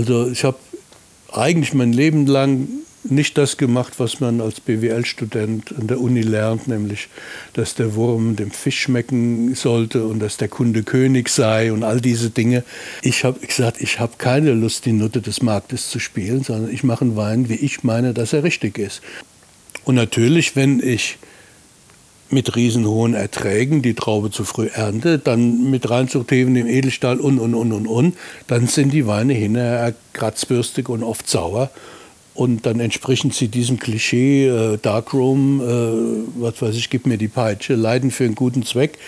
Also ich habe eigentlich mein Leben lang nicht das gemacht, was man als BWL-Student an der Uni lernt, nämlich, dass der Wurm dem Fisch schmecken sollte und dass der Kunde König sei und all diese Dinge. Ich habe gesagt, ich habe keine Lust, die Nutte des Marktes zu spielen, sondern ich mache einen Wein, wie ich meine, dass er richtig ist. Und natürlich, wenn ich mit riesenhohen Erträgen die Traube zu früh ernte, dann mit Reinzuchthefen im Edelstahl und, und, und, und, und, dann sind die Weine hinterher kratzbürstig und oft sauer. Und dann entsprechen sie diesem Klischee, äh, Darkroom, äh, was weiß ich, gib mir die Peitsche, leiden für einen guten Zweck,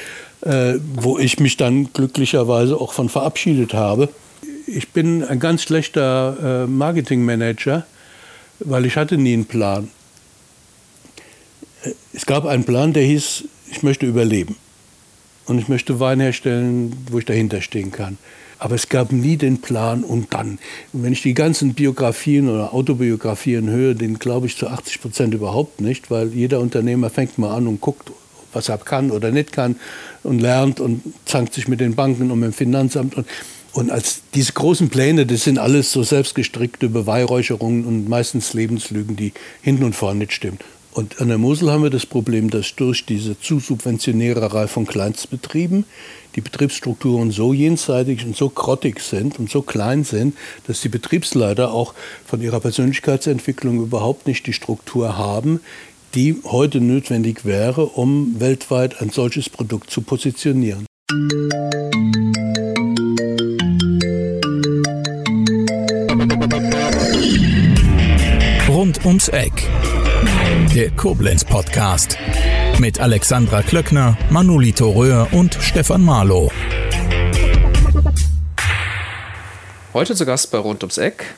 äh, wo ich mich dann glücklicherweise auch von verabschiedet habe. Ich bin ein ganz schlechter äh, Marketingmanager, weil ich hatte nie einen Plan. Es gab einen Plan, der hieß, ich möchte überleben. Und ich möchte Wein herstellen, wo ich dahinter stehen kann. Aber es gab nie den Plan und dann. Und wenn ich die ganzen Biografien oder Autobiografien höre, den glaube ich zu 80 Prozent überhaupt nicht, weil jeder Unternehmer fängt mal an und guckt, was er kann oder nicht kann und lernt und zankt sich mit den Banken und mit dem Finanzamt. Und, und als diese großen Pläne, das sind alles so selbstgestrickte Beweihräucherungen und meistens Lebenslügen, die hinten und vorne nicht stimmen. Und an der Mosel haben wir das Problem, dass durch diese Zusubventioniererei von Kleinstbetrieben die Betriebsstrukturen so jenseitig und so grottig sind und so klein sind, dass die Betriebsleiter auch von ihrer Persönlichkeitsentwicklung überhaupt nicht die Struktur haben, die heute notwendig wäre, um weltweit ein solches Produkt zu positionieren. Rund ums Eck der Koblenz Podcast mit Alexandra Klöckner, Manolito Röhr und Stefan Marlow. Heute zu Gast bei Rund ums Eck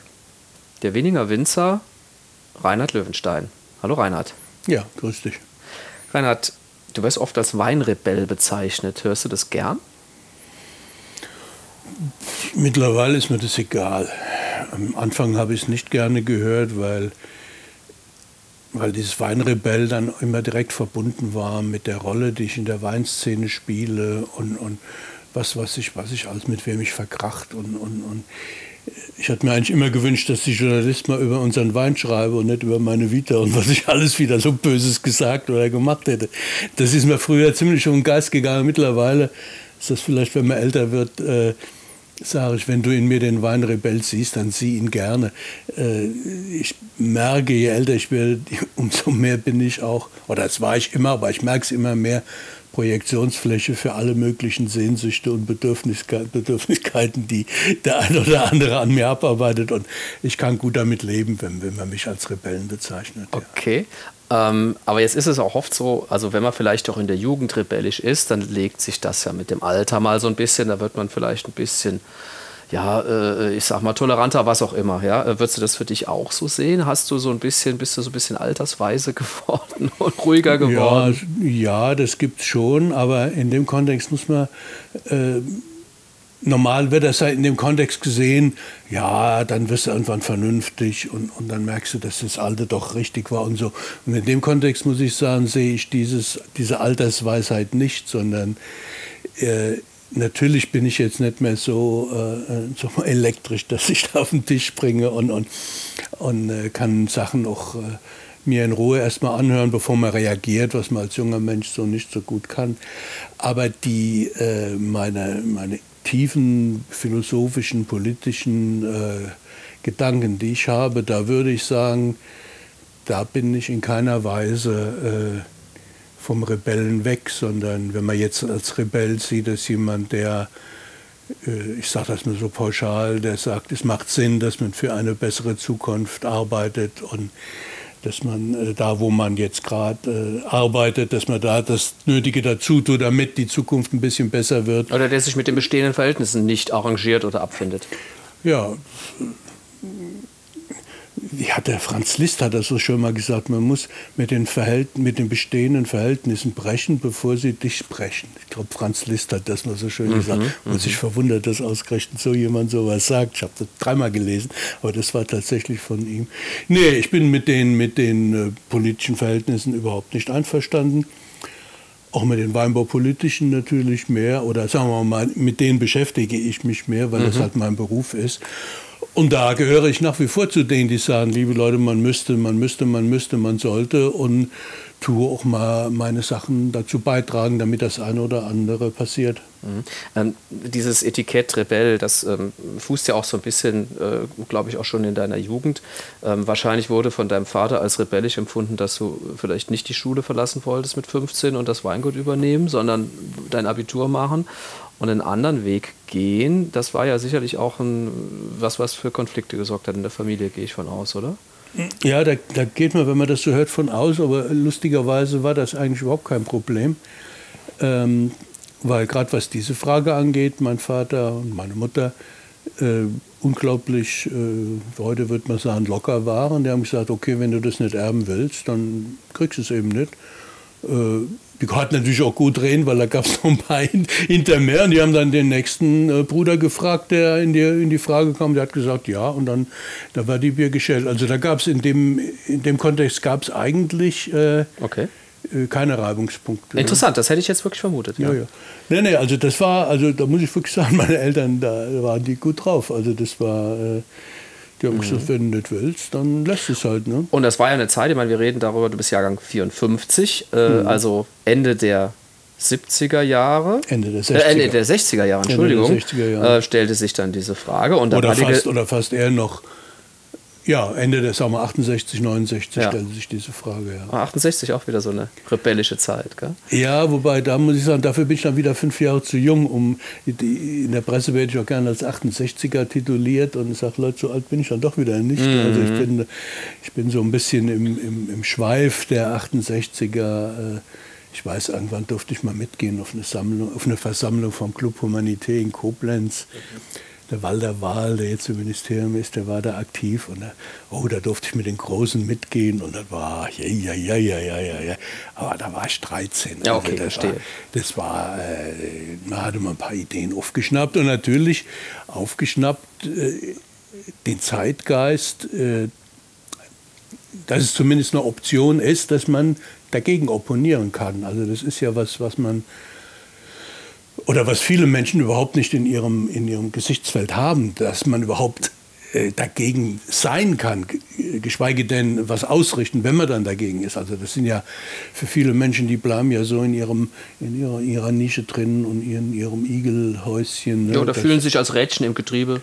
der Weninger Winzer Reinhard Löwenstein. Hallo Reinhard. Ja, grüß dich. Reinhard, du wirst oft als Weinrebell bezeichnet. Hörst du das gern? Mittlerweile ist mir das egal. Am Anfang habe ich es nicht gerne gehört, weil weil dieses Weinrebell dann immer direkt verbunden war mit der Rolle, die ich in der Weinszene spiele und, und was weiß ich, was ich alles mit wem ich verkracht und, und, und ich hatte mir eigentlich immer gewünscht, dass die Journalist mal über unseren Wein schreibe und nicht über meine Vita und was ich alles wieder so Böses gesagt oder gemacht hätte. Das ist mir früher ziemlich um den Geist gegangen. Mittlerweile ist das vielleicht, wenn man älter wird, äh, sage ich, wenn du in mir den Weinrebell siehst, dann sieh ihn gerne. Äh, ich merke, je älter ich werde, umso mehr bin ich auch, oder das war ich immer, aber ich merke es immer mehr, Projektionsfläche für alle möglichen Sehnsüchte und Bedürfniskeiten, die der eine oder andere an mir abarbeitet. Und ich kann gut damit leben, wenn, wenn man mich als Rebellen bezeichnet. Okay, ähm, aber jetzt ist es auch oft so, also wenn man vielleicht auch in der Jugend rebellisch ist, dann legt sich das ja mit dem Alter mal so ein bisschen, da wird man vielleicht ein bisschen, ja, äh, ich sag mal, toleranter, was auch immer. Ja? Äh, würdest du das für dich auch so sehen? Hast du so ein bisschen, bist du so ein bisschen altersweise geworden und ruhiger geworden? Ja, ja das gibt es schon, aber in dem Kontext muss man. Äh, normal wird das halt in dem Kontext gesehen, ja, dann wirst du irgendwann vernünftig und, und dann merkst du, dass das Alte doch richtig war und so. Und in dem Kontext muss ich sagen, sehe ich dieses, diese Altersweisheit nicht, sondern äh, natürlich bin ich jetzt nicht mehr so, äh, so elektrisch, dass ich da auf den Tisch springe und, und, und äh, kann Sachen auch äh, mir in Ruhe erstmal anhören, bevor man reagiert, was man als junger Mensch so nicht so gut kann. Aber die, äh, meine, meine tiefen philosophischen, politischen äh, Gedanken, die ich habe, da würde ich sagen, da bin ich in keiner Weise äh, vom Rebellen weg, sondern wenn man jetzt als Rebell sieht, dass jemand, der, äh, ich sage das nur so pauschal, der sagt, es macht Sinn, dass man für eine bessere Zukunft arbeitet und dass man äh, da, wo man jetzt gerade äh, arbeitet, dass man da das Nötige dazu tut, damit die Zukunft ein bisschen besser wird. Oder der sich mit den bestehenden Verhältnissen nicht arrangiert oder abfindet. Ja, wie hat der Franz Liszt hat das so schon mal gesagt, man muss mit den, Verhält mit den bestehenden Verhältnissen brechen, bevor sie dich brechen. Ich glaube, Franz Liszt hat das mal so schön mhm, gesagt. Und mhm. sich verwundert, dass ausgerechnet so jemand sowas sagt. Ich habe das dreimal gelesen, aber das war tatsächlich von ihm. Nee, ich bin mit den, mit den äh, politischen Verhältnissen überhaupt nicht einverstanden. Auch mit den Weinbaupolitischen natürlich mehr oder sagen wir mal, mit denen beschäftige ich mich mehr, weil mhm. das halt mein Beruf ist. Und da gehöre ich nach wie vor zu denen, die sagen, liebe Leute, man müsste, man müsste, man müsste, man sollte und tue auch mal meine Sachen dazu beitragen, damit das eine oder andere passiert. Mhm. Ähm, dieses Etikett Rebell, das ähm, fußt ja auch so ein bisschen, äh, glaube ich, auch schon in deiner Jugend. Ähm, wahrscheinlich wurde von deinem Vater als rebellisch empfunden, dass du vielleicht nicht die Schule verlassen wolltest mit 15 und das Weingut übernehmen, sondern dein Abitur machen und einen anderen Weg gehen. Das war ja sicherlich auch ein, was, was für Konflikte gesorgt hat in der Familie, gehe ich von aus, oder? Ja, da, da geht man, wenn man das so hört, von aus, aber lustigerweise war das eigentlich überhaupt kein Problem. Ähm, weil gerade was diese Frage angeht, mein Vater und meine Mutter äh, unglaublich, äh, heute würde man sagen, locker waren. Die haben gesagt, okay, wenn du das nicht erben willst, dann kriegst du es eben nicht. Äh, die konnten natürlich auch gut drehen, weil da gab es noch ein paar hinter mir. Und die haben dann den nächsten äh, Bruder gefragt, der in die, in die Frage kam. Der hat gesagt, ja. Und dann da war die Bier geschält. Also da gab es in dem, in dem Kontext gab es eigentlich äh, okay. äh, keine Reibungspunkte. Interessant, das hätte ich jetzt wirklich vermutet. Ja, ja. ja. Nee, nee, also das war, also da muss ich wirklich sagen, meine Eltern, da waren die gut drauf. Also das war äh, die haben gesagt, wenn du nicht willst, dann lässt es halt. Ne? Und das war ja eine Zeit, ich meine, wir reden darüber, du bist Jahrgang 54, äh, mhm. also Ende der 70er Jahre. Ende der 60er, äh, Ende der 60er Jahre, Entschuldigung. 60er Jahre. Äh, stellte sich dann diese Frage. Und oder, fast, oder fast eher noch ja, Ende der wir 68, 69 ja. stellte sich diese Frage. Ja. 68 auch wieder so eine rebellische Zeit, gell? Ja, wobei da muss ich sagen, dafür bin ich dann wieder fünf Jahre zu jung. Um, in der Presse werde ich auch gerne als 68er tituliert und ich sage, Leute, so alt bin ich dann doch wieder nicht. Mhm. Also ich bin, ich bin so ein bisschen im, im, im Schweif der 68er. Äh, ich weiß, irgendwann durfte ich mal mitgehen auf eine, Sammlung, auf eine Versammlung vom Club Humanité in Koblenz. Mhm der Walter Wahl, der jetzt im Ministerium ist, der war da aktiv und da, oh, da durfte ich mit den Großen mitgehen und das war, ja, ja, ja, ja, ja, ja, ja. Aber da war ich 13. Ja, okay, also das verstehe. War, das war, äh, man hatte mal ein paar Ideen aufgeschnappt und natürlich aufgeschnappt äh, den Zeitgeist, äh, dass es zumindest eine Option ist, dass man dagegen opponieren kann. Also das ist ja was, was man oder was viele Menschen überhaupt nicht in ihrem, in ihrem Gesichtsfeld haben, dass man überhaupt äh, dagegen sein kann, geschweige denn was ausrichten, wenn man dann dagegen ist. Also das sind ja für viele Menschen, die bleiben ja so in, ihrem, in ihrer, ihrer Nische drin und in ihrem Igelhäuschen. Ne? Ja, oder das, fühlen sich als Rädchen im Getriebe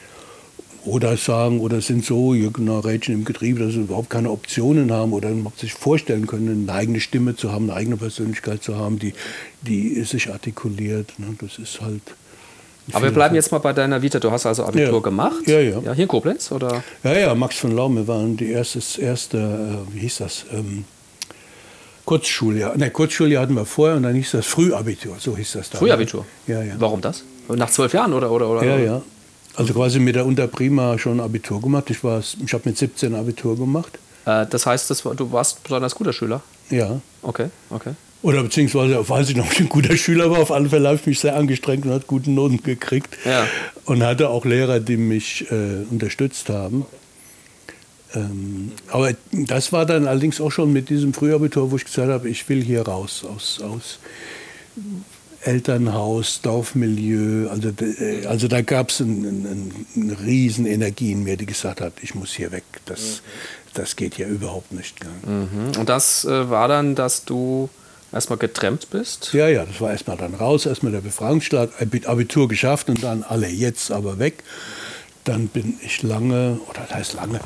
oder sagen oder sind so genau, Rädchen im Getriebe, dass sie überhaupt keine Optionen haben oder sich vorstellen können, eine eigene Stimme zu haben, eine eigene Persönlichkeit zu haben, die, die sich artikuliert. Ne? Das ist halt. Aber wir bleiben jetzt mal bei deiner Vita. Du hast also Abitur ja. gemacht? Ja, ja, ja. Hier in Koblenz? Oder? Ja, ja, Max von Laume waren die erste, erste äh, wie hieß das? Ähm, Kurzschuljahr. Ne, Kurzschuljahr hatten wir vorher und dann hieß das Frühabitur, so hieß das da. Frühabitur? Ja, ja. Warum das? Nach zwölf Jahren oder? oder, oder? Ja, ja. Also quasi mit der Unterprima schon Abitur gemacht. Ich, ich habe mit 17 Abitur gemacht. Äh, das heißt, das war, du warst besonders guter Schüler? Ja. Okay, okay. Oder beziehungsweise, weiß ich noch, ob ich ein guter Schüler war. Auf alle Fälle habe ich mich sehr angestrengt und hat gute Noten gekriegt. Ja. Und hatte auch Lehrer, die mich äh, unterstützt haben. Ähm, aber das war dann allerdings auch schon mit diesem Frühabitur, wo ich gesagt habe, ich will hier raus aus, aus Elternhaus, Dorfmilieu. Also, äh, also da gab es eine ein, ein riesen Energie in mir, die gesagt hat, ich muss hier weg. Das, das geht ja überhaupt nicht. Mhm. Und das äh, war dann, dass du erstmal getrennt bist? Ja, ja, das war erstmal dann raus, erstmal der Befragungsschlag, Abitur geschafft und dann alle jetzt aber weg. Dann bin ich lange, oder das heißt lange,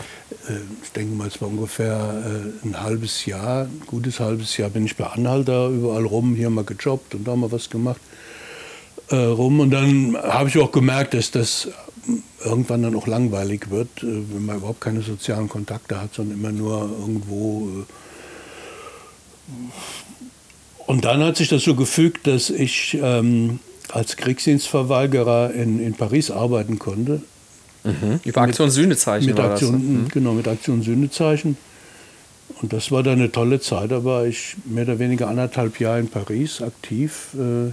äh, ich denke mal, es war ungefähr äh, ein halbes Jahr, ein gutes halbes Jahr bin ich bei Anhalter überall rum, hier mal gejobbt und da mal was gemacht äh, rum. Und dann habe ich auch gemerkt, dass das irgendwann dann auch langweilig wird, wenn man überhaupt keine sozialen Kontakte hat, sondern immer nur irgendwo. Und dann hat sich das so gefügt, dass ich ähm, als Kriegsdienstverweigerer in, in Paris arbeiten konnte Mhm. Über Aktion Sühnezeichen mit Aktion, ne? mhm. Genau, mit Aktion Sühnezeichen. Und das war dann eine tolle Zeit. Da war ich mehr oder weniger anderthalb Jahre in Paris aktiv. Äh.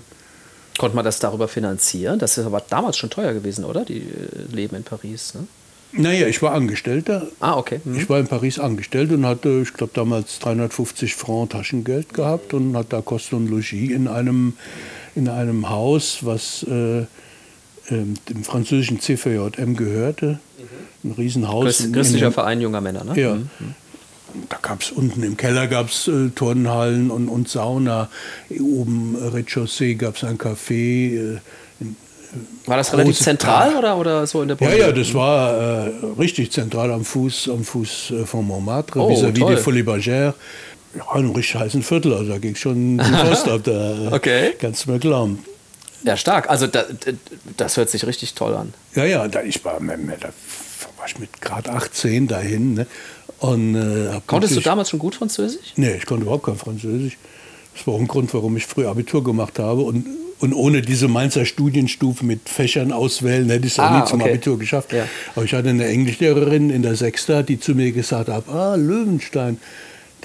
Konnte man das darüber finanzieren? Das ist aber damals schon teuer gewesen, oder? Die äh, Leben in Paris. Ne? Naja, ich war Angestellter. Ah, okay. Mhm. Ich war in Paris angestellt und hatte, ich glaube, damals 350 Franc Taschengeld gehabt und hatte da Kost und Logis in einem, in einem Haus, was äh, dem französischen CVJM gehörte. Ein Riesenhaus. Christ, christlicher Verein junger Männer, ne? Ja. Mhm. Da gab es unten im Keller gab's, äh, Turnhallen und, und Sauna. Oben äh, Rez-Chaussee gab es ein Café. Äh, war das relativ zentral oder, oder so in der Politik? Ja, ja, das war äh, richtig zentral am Fuß, am Fuß äh, von Montmartre, oh, vis-à-vis -vis Folie Bergère. Ja, ein richtig heißen Viertel, also da ging schon die Post ab, da okay. kannst du mir glauben. Ja, stark. Also da, das hört sich richtig toll an. Ja, ja, da, ich war, da war ich mit gerade 18 dahin. Ne? Und, äh, Konntest du damals schon gut Französisch? Nee, ich konnte überhaupt kein Französisch. Das war auch ein Grund, warum ich früh Abitur gemacht habe. Und, und ohne diese Mainzer Studienstufe mit Fächern auswählen, hätte ich es auch ah, nie zum okay. Abitur geschafft. Ja. Aber ich hatte eine Englischlehrerin in der Sechster, die zu mir gesagt hat, ah, Löwenstein,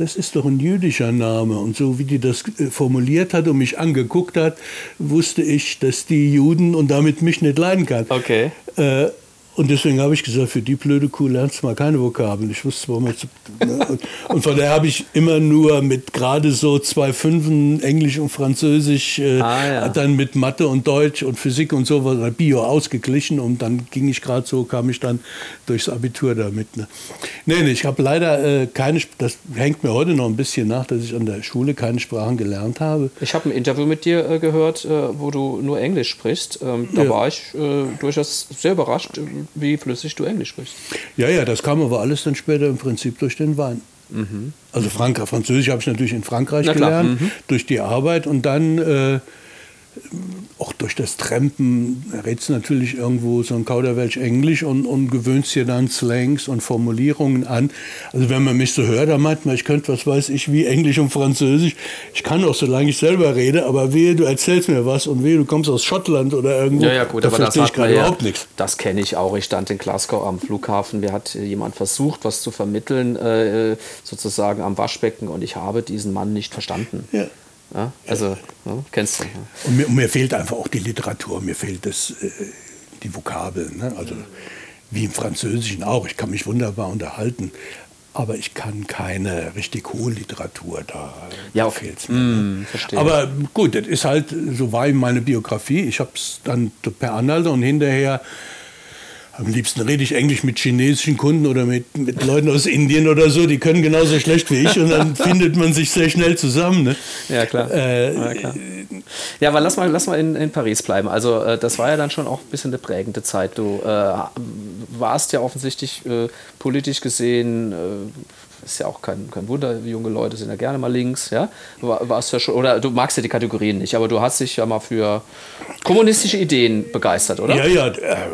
das ist doch ein jüdischer Name. Und so wie die das äh, formuliert hat und mich angeguckt hat, wusste ich, dass die Juden und damit mich nicht leiden kann. Okay. Äh, und deswegen habe ich gesagt, für die blöde Kuh lernst du mal keine Vokabeln. Ich wusste, warum zu, ne? und, von daher habe ich immer nur mit gerade so zwei Fünfen Englisch und Französisch, äh, ah, ja. dann mit Mathe und Deutsch und Physik und so was, Bio ausgeglichen und dann ging ich gerade so, kam ich dann durchs Abitur damit. Ne? Nee, nee, ich habe leider äh, keine, das hängt mir heute noch ein bisschen nach, dass ich an der Schule keine Sprachen gelernt habe. Ich habe ein Interview mit dir äh, gehört, äh, wo du nur Englisch sprichst. Ähm, da ja. war ich äh, durchaus sehr überrascht wie flüssig du Englisch sprichst. Ja, ja, das kam aber alles dann später im Prinzip durch den Wein. Mhm. Also Frankreich, Französisch habe ich natürlich in Frankreich gelernt, mhm. durch die Arbeit und dann äh, auch durch das Trampen redest du natürlich irgendwo so ein Kauderwelsch Englisch und, und gewöhnst dir dann Slangs und Formulierungen an. Also wenn man mich so hört, dann meint man, ich könnte, was weiß ich, wie Englisch und Französisch. Ich kann auch, solange ich selber rede, aber wehe, du erzählst mir was und wehe, du kommst aus Schottland oder irgendwo. Ja, ja, gut, da aber das ich gerade ja, überhaupt nichts. Das kenne ich auch. Ich stand in Glasgow am Flughafen. Mir hat jemand versucht, was zu vermitteln, äh, sozusagen am Waschbecken und ich habe diesen Mann nicht verstanden. Ja. Ja, also, ja, kennst du. Ja. Und mir, mir, fehlt einfach auch die Literatur, mir fehlt das, äh, die Vokabeln. Ne? Also, wie im Französischen auch. Ich kann mich wunderbar unterhalten, aber ich kann keine richtig hohe Literatur, da ja, okay. fehlt es mir. Mm, aber gut, das ist halt, so war meine Biografie. Ich habe es dann per Anhalter und hinterher am liebsten rede ich Englisch mit chinesischen Kunden oder mit, mit Leuten aus Indien oder so, die können genauso schlecht wie ich und dann findet man sich sehr schnell zusammen. Ne? Ja, klar. Äh, ja, klar. ja, aber lass mal, lass mal in, in Paris bleiben. Also, äh, das war ja dann schon auch ein bisschen eine prägende Zeit. Du äh, warst ja offensichtlich äh, politisch gesehen äh, ist ja auch kein, kein Wunder, junge Leute sind ja gerne mal links, ja. Warst ja schon, oder du magst ja die Kategorien nicht, aber du hast dich ja mal für kommunistische Ideen begeistert, oder? Ja, ja, äh,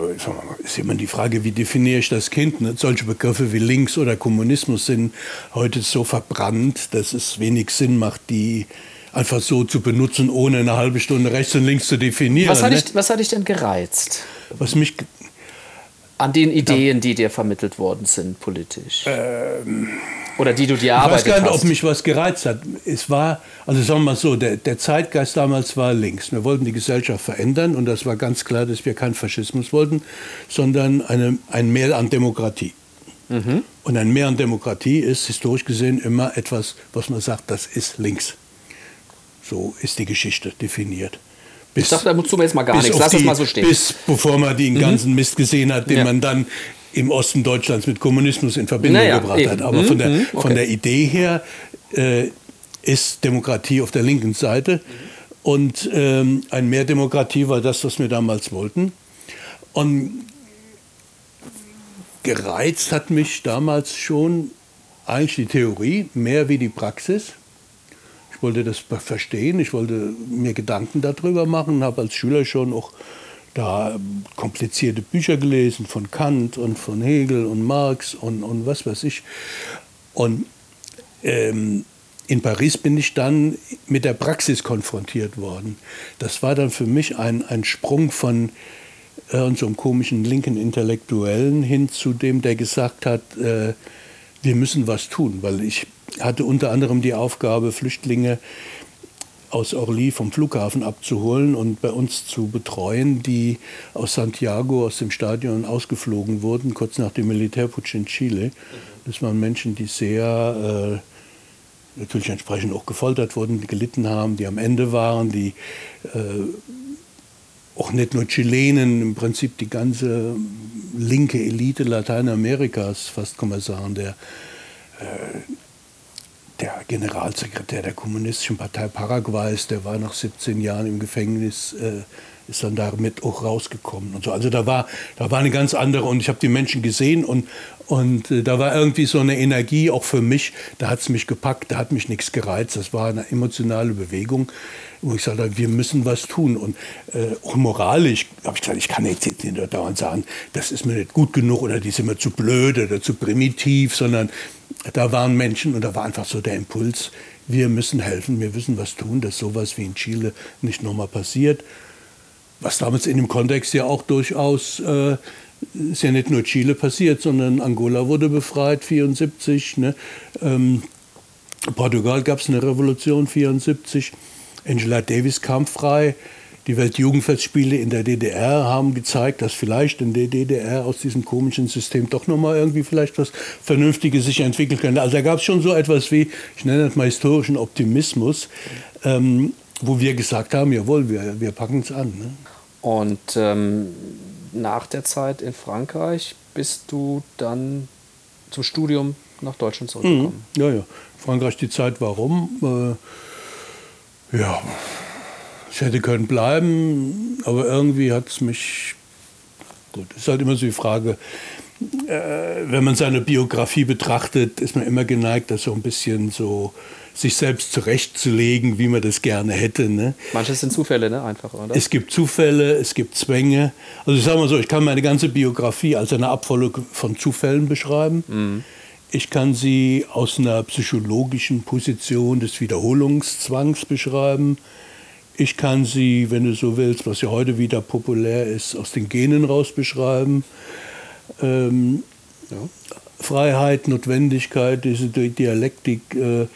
ist immer die Frage, wie definiere ich das Kind? Ne? Solche Begriffe wie links oder Kommunismus sind heute so verbrannt, dass es wenig Sinn macht, die einfach so zu benutzen, ohne eine halbe Stunde rechts und links zu definieren. Was hat, ne? dich, was hat dich denn gereizt? Was mich an den Ideen, die dir vermittelt worden sind politisch? Ähm, Oder die du dir erarbeitet hast? Ich weiß gar nicht, ob mich was gereizt hat. Es war, also sagen wir mal so, der, der Zeitgeist damals war links. Wir wollten die Gesellschaft verändern und das war ganz klar, dass wir keinen Faschismus wollten, sondern eine, ein Mehr an Demokratie. Mhm. Und ein Mehr an Demokratie ist historisch gesehen immer etwas, was man sagt, das ist links. So ist die Geschichte definiert. Bis, ich dachte, dazu jetzt mal gar nichts. Lass die, das mal so stehen. Bis bevor man den mhm. ganzen Mist gesehen hat, den ja. man dann im Osten Deutschlands mit Kommunismus in Verbindung naja, gebracht eben. hat. Aber mhm. von, der, mhm. okay. von der Idee her äh, ist Demokratie auf der linken Seite. Und ähm, ein Mehr Demokratie war das, was wir damals wollten. Und gereizt hat mich damals schon eigentlich die Theorie mehr wie die Praxis wollte das verstehen, ich wollte mir Gedanken darüber machen, habe als Schüler schon auch da komplizierte Bücher gelesen von Kant und von Hegel und Marx und, und was weiß ich. Und ähm, in Paris bin ich dann mit der Praxis konfrontiert worden. Das war dann für mich ein, ein Sprung von äh, so komischen linken Intellektuellen hin zu dem, der gesagt hat, äh, wir müssen was tun, weil ich hatte unter anderem die Aufgabe, Flüchtlinge aus Orly vom Flughafen abzuholen und bei uns zu betreuen, die aus Santiago, aus dem Stadion ausgeflogen wurden, kurz nach dem Militärputsch in Chile. Das waren Menschen, die sehr, äh, natürlich entsprechend auch gefoltert wurden, gelitten haben, die am Ende waren, die äh, auch nicht nur Chilenen, im Prinzip die ganze linke Elite Lateinamerikas, fast kann man sagen, der, äh, der Generalsekretär der Kommunistischen Partei Paraguays, der war nach 17 Jahren im Gefängnis, äh, ist dann damit auch rausgekommen und so. Also da war, da war eine ganz andere und ich habe die Menschen gesehen und, und äh, da war irgendwie so eine Energie auch für mich, da hat es mich gepackt, da hat mich nichts gereizt, das war eine emotionale Bewegung, wo ich sagte, wir müssen was tun. Und äh, auch moralisch habe ich gesagt, ich kann jetzt nicht dauernd sagen, das ist mir nicht gut genug oder die sind mir zu blöd oder zu primitiv, sondern da waren Menschen und da war einfach so der Impuls, wir müssen helfen, wir müssen was tun, dass sowas wie in Chile nicht nochmal passiert was damals in dem Kontext ja auch durchaus äh, ist ja nicht nur Chile passiert, sondern Angola wurde befreit 74. Ne? Ähm, Portugal gab es eine Revolution 74. Angela Davis kam frei. Die Weltjugendfestspiele in der DDR haben gezeigt, dass vielleicht in der DDR aus diesem komischen System doch nochmal irgendwie vielleicht was Vernünftiges sich entwickeln könnte. Also da gab es schon so etwas wie, ich nenne das mal historischen Optimismus, ähm, wo wir gesagt haben, jawohl, wir, wir packen es an. Ne? Und ähm, nach der Zeit in Frankreich bist du dann zum Studium nach Deutschland zurückgekommen. Mhm. Ja, ja. Frankreich die Zeit warum? Äh, ja, ich hätte können bleiben, aber irgendwie hat es mich. Gut, es ist halt immer so die Frage, äh, wenn man seine Biografie betrachtet, ist man immer geneigt, das so ein bisschen so sich selbst zurechtzulegen, wie man das gerne hätte. Ne? Manches sind Zufälle, ne? Einfach, oder? Es gibt Zufälle, es gibt Zwänge. Also ich sage mal so, ich kann meine ganze Biografie als eine Abfolge von Zufällen beschreiben. Mhm. Ich kann sie aus einer psychologischen Position des Wiederholungszwangs beschreiben. Ich kann sie, wenn du so willst, was ja heute wieder populär ist, aus den Genen raus beschreiben. Ähm, ja. Freiheit, Notwendigkeit, diese Dialektik. Äh,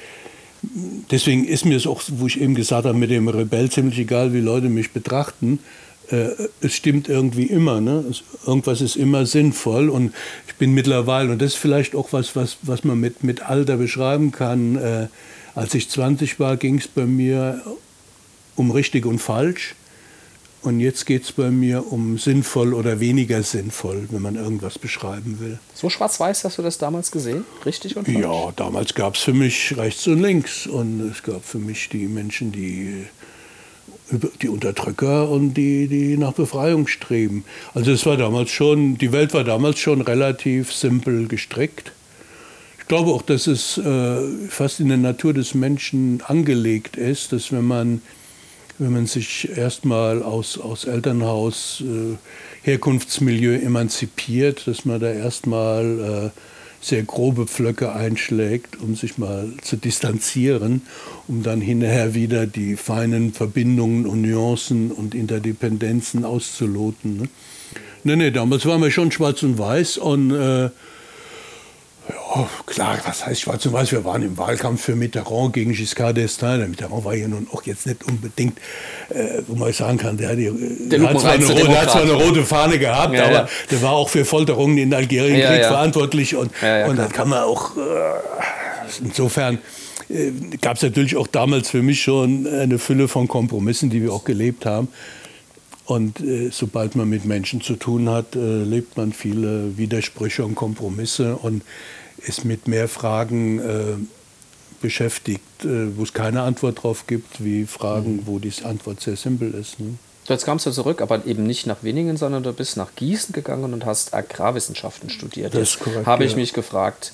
deswegen ist mir es auch, wo ich eben gesagt habe, mit dem Rebell ziemlich egal, wie Leute mich betrachten. Äh, es stimmt irgendwie immer. Ne? Es, irgendwas ist immer sinnvoll. Und ich bin mittlerweile, und das ist vielleicht auch was, was, was man mit, mit Alter beschreiben kann. Äh, als ich 20 war, ging es bei mir um richtig und falsch. Und jetzt geht es bei mir um sinnvoll oder weniger sinnvoll, wenn man irgendwas beschreiben will. So schwarz-weiß hast du das damals gesehen? Richtig und falsch? Ja, damals gab es für mich rechts und links. Und es gab für mich die Menschen, die, die Unterdrücker und die, die nach Befreiung streben. Also es war damals schon, die Welt war damals schon relativ simpel gestrickt. Ich glaube auch, dass es äh, fast in der Natur des Menschen angelegt ist, dass wenn man wenn man sich erstmal aus, aus Elternhaus, äh, Herkunftsmilieu emanzipiert, dass man da erstmal äh, sehr grobe Pflöcke einschlägt, um sich mal zu distanzieren, um dann hinterher wieder die feinen Verbindungen und Nuancen und Interdependenzen auszuloten. Ne? Nee, nee, damals waren wir schon schwarz und weiß und äh, ja, klar, was heißt schwarz und weiß? Wir waren im Wahlkampf für Mitterrand gegen Giscard d'Estaing. Der Mitterrand war ja nun auch jetzt nicht unbedingt, äh, wo man sagen kann, der, die, der, hat, zwar eine, der hat zwar eine rote Fahne gehabt, ja, aber ja. der war auch für Folterungen in Algerienkrieg ja, verantwortlich. Und, und dann kann man auch, äh, insofern äh, gab es natürlich auch damals für mich schon eine Fülle von Kompromissen, die wir auch gelebt haben. Und äh, sobald man mit Menschen zu tun hat, äh, lebt man viele Widersprüche und Kompromisse. Und ist mit mehr Fragen äh, beschäftigt, äh, wo es keine Antwort drauf gibt, wie Fragen, mhm. wo die Antwort sehr simpel ist. Ne? Jetzt kamst du zurück, aber eben nicht nach Wenningen, sondern du bist nach Gießen gegangen und hast Agrarwissenschaften studiert. Das ist korrekt. Habe ich mich gefragt,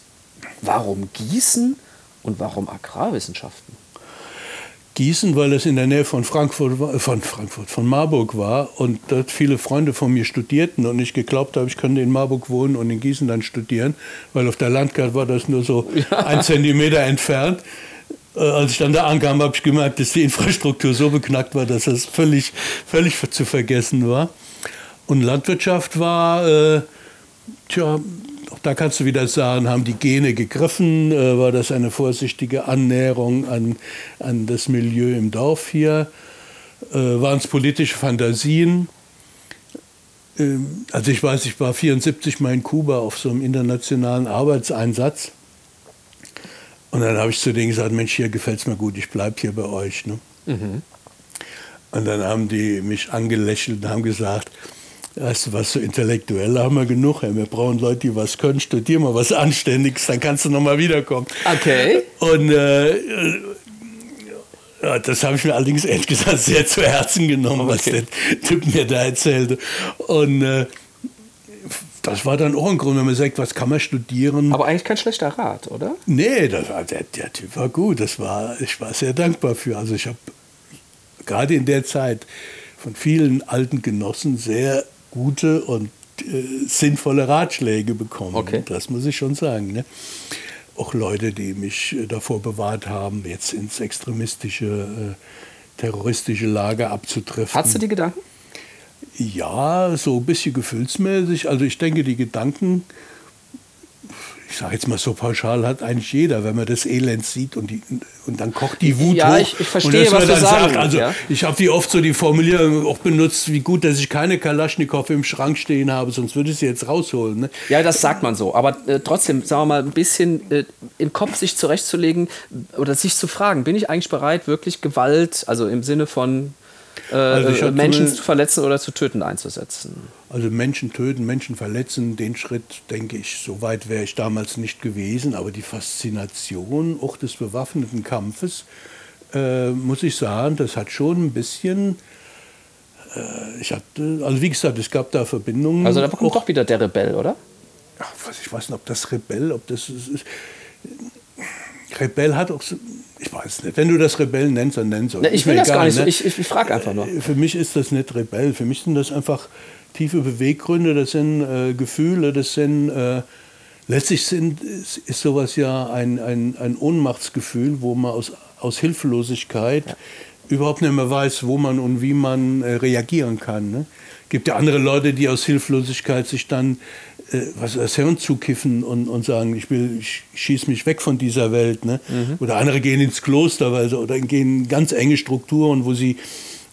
warum Gießen und warum Agrarwissenschaften? Gießen, weil es in der Nähe von Frankfurt, äh, von Frankfurt, von Marburg war und dort viele Freunde von mir studierten und ich geglaubt habe, ich könnte in Marburg wohnen und in Gießen dann studieren, weil auf der Landkarte war das nur so ja. ein Zentimeter entfernt. Äh, als ich dann da ankam, habe ich gemerkt, dass die Infrastruktur so beknackt war, dass das völlig, völlig zu vergessen war. Und Landwirtschaft war, äh, tja, auch da kannst du wieder sagen, haben die Gene gegriffen? Äh, war das eine vorsichtige Annäherung an, an das Milieu im Dorf hier? Äh, Waren es politische Fantasien? Ähm, also ich weiß, ich war 1974 mal in Kuba auf so einem internationalen Arbeitseinsatz. Und dann habe ich zu denen gesagt, Mensch, hier gefällt es mir gut, ich bleibe hier bei euch. Ne? Mhm. Und dann haben die mich angelächelt und haben gesagt, Weißt du was, so Intellektuelle haben wir genug. Ey. Wir brauchen Leute, die was können. Studier mal was Anständiges, dann kannst du nochmal wiederkommen. Okay. Und äh, ja, das habe ich mir allerdings ehrlich gesagt sehr zu Herzen genommen, was der Typ mir da erzählte. Und äh, das war dann auch ein Grund, wenn man sagt, was kann man studieren. Aber eigentlich kein schlechter Rat, oder? Nee, das war, der, der Typ war gut. Das war, ich war sehr dankbar für. Also ich habe gerade in der Zeit von vielen alten Genossen sehr gute und äh, sinnvolle Ratschläge bekommen. Okay. Das muss ich schon sagen. Ne? Auch Leute, die mich äh, davor bewahrt haben, jetzt ins extremistische, äh, terroristische Lager abzutreffen. Hast du die Gedanken? Ja, so ein bisschen gefühlsmäßig. Also ich denke, die Gedanken ich sage jetzt mal so pauschal, hat eigentlich jeder, wenn man das Elend sieht und, die, und dann kocht die Wut ja, hoch. Ich, ich verstehe, was du sagst. Also ja? ich habe wie oft so die Formulierung auch benutzt, wie gut, dass ich keine Kalaschnikow im Schrank stehen habe, sonst würde ich sie jetzt rausholen. Ne? Ja, das sagt man so. Aber äh, trotzdem, sagen wir mal, ein bisschen äh, im Kopf sich zurechtzulegen oder sich zu fragen, bin ich eigentlich bereit, wirklich Gewalt, also im Sinne von äh, also Menschen zu verletzen oder zu töten einzusetzen? Also Menschen töten, Menschen verletzen, den Schritt, denke ich, so weit wäre ich damals nicht gewesen. Aber die Faszination auch des bewaffneten Kampfes, äh, muss ich sagen, das hat schon ein bisschen... Äh, ich hatte, also wie gesagt, es gab da Verbindungen. Also da kommt auch, doch wieder der Rebell, oder? Ach, ich weiß nicht, ob das Rebell, ob das ist. Rebell hat auch so, ich weiß nicht, wenn du das Rebell nennst, dann nennst du es. Ich will das egal, gar nicht ne? so, ich, ich, ich frage einfach nur. Für mich ist das nicht Rebell, für mich sind das einfach tiefe Beweggründe, das sind äh, Gefühle, das sind, äh, letztlich sind, ist, ist, sowas ja ein, ein, ein Ohnmachtsgefühl, wo man aus, aus Hilflosigkeit ja. überhaupt nicht mehr weiß, wo man und wie man äh, reagieren kann. Ne? gibt ja andere Leute, die aus Hilflosigkeit sich dann was das Hirn zukiffen und, und sagen, ich will, ich schieße mich weg von dieser Welt. Ne? Mhm. Oder andere gehen ins Kloster weil sie, oder gehen in ganz enge Strukturen, wo sie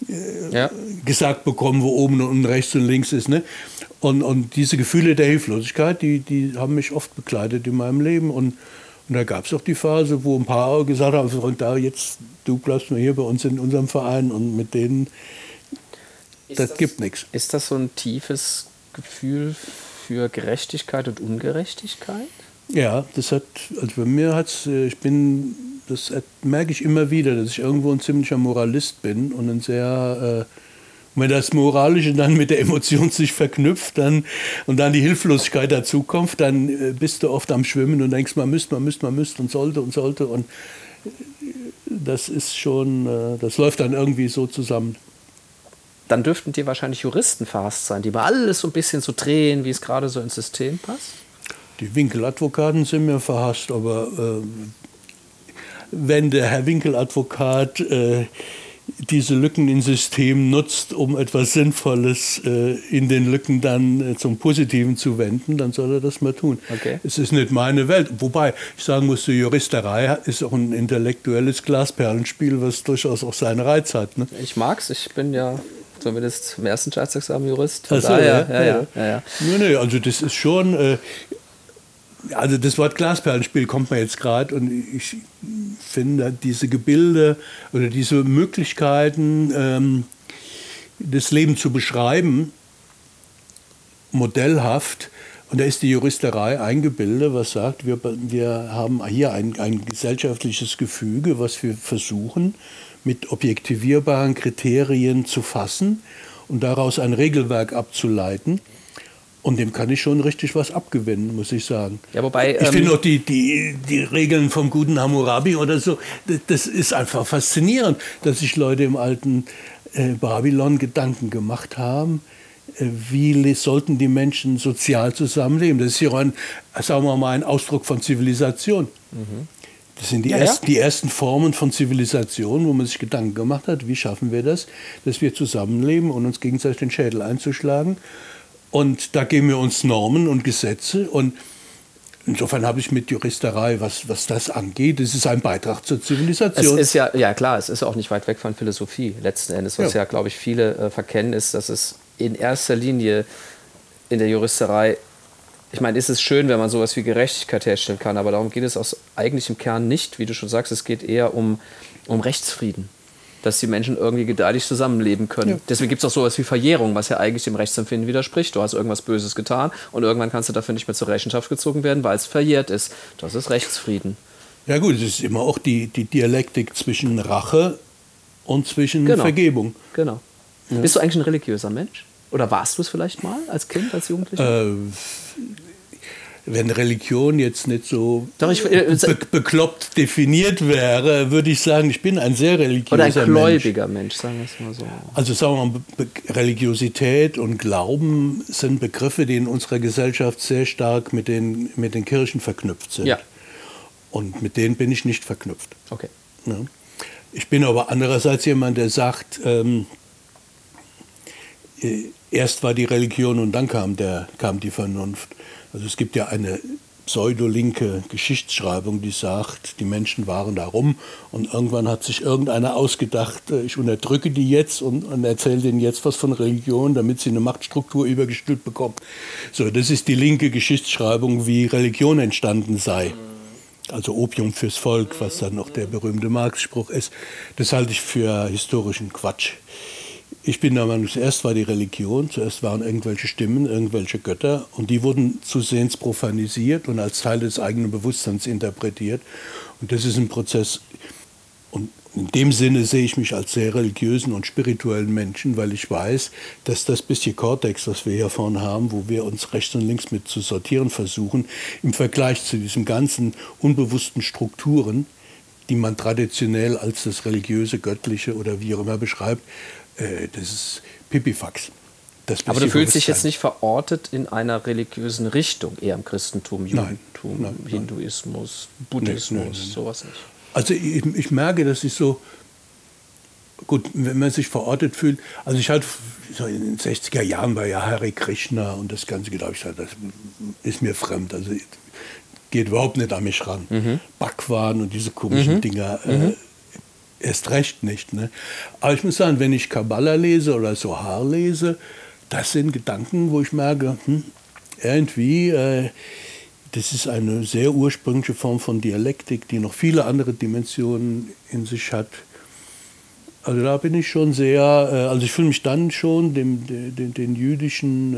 äh, ja. gesagt bekommen, wo oben und rechts und links ist. Ne? Und, und diese Gefühle der Hilflosigkeit, die, die haben mich oft begleitet in meinem Leben. Und, und da gab es auch die Phase, wo ein paar gesagt haben, und da jetzt, du bleibst nur hier bei uns in unserem Verein und mit denen, das, das gibt nichts. Ist das so ein tiefes Gefühl für Gerechtigkeit und Ungerechtigkeit? Ja, das hat, also bei mir hat es, äh, ich bin, das merke ich immer wieder, dass ich irgendwo ein ziemlicher Moralist bin und ein sehr, äh, wenn das Moralische dann mit der Emotion sich verknüpft dann, und dann die Hilflosigkeit dazukommt, dann äh, bist du oft am Schwimmen und denkst, man müsste, man müsste, man müsste und sollte und sollte und äh, das ist schon, das läuft dann irgendwie so zusammen dann dürften dir wahrscheinlich Juristen verhasst sein, die mal alles so ein bisschen so drehen, wie es gerade so ins System passt. Die Winkeladvokaten sind mir verhasst, aber äh, wenn der Herr Winkeladvokat äh, diese Lücken im System nutzt, um etwas Sinnvolles äh, in den Lücken dann äh, zum Positiven zu wenden, dann soll er das mal tun. Okay. Es ist nicht meine Welt. Wobei ich sagen muss, die Juristerei ist auch ein intellektuelles Glasperlenspiel, was durchaus auch seinen Reiz hat. Ne? Ich mag's. Ich bin ja zumindest im ersten Staatsexamen Jurist. Von so, daher, ja, ja, ja. ja, ja. Nee, nee, also das ist schon, äh, also das Wort Glasperlenspiel kommt mir jetzt gerade und ich finde diese Gebilde oder diese Möglichkeiten, ähm, das Leben zu beschreiben, modellhaft. Und da ist die Juristerei ein Gebilde, was sagt, wir, wir haben hier ein, ein gesellschaftliches Gefüge, was wir versuchen mit objektivierbaren Kriterien zu fassen und daraus ein Regelwerk abzuleiten. Und dem kann ich schon richtig was abgewinnen, muss ich sagen. Ja, wobei, ich ähm, finde auch die, die, die Regeln vom guten Hammurabi oder so, das, ist einfach faszinierend, dass sich Leute im alten äh, Babylon Gedanken gemacht haben, äh, wie sollten die Menschen sozial zusammenleben. Das ist ja ein, sagen wir mal, ein Ausdruck von Zivilisation. Mhm. Das sind die, ja, ersten, ja. die ersten Formen von Zivilisation, wo man sich Gedanken gemacht hat, wie schaffen wir das, dass wir zusammenleben und uns gegenseitig den Schädel einzuschlagen. Und da geben wir uns Normen und Gesetze und Insofern habe ich mit Juristerei, was, was das angeht, es ist ein Beitrag zur Zivilisation. Es ist ja, ja klar, es ist auch nicht weit weg von Philosophie letzten Endes. Was ja, ja glaube ich, viele äh, verkennen, ist, dass es in erster Linie in der Juristerei ich meine, ist es schön, wenn man sowas wie Gerechtigkeit herstellen kann, aber darum geht es aus eigentlich im Kern nicht, wie du schon sagst, es geht eher um, um Rechtsfrieden. dass die Menschen irgendwie gedeihlich zusammenleben können. Ja. Deswegen gibt es auch sowas wie Verjährung, was ja eigentlich dem Rechtsempfinden widerspricht. Du hast irgendwas Böses getan und irgendwann kannst du dafür nicht mehr zur Rechenschaft gezogen werden, weil es verjährt ist. Das ist Rechtsfrieden. Ja gut, es ist immer auch die, die Dialektik zwischen Rache und zwischen genau. Vergebung. Genau. Ja. Bist du eigentlich ein religiöser Mensch? Oder warst du es vielleicht mal als Kind, als Jugendlicher? Äh, wenn Religion jetzt nicht so äh, be bekloppt definiert wäre, würde ich sagen, ich bin ein sehr religiöser Mensch. Oder ein gläubiger Mensch, Mensch sagen wir es mal so. Also sagen wir mal, Religiosität und Glauben sind Begriffe, die in unserer Gesellschaft sehr stark mit den, mit den Kirchen verknüpft sind. Ja. Und mit denen bin ich nicht verknüpft. Okay. Ja. Ich bin aber andererseits jemand, der sagt, ähm, äh, erst war die Religion und dann kam, der, kam die Vernunft. Also es gibt ja eine pseudolinke Geschichtsschreibung, die sagt, die Menschen waren da rum und irgendwann hat sich irgendeiner ausgedacht, äh, ich unterdrücke die jetzt und, und erzähle denen jetzt was von Religion, damit sie eine Machtstruktur übergestülpt bekommen. So, das ist die linke Geschichtsschreibung, wie Religion entstanden sei also Opium fürs Volk, was dann noch der berühmte Marx-Spruch ist, das halte ich für historischen Quatsch. Ich bin der Meinung, zuerst war die Religion, zuerst waren irgendwelche Stimmen, irgendwelche Götter und die wurden zusehends profanisiert und als Teil des eigenen Bewusstseins interpretiert. Und das ist ein Prozess, und in dem Sinne sehe ich mich als sehr religiösen und spirituellen Menschen, weil ich weiß, dass das bisschen Cortex, was wir hier vorne haben, wo wir uns rechts und links mit zu sortieren versuchen, im Vergleich zu diesen ganzen unbewussten Strukturen, die man traditionell als das religiöse, göttliche oder wie auch immer beschreibt, äh, das ist Pipifax. Aber du fühlst dich jetzt nicht verortet in einer religiösen Richtung, eher im Christentum, Judentum, nein, nein, Hinduismus, Buddhismus, nein, sowas nicht. Also ich, ich merke, dass ich so, gut, wenn man sich verortet fühlt, also ich hatte so in den 60er Jahren war ja Hare Krishna und das Ganze, glaube ich, das ist mir fremd. Also geht überhaupt nicht an mich ran. Mhm. Backwaren und diese komischen mhm. Dinger. Äh, mhm. Erst recht nicht. Ne? Aber ich muss sagen, wenn ich Kabbalah lese oder Sohar lese, das sind Gedanken, wo ich merke, hm, irgendwie, äh, das ist eine sehr ursprüngliche Form von Dialektik, die noch viele andere Dimensionen in sich hat. Also da bin ich schon sehr, äh, also ich fühle mich dann schon dem, den, den jüdischen,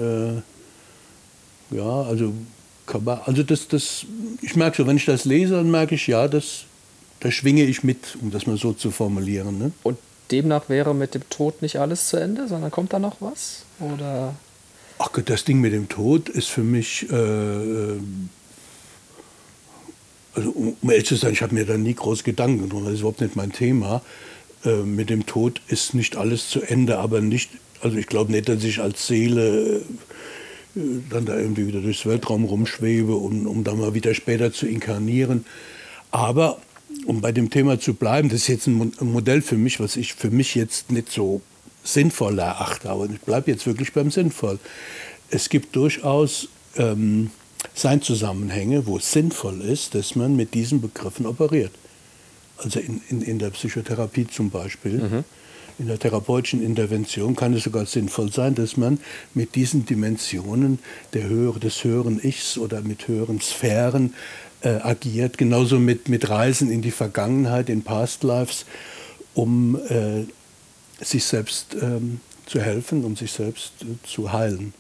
äh, ja, also also das, das, ich merke so, wenn ich das lese, dann merke ich, ja, das, da schwinge ich mit, um das mal so zu formulieren. Ne? Und demnach wäre mit dem Tod nicht alles zu Ende, sondern kommt da noch was? Oder? Ach Gott, das Ding mit dem Tod ist für mich äh, äh also um ehrlich zu sein, ich habe mir da nie groß Gedanken gemacht, das ist überhaupt nicht mein Thema. Äh, mit dem Tod ist nicht alles zu Ende, aber nicht, also ich glaube nicht, dass ich als Seele äh, dann da irgendwie wieder durchs Weltraum rumschwebe, um, um dann mal wieder später zu inkarnieren. Aber um bei dem Thema zu bleiben, das ist jetzt ein Modell für mich, was ich für mich jetzt nicht so sinnvoll erachte, aber ich bleibe jetzt wirklich beim sinnvoll. Es gibt durchaus ähm, Seinzusammenhänge, wo es sinnvoll ist, dass man mit diesen Begriffen operiert. Also in, in, in der Psychotherapie zum Beispiel. Mhm. In der therapeutischen Intervention kann es sogar sinnvoll sein, dass man mit diesen Dimensionen der Höhe, des höheren Ichs oder mit höheren Sphären äh, agiert. Genauso mit, mit Reisen in die Vergangenheit, in Past Lives, um äh, sich selbst ähm, zu helfen, um sich selbst äh, zu heilen.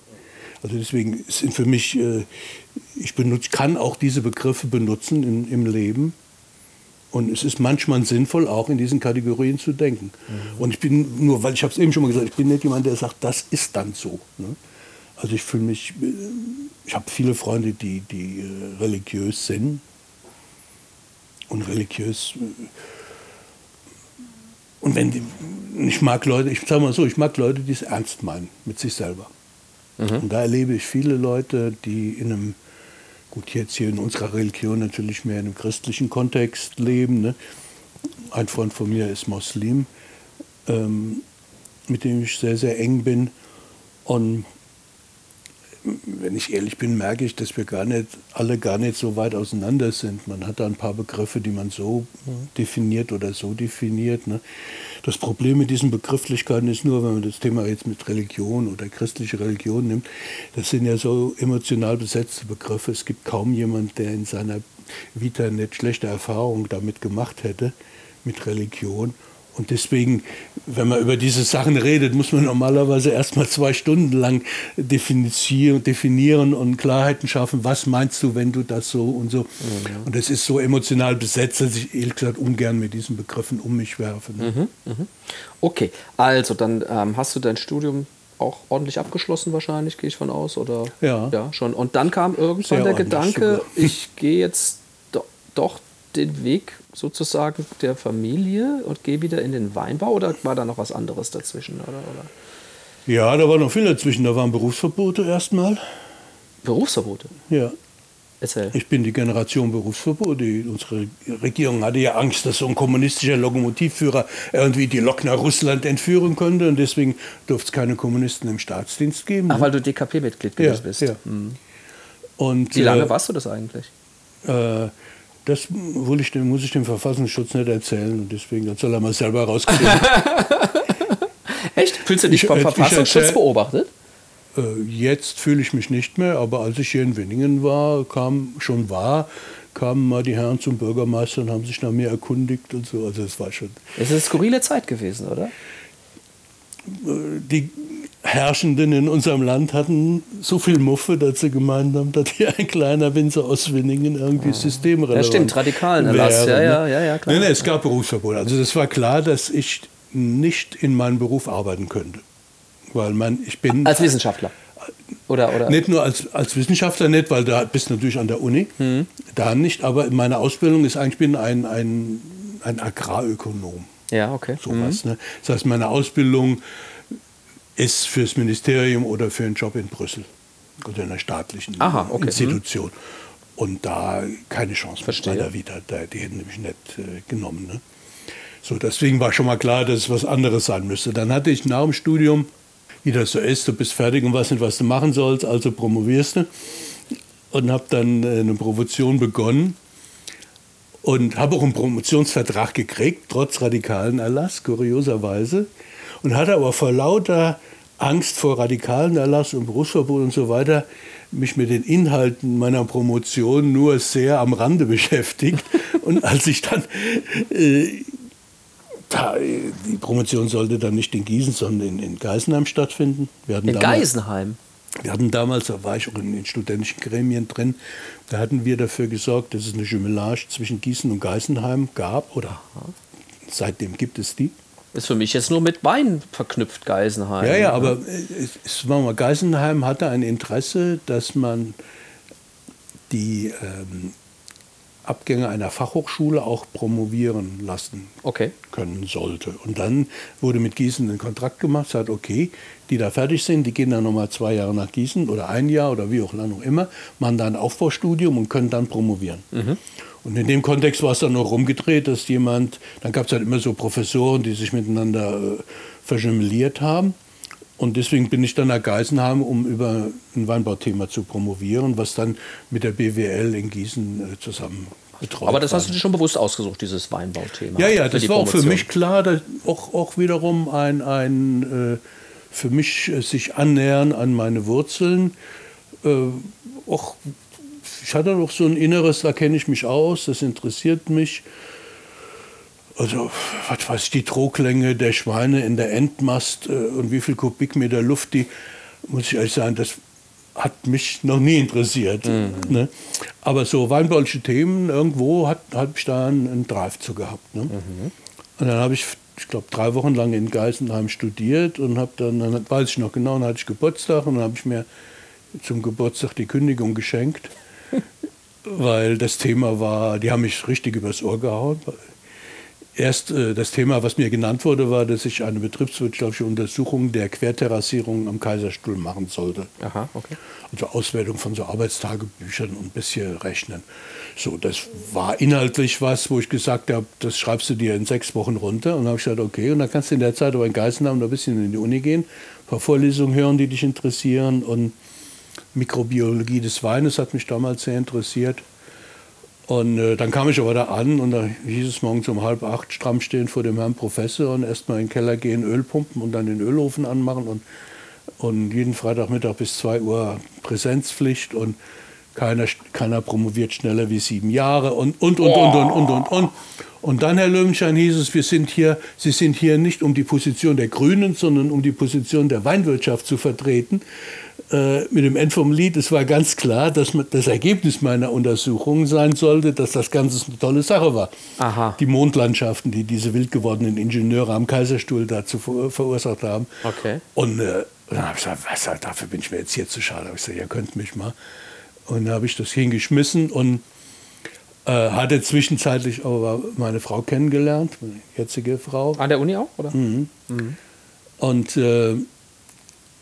Also deswegen sind für mich, äh, ich benutze, kann auch diese Begriffe benutzen im, im Leben. Und es ist manchmal sinnvoll, auch in diesen Kategorien zu denken. Mhm. Und ich bin nur, weil ich habe es eben schon mal gesagt, ich bin nicht jemand, der sagt, das ist dann so. Ne? Also ich fühle mich, äh, ich habe viele Freunde, die, die äh, religiös sind. Und religiös. Und wenn die, ich mag Leute, ich sage mal so, ich mag Leute, die es ernst meinen mit sich selber. Mhm. Und da erlebe ich viele Leute, die in einem, gut, jetzt hier in unserer Religion natürlich mehr in einem christlichen Kontext leben. Ne? Ein Freund von mir ist Muslim, ähm, mit dem ich sehr, sehr eng bin. Und wenn ich ehrlich bin, merke ich, dass wir gar nicht, alle gar nicht so weit auseinander sind. Man hat da ein paar Begriffe, die man so definiert oder so definiert. Ne? Das Problem mit diesen Begrifflichkeiten ist nur, wenn man das Thema jetzt mit Religion oder christliche Religion nimmt, das sind ja so emotional besetzte Begriffe. Es gibt kaum jemand, der in seiner Vita nicht schlechte Erfahrungen damit gemacht hätte, mit Religion. Und deswegen, wenn man über diese Sachen redet, muss man normalerweise erstmal zwei Stunden lang definieren und Klarheiten schaffen. Was meinst du, wenn du das so und so? Mhm. Und es ist so emotional besetzt, dass ich ehrlich gesagt ungern mit diesen Begriffen um mich werfe. Ne? Mhm, mh. Okay, also dann ähm, hast du dein Studium auch ordentlich abgeschlossen wahrscheinlich, gehe ich von aus, oder? Ja. Ja, schon. Und dann kam irgendwann Sehr der Gedanke, sogar. ich gehe jetzt do doch den Weg sozusagen der Familie und gehe wieder in den Weinbau oder war da noch was anderes dazwischen? Oder, oder? Ja, da war noch viel dazwischen. Da waren Berufsverbote erstmal. Berufsverbote? Ja. Erzähl. Ich bin die Generation Berufsverbot. Die, unsere Regierung hatte ja Angst, dass so ein kommunistischer Lokomotivführer irgendwie die Lok nach Russland entführen könnte. Und deswegen durfte es keine Kommunisten im Staatsdienst geben. Ach, weil du DKP-Mitglied ja, bist. Ja. Mhm. Und, Wie lange äh, warst du das eigentlich? Äh, das ich dem, muss ich dem Verfassungsschutz nicht erzählen und deswegen das soll er mal selber rauskriegen. Echt? Fühlst du dich vom Verfassungsschutz beobachtet? Äh, jetzt fühle ich mich nicht mehr, aber als ich hier in Winningen war, kam schon war, kamen mal die Herren zum Bürgermeister und haben sich nach mir erkundigt und so. Also es war schon. Es ist eine skurrile Zeit gewesen, oder? Äh, die Herrschenden in unserem Land hatten so viel Muffe, dass sie gemeint haben, dass hier ein kleiner Winzer aus Winningen irgendwie ah. systemrelevant Ja, stimmt, radikalen Erlass. Ja, ja, ja, ja, klar. Nee, nee, es gab Berufsverbot. Also es war klar, dass ich nicht in meinem Beruf arbeiten könnte. Weil man, ich bin. Als Wissenschaftler. Oder, oder? Nicht nur als, als Wissenschaftler nicht, weil da bist du natürlich an der Uni, mhm. da nicht, aber meine Ausbildung ist eigentlich, ich bin ein, ein, ein Agrarökonom. Ja, okay. Sowas, mhm. ne? Das heißt, meine Ausbildung ist fürs Ministerium oder für einen Job in Brüssel oder in einer staatlichen Aha, okay. Institution. Mhm. Und da keine Chance Verstehe. bei der Vita, die hätten nämlich nicht äh, genommen. Ne? So, deswegen war schon mal klar, dass es was anderes sein müsste. Dann hatte ich nach dem Studium, wie das so ist, du bist fertig und weißt nicht, was du machen sollst, also promovierst du. Und habe dann äh, eine Promotion begonnen und habe auch einen Promotionsvertrag gekriegt, trotz radikalen Erlass, kurioserweise und hatte aber vor lauter Angst vor radikalen Erlass und Berufsverbot und so weiter mich mit den Inhalten meiner Promotion nur sehr am Rande beschäftigt. Und als ich dann, äh, da, die Promotion sollte dann nicht in Gießen, sondern in, in Geisenheim stattfinden. Wir hatten in damals, Geisenheim? Wir hatten damals, da war ich auch in den studentischen Gremien drin, da hatten wir dafür gesorgt, dass es eine Jumelage zwischen Gießen und Geisenheim gab, oder seitdem gibt es die. Ist für mich jetzt nur mit Wein verknüpft, Geisenheim. Ja, ja, ne? aber es, war mal, Geisenheim hatte ein Interesse, dass man die ähm, Abgänger einer Fachhochschule auch promovieren lassen okay. können sollte. Und dann wurde mit Gießen ein Kontrakt gemacht, sagt, okay, die da fertig sind, die gehen dann nochmal zwei Jahre nach Gießen oder ein Jahr oder wie auch lange auch immer, machen da ein Aufbaustudium und können dann promovieren. Mhm. Und in dem Kontext war es dann noch rumgedreht, dass jemand, dann gab es halt immer so Professoren, die sich miteinander äh, verjumeliert haben. Und deswegen bin ich dann nach Geisenheim, um über ein Weinbauthema zu promovieren, was dann mit der BWL in Gießen äh, zusammen betreut Aber das hast du dir schon bewusst ausgesucht, dieses Weinbauthema. Ja, ja, das war auch für mich klar, dass auch, auch wiederum ein, ein äh, für mich äh, sich annähern an meine Wurzeln. Äh, auch ich hatte noch so ein Inneres, da kenne ich mich aus, das interessiert mich. Also, was weiß ich, die Drucklänge der Schweine in der Endmast äh, und wie viel Kubikmeter Luft die, muss ich ehrlich sagen, das hat mich noch nie interessiert. Mhm. Ne? Aber so weinbauliche Themen, irgendwo habe ich da einen, einen, Drive zu gehabt. Ne? Mhm. Und dann habe ich, ich glaube, drei Wochen lang in Geisenheim studiert und habe dann, dann weiß ich noch genau, dann hatte ich Geburtstag und dann habe ich mir zum Geburtstag die Kündigung geschenkt weil das Thema war, die haben mich richtig übers Ohr gehauen. Erst äh, das Thema, was mir genannt wurde, war, dass ich eine betriebswirtschaftliche Untersuchung der Querterrassierung am Kaiserstuhl machen sollte. Aha, okay. Also Auswertung von so Arbeitstagebüchern und ein bisschen rechnen. So, das war inhaltlich was, wo ich gesagt habe, das schreibst du dir in sechs Wochen runter. Und dann habe ich gesagt, okay, und dann kannst du in der Zeit aber in Geisenheim noch ein bisschen in die Uni gehen, ein paar Vorlesungen hören, die dich interessieren und Mikrobiologie des Weines hat mich damals sehr interessiert. Und äh, dann kam ich aber da an und da hieß es morgens um halb acht stramm stehen vor dem Herrn Professor und erstmal in den Keller gehen, Öl pumpen und dann den Ölofen anmachen und, und jeden Freitagmittag bis zwei Uhr Präsenzpflicht und keiner, keiner promoviert schneller wie sieben Jahre und, und, und, und, und, und, und, und. Und dann, Herr Löwenstein, hieß es, wir sind hier, Sie sind hier nicht um die Position der Grünen, sondern um die Position der Weinwirtschaft zu vertreten. Äh, mit dem End vom Lied, es war ganz klar, dass das Ergebnis meiner Untersuchung sein sollte, dass das Ganze eine tolle Sache war. Aha. Die Mondlandschaften, die diese wild gewordenen Ingenieure am Kaiserstuhl dazu verursacht haben. Okay. Und äh, dann habe ich gesagt, was, dafür bin ich mir jetzt hier zu schade. Hab ich gesagt, ihr könnt mich mal. Und dann habe ich das hingeschmissen und äh, hatte zwischenzeitlich aber meine Frau kennengelernt, meine jetzige Frau. An der Uni auch, oder? Mhm. Mhm. Und, äh,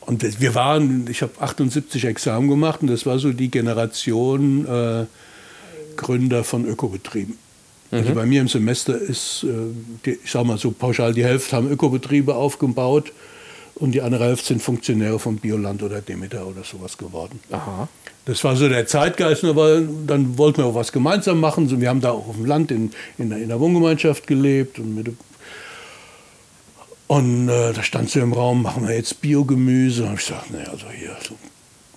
und wir waren, ich habe 78 Examen gemacht und das war so die Generation äh, Gründer von Ökobetrieben. Also mhm. Also bei mir im Semester ist, äh, die, ich sage mal so pauschal, die Hälfte haben Ökobetriebe aufgebaut und die andere Hälfte sind Funktionäre von Bioland oder Demeter oder sowas geworden. Aha. Das war so der Zeitgeist, aber dann wollten wir auch was gemeinsam machen. wir haben da auch auf dem Land in, in, in der Wohngemeinschaft gelebt. Und, mit, und äh, da stand so im Raum, machen wir jetzt Biogemüse. Und ich gesagt, naja, also hier, so,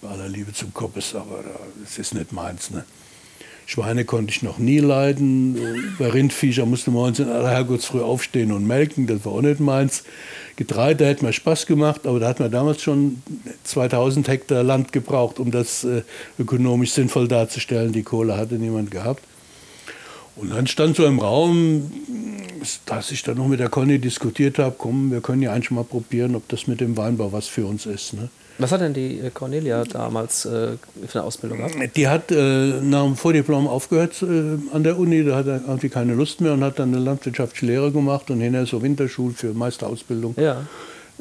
bei aller Liebe zum Koppes, aber das ist nicht meins. Ne? Schweine konnte ich noch nie leiden. Bei Rindviecher musste man uns in aller Herrgottsfrüh aufstehen und melken, das war auch nicht meins. Getreide hätte mir Spaß gemacht, aber da hat man damals schon 2000 Hektar Land gebraucht, um das äh, ökonomisch sinnvoll darzustellen. Die Kohle hatte niemand gehabt. Und dann stand so im Raum, dass ich dann noch mit der Conny diskutiert habe, komm, wir können ja eigentlich mal probieren, ob das mit dem Weinbau was für uns ist. Ne? Was hat denn die äh, Cornelia damals äh, für eine Ausbildung gehabt? Die hat äh, nach dem Vordiplom aufgehört äh, an der Uni, da hat er irgendwie keine Lust mehr und hat dann eine landwirtschaftliche Lehre gemacht und hinterher so Winterschule für Meisterausbildung. Ja.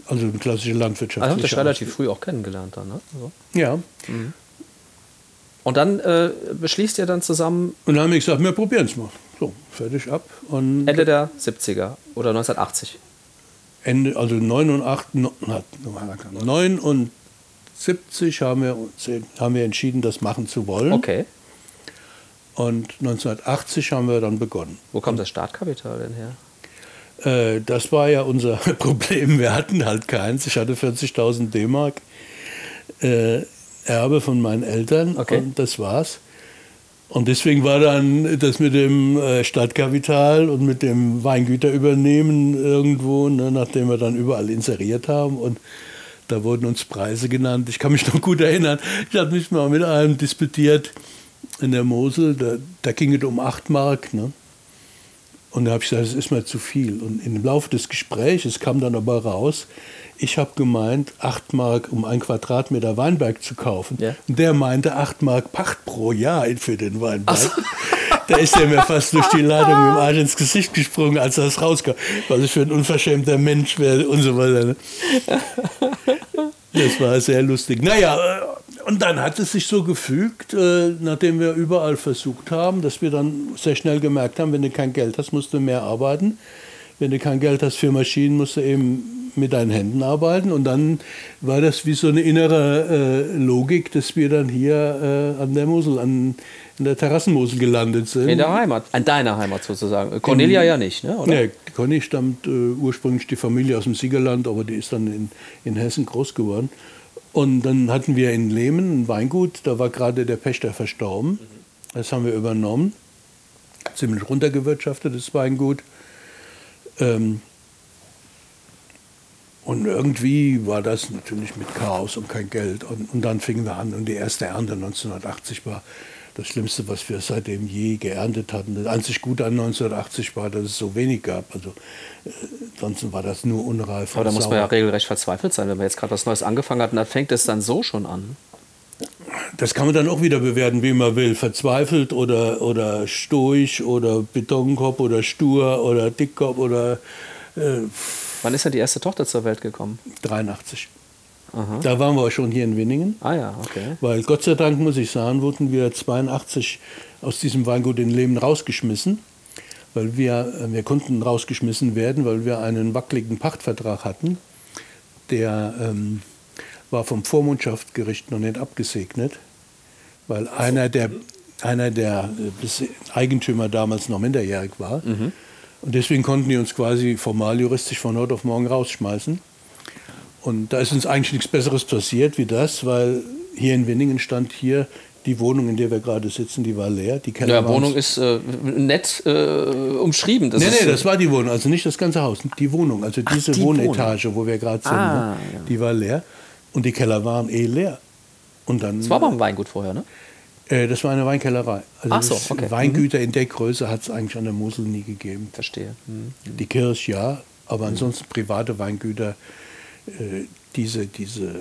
Also eine klassische Landwirtschaft. Also habt ihr relativ früh auch kennengelernt dann, ne? So. Ja. Mhm. Und dann äh, beschließt ihr dann zusammen. Und dann haben wir gesagt, wir probieren es mal. So, fertig ab. Und Ende der 70er oder 1980? Ende, also 89, 9 70 haben wir, haben wir entschieden, das machen zu wollen. Okay. Und 1980 haben wir dann begonnen. Wo kommt das Startkapital denn her? Äh, das war ja unser Problem. Wir hatten halt keins. Ich hatte 40.000 D-Mark äh, Erbe von meinen Eltern okay. und das war's. Und deswegen war dann das mit dem äh, Stadtkapital und mit dem Weingüterübernehmen irgendwo, ne, nachdem wir dann überall inseriert haben und da wurden uns Preise genannt. Ich kann mich noch gut erinnern, ich habe mich mal mit einem disputiert in der Mosel, da, da ging es um 8 Mark. Ne? Und da habe ich gesagt, das ist mir zu viel. Und im Laufe des Gesprächs kam dann aber raus, ich habe gemeint, 8 Mark, um ein Quadratmeter Weinberg zu kaufen. Ja. Und der meinte 8 Mark Pacht pro Jahr für den Weinberg. So. Da ist er mir fast durch die Leitung mit dem Arsch ins Gesicht gesprungen, als das rauskam. Was ich für ein unverschämter Mensch wäre und so weiter. Ne? Das war sehr lustig. Naja, äh, und dann hat es sich so gefügt, äh, nachdem wir überall versucht haben, dass wir dann sehr schnell gemerkt haben, wenn du kein Geld hast, musst du mehr arbeiten. Wenn du kein Geld hast für Maschinen, musst du eben mit deinen Händen arbeiten. Und dann war das wie so eine innere äh, Logik, dass wir dann hier äh, an der Mosel, an, in der Terrassenmosel gelandet sind. In der Heimat, an deiner Heimat sozusagen. Cornelia in, ja nicht, ne? oder? Nee, Conny stammt äh, ursprünglich die Familie aus dem Siegerland, aber die ist dann in, in Hessen groß geworden. Und dann hatten wir in Lehmen ein Weingut, da war gerade der Pächter verstorben. Das haben wir übernommen. Ziemlich runtergewirtschaftetes Weingut. Ähm, und irgendwie war das natürlich mit Chaos und kein Geld. Und, und dann fingen wir an und die erste Ernte 1980 war das Schlimmste, was wir seitdem je geerntet hatten. Das einzig Gute an 1980 war, dass es so wenig gab. Also äh, ansonsten war das nur unreif. Aber da muss man ja regelrecht verzweifelt sein, wenn man jetzt gerade was Neues angefangen hat und dann fängt es dann so schon an. Das kann man dann auch wieder bewerten, wie man will. Verzweifelt oder, oder stoisch oder Betonkopf oder stur oder Dickkopf oder äh, Wann ist denn die erste Tochter zur Welt gekommen? 83. Aha. Da waren wir schon hier in Winningen. Ah ja, okay. Weil Gott sei Dank, muss ich sagen, wurden wir 82 aus diesem Weingut in Leben rausgeschmissen. Weil wir, äh, wir konnten rausgeschmissen werden, weil wir einen wackeligen Pachtvertrag hatten. Der ähm, war vom Vormundschaftsgericht noch nicht abgesegnet. Weil einer der, einer der äh, Eigentümer damals noch minderjährig war. Mhm. Und deswegen konnten die uns quasi formal juristisch von heute auf morgen rausschmeißen. Und da ist uns eigentlich nichts Besseres passiert wie das, weil hier in Winningen stand hier Die Wohnung, in der wir gerade sitzen, die war leer. Die Keller Ja, Wohnung ist äh, nett äh, umschrieben. Das Nee, nee, das war die Wohnung, also nicht das ganze Haus, die Wohnung, also diese die Wohnetage, wo wir gerade sind, Ah, ne? die war leer und die Keller waren eh leer. Und dann, das war aber ein Weingut vorher, ne? Äh, das war eine Weinkellerei. Also Ach so, okay. Weingüter in der Größe hat es eigentlich an der Mosel nie gegeben. Verstehe. Mhm. Die Kirche ja, aber ansonsten private Weingüter, äh, diese, diese,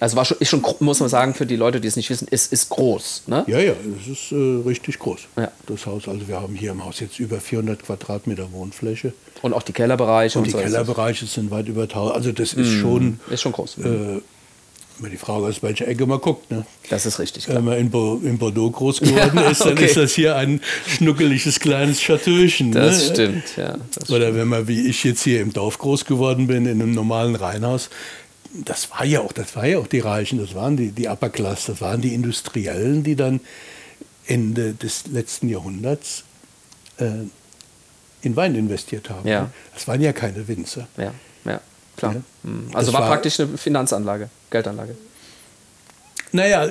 Also war schon, ist schon, muss man sagen, für die Leute, die es nicht wissen, ist, ist groß. Ne? ja, ja, es ist äh, richtig groß. Ja. Das Haus, also wir haben hier im Haus jetzt über 400 Quadratmeter Wohnfläche Und auch die Kellerbereiche und und, die so. Kellerbereiche sind weit über 1000. Also das ist schon, Ist schon groß. äh, immer die Frage, aus welcher Ecke man guckt. Ne? das ist richtig. Klar. Wenn man in, Bo in Bordeaux groß geworden ist, dann okay. ist das hier ein schnuckeliges kleines Chateauchen. Das ne? stimmt, ja. Das Oder wenn man, wie ich jetzt hier im Dorf groß geworden bin, in einem normalen Reihenhaus, das war ja auch, das war ja auch die Reichen, das waren die, die Upper Class, das waren die Industriellen, die dann Ende des letzten Jahrhunderts äh, in Wein investiert haben. Ja. Das waren ja keine Winzer. ja, ja, klar. Ja. Das Also war, war- praktisch eine Finanzanlage, Geldanlage. Naja,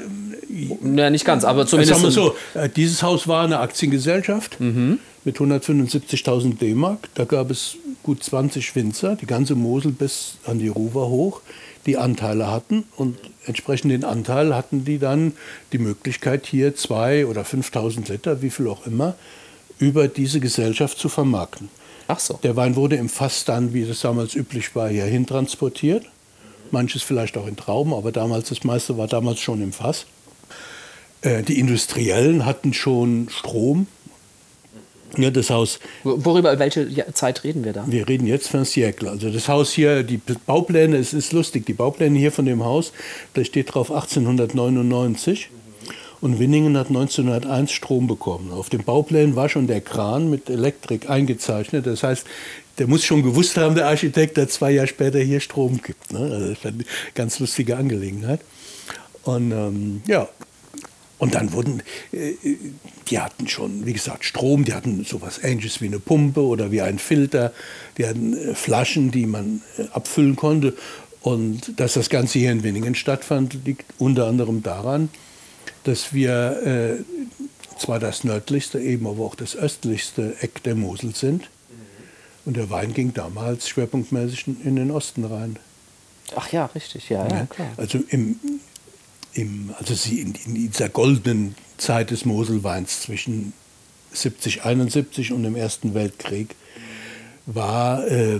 Ja, nicht ganz, aber Sagen zumindest. wir so, äh, dieses Haus war eine Aktiengesellschaft Mhm. mit 175.000 D-Mark. Da gab es gut 20 Winzer, die ganze Mosel bis an die Ruwer hoch, die Anteile hatten. Und entsprechend den Anteil hatten die dann die Möglichkeit, hier 2.000 oder 5.000 Liter, wie viel auch immer, über diese Gesellschaft zu vermarkten. Ach so. Der Wein wurde im Fass dann, wie das damals üblich war, hierhin transportiert. Manches vielleicht auch in Trauben, aber damals das meiste war damals schon im Fass. Äh, die Industriellen hatten schon Strom. Ja, das Haus, Wo- Worüber, welche Zeit reden wir da? wir reden jetzt von Siècle. Also das Haus hier, die Baupläne, es ist lustig, die Baupläne hier von dem Haus, da steht drauf 1899. Und Winningen hat 1901 Strom bekommen. Auf dem Bauplan war schon der Kran mit Elektrik eingezeichnet. Das heißt, der muss schon gewusst haben, der Architekt, dass zwei Jahre später hier Strom gibt. Ne? Also das ist eine ganz lustige Angelegenheit. Und ähm, ja, und dann wurden, äh, die hatten schon, wie gesagt, Strom, die hatten sowas ähnliches wie eine Pumpe oder wie ein Filter, die hatten äh, Flaschen, die man äh, abfüllen konnte. Und dass das Ganze hier in Winningen stattfand, liegt unter anderem daran, dass wir äh, zwar das nördlichste, eben aber auch das östlichste Eck der Mosel sind. Und der Wein ging damals schwerpunktmäßig in- den Osten rein. Ach ja, richtig, ja, ja, klar. Also, im, im, also sie in, in dieser goldenen Zeit des Moselweins zwischen 70, 71 und dem Ersten Weltkrieg war, äh,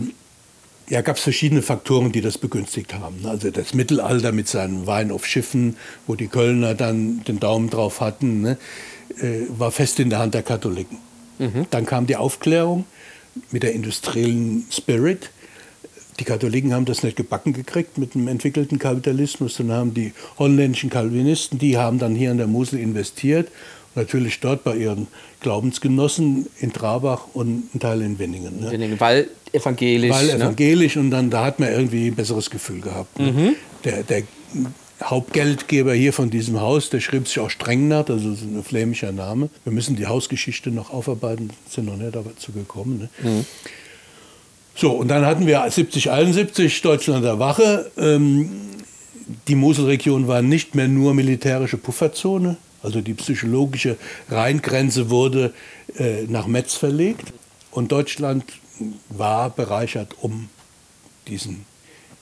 ja, gab es verschiedene Faktoren, die das begünstigt haben. Also das Mittelalter mit seinem Wein auf Schiffen, wo die Kölner dann den Daumen drauf hatten, ne, äh, war fest in der Hand der Katholiken. Dann kam die Aufklärung mit der industriellen Spirit. Die Katholiken haben das nicht gebacken gekriegt mit dem entwickelten Kapitalismus, sondern haben die holländischen Calvinisten, die haben dann hier an der Mosel investiert. Natürlich dort bei ihren Glaubensgenossen in Trabach und ein Teil in Winningen. Ne? Winningen, Weil evangelisch. Weil ne? evangelisch und dann da hat man irgendwie ein besseres Gefühl gehabt. Ne? Der, der Hauptgeldgeber hier von diesem Haus, der schrieb sich auch Strengnert, also das ist ein flämischer Name. Wir müssen die Hausgeschichte noch aufarbeiten, sind noch nicht dazu gekommen. Ne? So, und dann hatten wir 70, 71 Deutschlander Wache. Ähm, die Moselregion war nicht mehr nur militärische Pufferzone, also die psychologische Rheingrenze wurde äh, nach Metz verlegt und Deutschland war bereichert um diesen,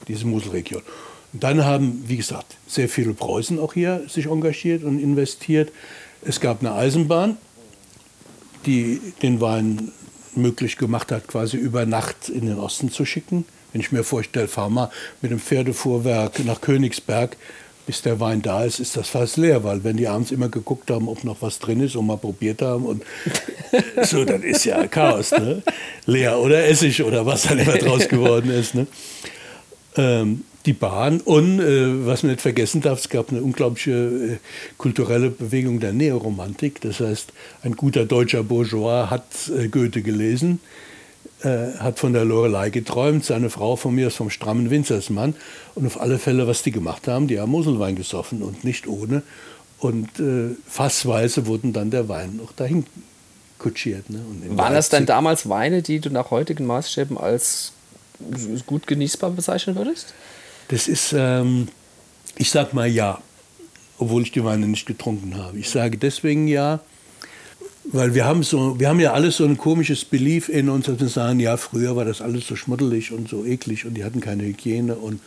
diese Moselregion. Und dann haben, wie gesagt, sehr viele Preußen auch hier sich engagiert und investiert. Es gab eine Eisenbahn, die den Wein möglich gemacht hat, quasi über Nacht in den Osten zu schicken. Wenn ich mir vorstelle, fahr mal mit dem Pferdefuhrwerk nach Königsberg, bis der Wein da ist, ist das fast leer, weil wenn die abends immer geguckt haben, ob noch was drin ist und mal probiert haben und so, dann ist ja Chaos, ne? Leer oder Essig oder was dann immer draus geworden ist, ne? ähm, die Bahn und äh, was man nicht vergessen darf, es gab eine unglaubliche äh, kulturelle Bewegung der Neoromantik. Das heißt, ein guter deutscher Bourgeois hat äh, Goethe gelesen, äh, hat von der Lorelei geträumt, seine Frau von mir ist vom strammen Winzersmann und auf alle Fälle, was die gemacht haben, die haben Moselwein gesoffen und nicht ohne. Und äh, fassweise wurden dann der Wein auch dahin kutschiert. Ne? Waren das denn damals Weine, die du nach heutigen Maßstäben als gut genießbar bezeichnen würdest? Das ist, ähm, ich sag mal ja. obwohl ich die Weine nicht getrunken habe. Ich sage deswegen ja, weil wir haben, so, wir haben ja alles so ein komisches Belief in uns, dass wir sagen, ja, früher war das alles so schmuddelig und so eklig und die hatten keine Hygiene und,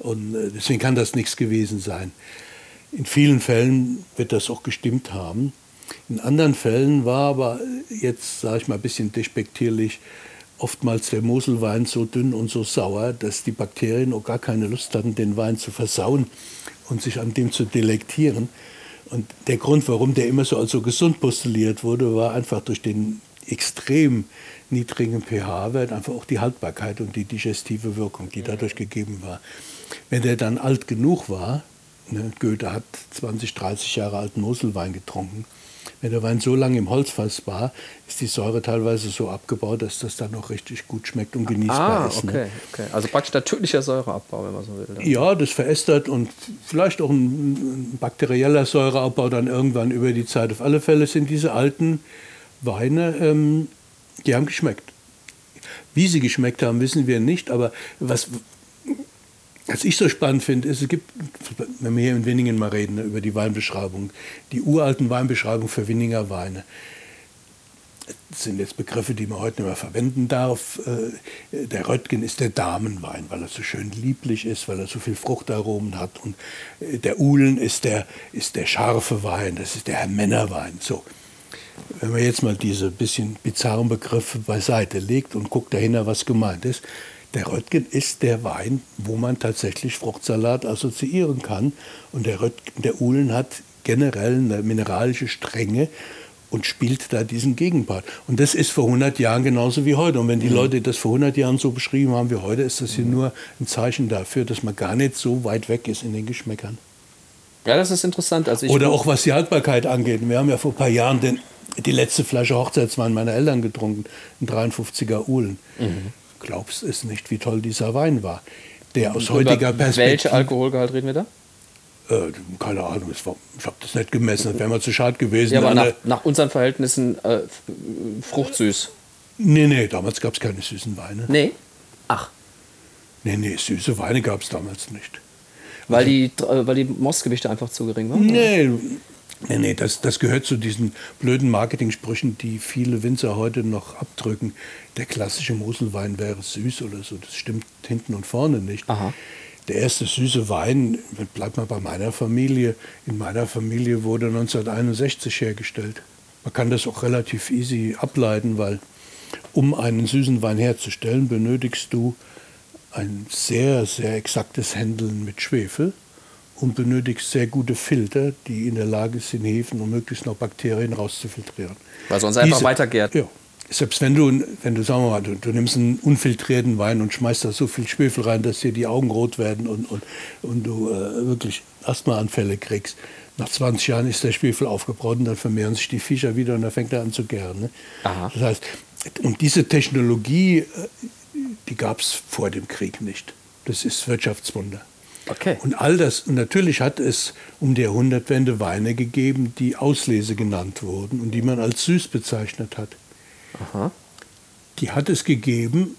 und äh, deswegen kann das nichts gewesen sein. In vielen Fällen wird das auch gestimmt haben. In anderen Fällen war aber jetzt, sage ich mal ein bisschen despektierlich, oftmals der Moselwein so dünn und so sauer, dass die Bakterien auch gar keine Lust hatten, den Wein zu versauen und sich an dem zu delektieren. Und der Grund, warum der immer so als so gesund postuliert wurde, war einfach durch den extrem niedrigen pH-Wert, einfach auch die Haltbarkeit und die digestive Wirkung, die dadurch gegeben war. Wenn der dann alt genug war, ne, Goethe hat 20, 30 Jahre alten Moselwein getrunken, wenn der Wein so lange im Holzfass war, ist die Säure teilweise so abgebaut, dass das dann noch richtig gut schmeckt und genießbar ah, ist. Okay, Ne? okay. Also praktisch natürlicher Säureabbau, wenn man so will. Dann. Ja, das verästert und vielleicht auch ein, ein bakterieller Säureabbau dann irgendwann über die Zeit. Auf alle Fälle sind diese alten Weine, ähm, die haben geschmeckt. Wie sie geschmeckt haben, wissen wir nicht, aber was, was ich so spannend finde, ist, es gibt, wenn wir hier in Winningen mal reden, ne, über die Weinbeschreibung, die uralten Weinbeschreibungen für Winninger Weine. Das sind jetzt Begriffe, die man heute nicht mehr verwenden darf. Äh, Der Röttgen ist der Damenwein, weil er so schön lieblich ist, weil er so viel Fruchtaromen hat. Und äh, der Uhlen ist der, ist der scharfe Wein, das ist der Männerwein. So. Wenn man jetzt mal diese bisschen bizarren Begriffe beiseite legt und guckt dahinter, was gemeint ist, der Röttgen ist der Wein, wo man tatsächlich Fruchtsalat assoziieren kann. Und der, Röttgen, der Uhlen hat generell eine mineralische Strenge und spielt da diesen Gegenpart. Und das ist vor 100 Jahren genauso wie heute. Und wenn die Leute das vor 100 Jahren so beschrieben haben wie heute, ist das hier nur ein Zeichen dafür, dass man gar nicht so weit weg ist in den Geschmäckern. Ja, das ist interessant. Also Oder auch was die Haltbarkeit angeht. Wir haben ja vor ein paar Jahren den, die letzte Flasche Hochzeitswein meiner Eltern getrunken, ein 53er Uhlen. Glaubst es nicht, wie toll dieser Wein war. Der aus Über heutiger Perspektive. Welche Alkoholgehalt reden wir da? Äh, keine Ahnung, war, ich habe das nicht gemessen, das wäre mal zu schade gewesen. Ja, aber nach, Eine- nach unseren Verhältnissen äh, fruchtsüß. nee, nee, damals gab es keine süßen Weine. Nee. Ach, Nee, nee, süße Weine gab es damals nicht. weil die, äh, weil die Mostgewichte einfach zu gering waren? Nee, nee, nee das, das gehört zu diesen blöden Marketing-Sprüchen, die viele Winzer heute noch abdrücken. Der klassische Moselwein wäre süß oder so. Das stimmt hinten und vorne nicht. Aha. Der erste süße Wein, bleibt mal bei meiner Familie, in meiner Familie wurde 1961 hergestellt. Man kann das auch relativ easy ableiten, weil um einen süßen Wein herzustellen, benötigst du ein sehr, sehr exaktes Händeln mit Schwefel und benötigst sehr gute Filter, die in der Lage sind, Hefen und möglichst noch Bakterien rauszufiltrieren. Weil sonst einfach weitergärt. Ja. Selbst wenn du, wenn du, sagen wir mal, du, du nimmst einen unfiltrierten Wein und schmeißt da so viel Schwefel rein, dass dir die Augen rot werden und, und, und du äh, wirklich Asthmaanfälle kriegst. Nach 20 Jahren ist der Schwefel aufgebraut und dann vermehren sich die Viecher wieder und dann fängt er an zu gären. Ne? Das heißt, und diese Technologie, äh, die gab es vor dem Krieg nicht. Das ist Wirtschaftswunder. Okay. Und all das, und natürlich hat es um die Jahrhundertwende Weine gegeben, die Auslese genannt wurden und die man als süß bezeichnet hat. Aha. Die hat es gegeben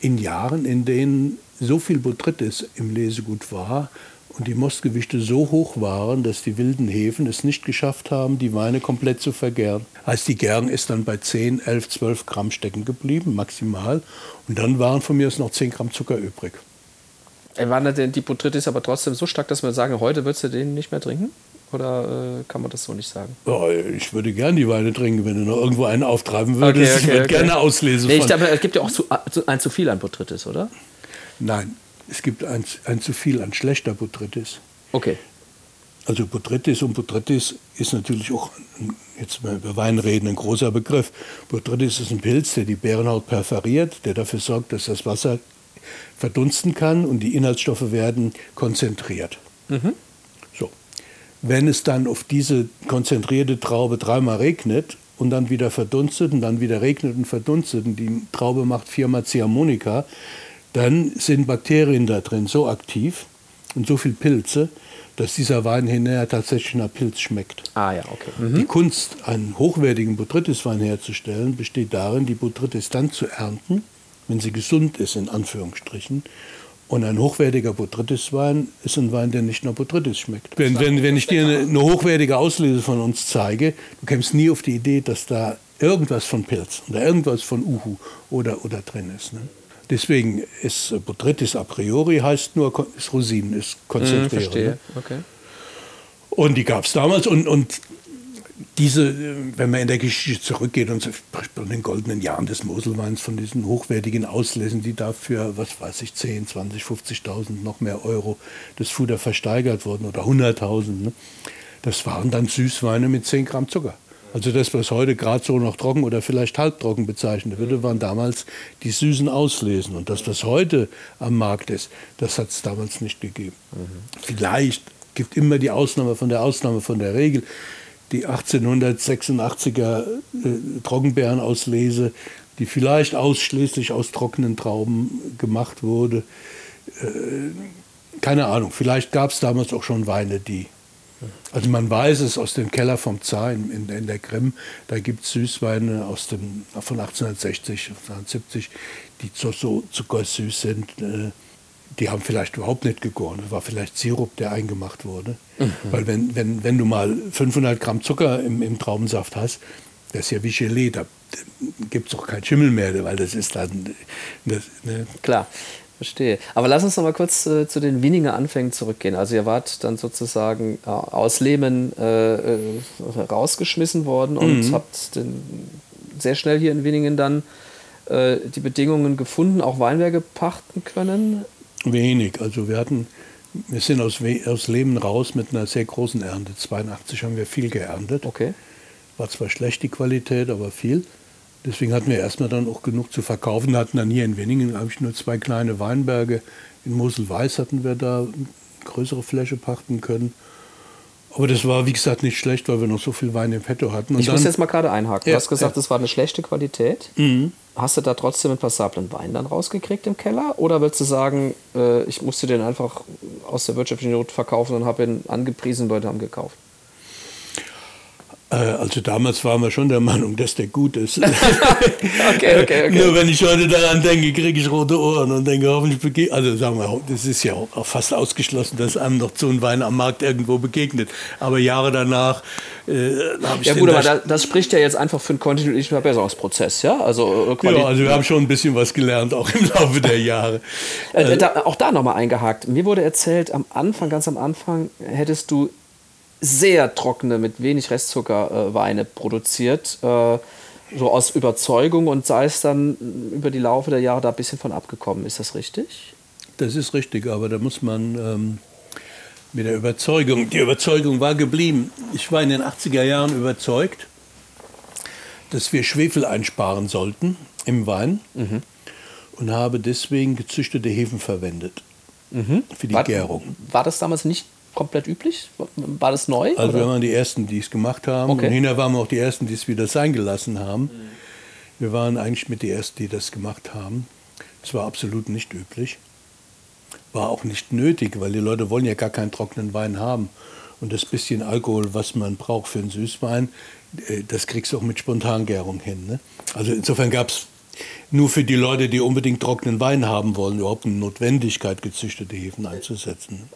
in Jahren, in denen so viel Botrytis im Lesegut war und die Mostgewichte so hoch waren, dass die wilden Hefen es nicht geschafft haben, die Weine komplett zu vergären. Heißt, die Gärung ist dann bei 10, 11, 12 Gramm stecken geblieben, maximal. Und dann waren von mir aus noch 10 Gramm Zucker übrig. War denn die Botrytis aber trotzdem so stark, dass wir sagen, heute würdest du den nicht mehr trinken? Oder äh, kann man das so nicht sagen? Ja, ich würde gern die Weine trinken, wenn du noch irgendwo einen auftreiben würdest. Okay, ich okay, würde okay. gerne Auslese Nee, ich glaube, es gibt ja auch zu, ein zu viel an Botrytis, oder? Nein, es gibt ein, ein zu viel an schlechter Botrytis. Okay. Also Botrytis und Botrytis ist natürlich auch, jetzt mal über Wein reden, ein großer Begriff. Botrytis ist ein Pilz, der die Bärenhaut perforiert, der dafür sorgt, dass das Wasser verdunsten kann und die Inhaltsstoffe werden konzentriert. So. Wenn es dann auf diese konzentrierte Traube dreimal regnet und dann wieder verdunstet und dann wieder regnet und verdunstet und die Traube macht viermal Ziehharmonika, dann sind Bakterien da drin so aktiv und so viel Pilze, dass dieser Wein hinterher tatsächlich nach Pilz schmeckt. Ah ja, okay. Die Kunst, einen hochwertigen Botrytiswein herzustellen, besteht darin, die Botrytis dann zu ernten, wenn sie gesund ist, in Anführungsstrichen, Und ein hochwertiger Botrytis-Wein ist ein Wein, der nicht nur Botrytis schmeckt. Wenn, wenn, wenn ich dir eine, eine hochwertige Auslese von uns zeige, du kämst nie auf die Idee, dass da irgendwas von Pilz oder irgendwas von Uhu oder, oder drin ist. Ne? Deswegen ist Botrytis a priori heißt nur ist Rosinen, ist konzentriert. Mhm, verstehe. Ne? Okay. Und die gab es damals und, und diese, wenn man in der Geschichte zurückgeht und spricht von den goldenen Jahren des Moselweins, von diesen hochwertigen Auslesen, die dafür, was weiß ich, 10, 20, 50.000 noch mehr Euro das Fuder versteigert wurden oder 100.000, ne? das waren dann Süßweine mit 10 Gramm Zucker. Also das, was heute gerade so noch trocken oder vielleicht halbtrocken bezeichnet würde, waren damals die süßen Auslesen. Und das, was heute am Markt ist, das hat es damals nicht gegeben. Mhm. Vielleicht gibt immer die Ausnahme von der Ausnahme von der Regel die 1886er äh, Trockenbeerenauslese, die vielleicht ausschließlich aus trockenen Trauben gemacht wurde. Äh, keine Ahnung, vielleicht gab es damals auch schon Weine, die. Also man weiß es aus dem Keller vom Zar in, in, in der Grimm, da gibt es Süßweine aus dem, von 1860, 1870, die so, so zuckersüß sind. Äh, die haben vielleicht überhaupt nicht gegoren. Das war vielleicht Sirup, der eingemacht wurde. Mhm. Weil wenn, wenn, wenn du mal 500 Gramm Zucker im, im Traubensaft hast, das ist ja wie Gelee, da gibt es auch keinen Schimmel mehr, weil das ist dann... Das, ne? Klar, verstehe. Aber lass uns noch mal kurz äh, zu den Wieninger Anfängen zurückgehen. Also ihr wart dann sozusagen äh, aus Lehman äh, äh rausgeschmissen worden und mhm. habt den, sehr schnell hier in Wieningen dann äh, die Bedingungen gefunden, auch Weinberge pachten können. Wenig. Also wir hatten, wir sind aus, aus Leben raus mit einer sehr großen Ernte. 82 haben wir viel geerntet. Okay. War zwar schlecht die Qualität, aber viel. Deswegen hatten wir erstmal dann auch genug zu verkaufen. Wir hatten dann hier in Wenningen, glaube ich, nur zwei kleine Weinberge. In Mosel-Weiß hatten wir da eine größere Fläche pachten können. Aber das war, wie gesagt, nicht schlecht, weil wir noch so viel Wein im Petto hatten. Und ich muss jetzt mal gerade einhaken. Ja, du hast gesagt, es ja. war eine schlechte Qualität. Mhm. Hast du da trotzdem einen passablen Wein dann rausgekriegt im Keller? Oder willst du sagen, äh, ich musste den einfach aus der wirtschaftlichen Not verkaufen und habe ihn angepriesen, Leute haben gekauft? Äh, also damals waren wir schon der Meinung, dass der gut ist. okay, okay, okay. Nur wenn ich heute daran denke, kriege ich rote Ohren und denke, hoffentlich begegnet. Also sagen wir, das ist ja auch fast ausgeschlossen, dass einem noch so ein Wein am Markt irgendwo begegnet. Aber Jahre danach äh, habe ich Ja gut, aber das, das, spricht ja jetzt einfach für einen kontinuierlichen Verbesserungsprozess, ja? Also, äh, ja, also wir haben schon ein bisschen was gelernt, auch im Laufe der Jahre. Äh, da, auch da nochmal eingehakt. Mir wurde erzählt, am Anfang, ganz am Anfang, hättest du sehr trockene, mit wenig Restzucker äh, Weine produziert. Äh, so aus Überzeugung und sei es dann über die Laufe der Jahre da ein bisschen von abgekommen. Ist das richtig? Das ist richtig, aber da muss man ähm, mit der Überzeugung, die Überzeugung war geblieben. Ich war in den 80er Jahren überzeugt, dass wir Schwefel einsparen sollten im Wein mhm. und habe deswegen gezüchtete Hefen verwendet mhm. für die war, Gärung. War das damals nicht komplett üblich? War das neu? Also oder? wir waren die Ersten, die es gemacht haben. Okay. Und hinterher waren wir auch die Ersten, die es wieder sein gelassen haben. Mhm. Wir waren eigentlich mit die Ersten, die das gemacht haben. Es war absolut nicht üblich. War auch nicht nötig, weil die Leute wollen ja gar keinen trockenen Wein haben. Und das bisschen Alkohol, was man braucht für einen Süßwein, äh, das kriegst du auch mit Spontangärung hin. Ne? Also insofern gab es nur für die Leute, die unbedingt trockenen Wein haben wollen, überhaupt eine Notwendigkeit, gezüchtete Hefen einzusetzen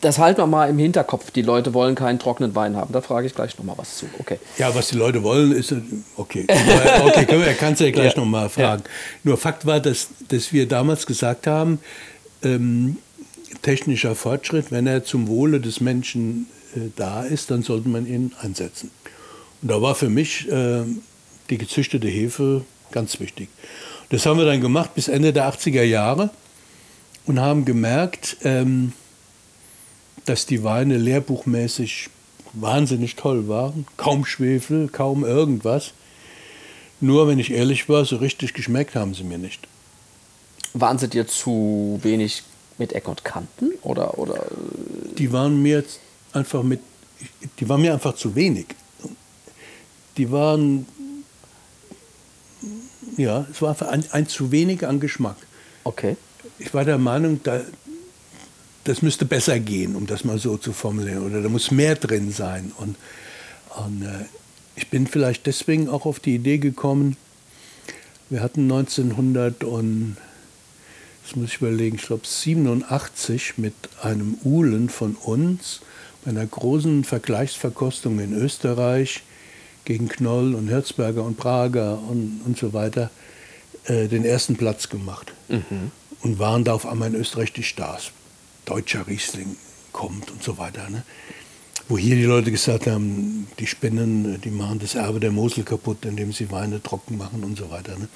das halten wir mal im Hinterkopf. Die Leute wollen keinen trockenen Wein haben. Da frage ich gleich noch mal was zu. Okay. Ja, was die Leute wollen, ist okay. Okay, können wir, kannst du ja gleich ja. noch mal fragen. Ja. Nur Fakt war, dass, dass wir damals gesagt haben, ähm, technischer Fortschritt, wenn er zum Wohle des Menschen äh, da ist, dann sollte man ihn einsetzen. Und da war für mich äh, die gezüchtete Hefe ganz wichtig. Das haben wir dann gemacht bis Ende der 80er Jahre und haben gemerkt, ähm, dass die Weine lehrbuchmäßig wahnsinnig toll waren. Kaum Schwefel, kaum irgendwas. Nur, wenn ich ehrlich war, so richtig geschmeckt haben sie mir nicht. Waren sie dir zu wenig mit Eck und Kanten? Oder, oder? Die waren mir einfach mit. Die waren mir einfach zu wenig. Die waren. Ja, es war einfach ein, ein zu wenig an Geschmack. Okay. Ich war der Meinung, da, das müsste besser gehen, um das mal so zu formulieren. Oder da muss mehr drin sein. Und, und äh, ich bin vielleicht deswegen auch auf die Idee gekommen, wir hatten 1960 das muss ich überlegen, ich glaube 87 mit einem Uhlen von uns bei einer großen Vergleichsverkostung in Österreich gegen Knoll und Herzberger und Prager und, und so weiter äh, den ersten Platz gemacht. Mhm. Und waren da auf einmal in Österreich die Stars. Deutscher Riesling kommt und so weiter. Ne? Wo hier die Leute gesagt haben, die Spinnen, die machen das Erbe der Mosel kaputt, indem sie Weine trocken machen und so weiter. Ne?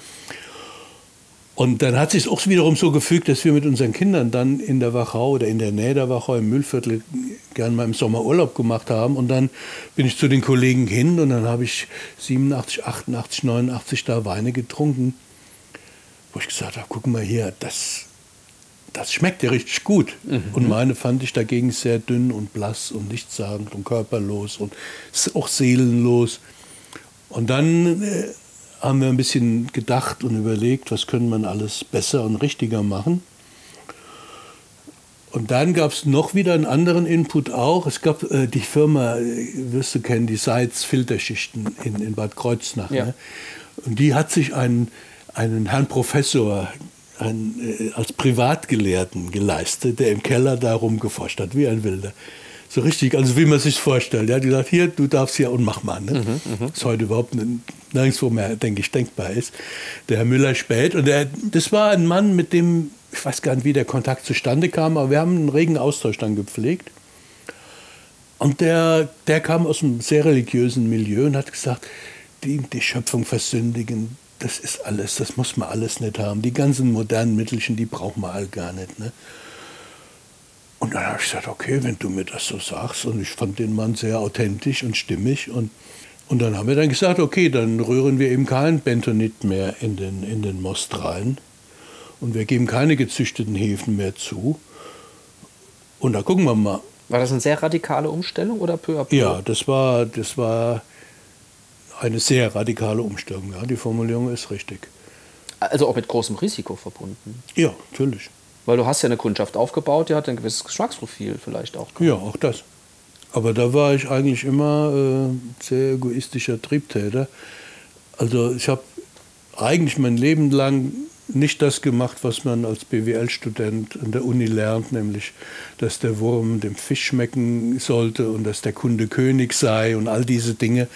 Und dann hat sich auch wiederum so gefügt, dass wir mit unseren Kindern dann in der Wachau oder in der Nähe der Wachau im Müllviertel gern mal im Sommer Urlaub gemacht haben. Und dann bin ich zu den Kollegen hin und dann habe ich 87, 88, 89 da Weine getrunken, wo ich gesagt habe, guck mal hier, das, das schmeckt ja richtig gut. Mhm. Und meine fand ich dagegen sehr dünn und blass und nichtssagend und körperlos und auch seelenlos. Und dann äh, haben wir ein bisschen gedacht und überlegt, was können man alles besser und richtiger machen. Und dann gab es noch wieder einen anderen Input auch. Es gab äh, die Firma, äh, wirst du kennen, die Seitz Filterschichten in, in Bad Kreuznach. Ja. Ne? Und die hat sich einen, einen Herrn Professor ein, äh, als Privatgelehrten geleistet, der im Keller da rumgeforscht hat, wie ein Wilder. So richtig, also wie man sich vorstellt. Er hat gesagt, hier, du darfst hier und mach mal. Ne? Mhm, mhm. Das ist heute überhaupt nirgendwo mehr, denke ich, denkbar ist. Der Herr Müller-Spät. Und der, das war ein Mann, mit dem, ich weiß gar nicht, wie der Kontakt zustande kam, aber wir haben einen regen Austausch dann gepflegt. Und der, der kam aus einem sehr religiösen Milieu und hat gesagt, die, die Schöpfung versündigen, das ist alles, das muss man alles nicht haben. Die ganzen modernen Mittelchen, die braucht man all gar nicht. Ne? Und dann habe ich gesagt, okay, wenn du mir das so sagst. Und ich fand den Mann sehr authentisch und stimmig. Und, und dann haben wir dann gesagt, okay, dann rühren wir eben kein Bentonit mehr in den, in den Most rein. Und wir geben keine gezüchteten Hefen mehr zu. Und da gucken wir mal. War das eine sehr radikale Umstellung oder peu à peu? Ja, das war, das war eine sehr radikale Umstellung. Ja, die Formulierung ist richtig. Also auch mit großem Risiko verbunden? Ja, natürlich. Weil du hast ja eine Kundschaft aufgebaut, die hat ein gewisses Geschmacksprofil vielleicht auch. Ja, auch das. Aber da war ich eigentlich immer äh, sehr egoistischer Triebtäter. Also ich habe eigentlich mein Leben lang nicht das gemacht, was man als BWL-Student an der Uni lernt, nämlich, dass der Wurm dem Fisch schmecken sollte und dass der Kunde König sei und all diese Dinge.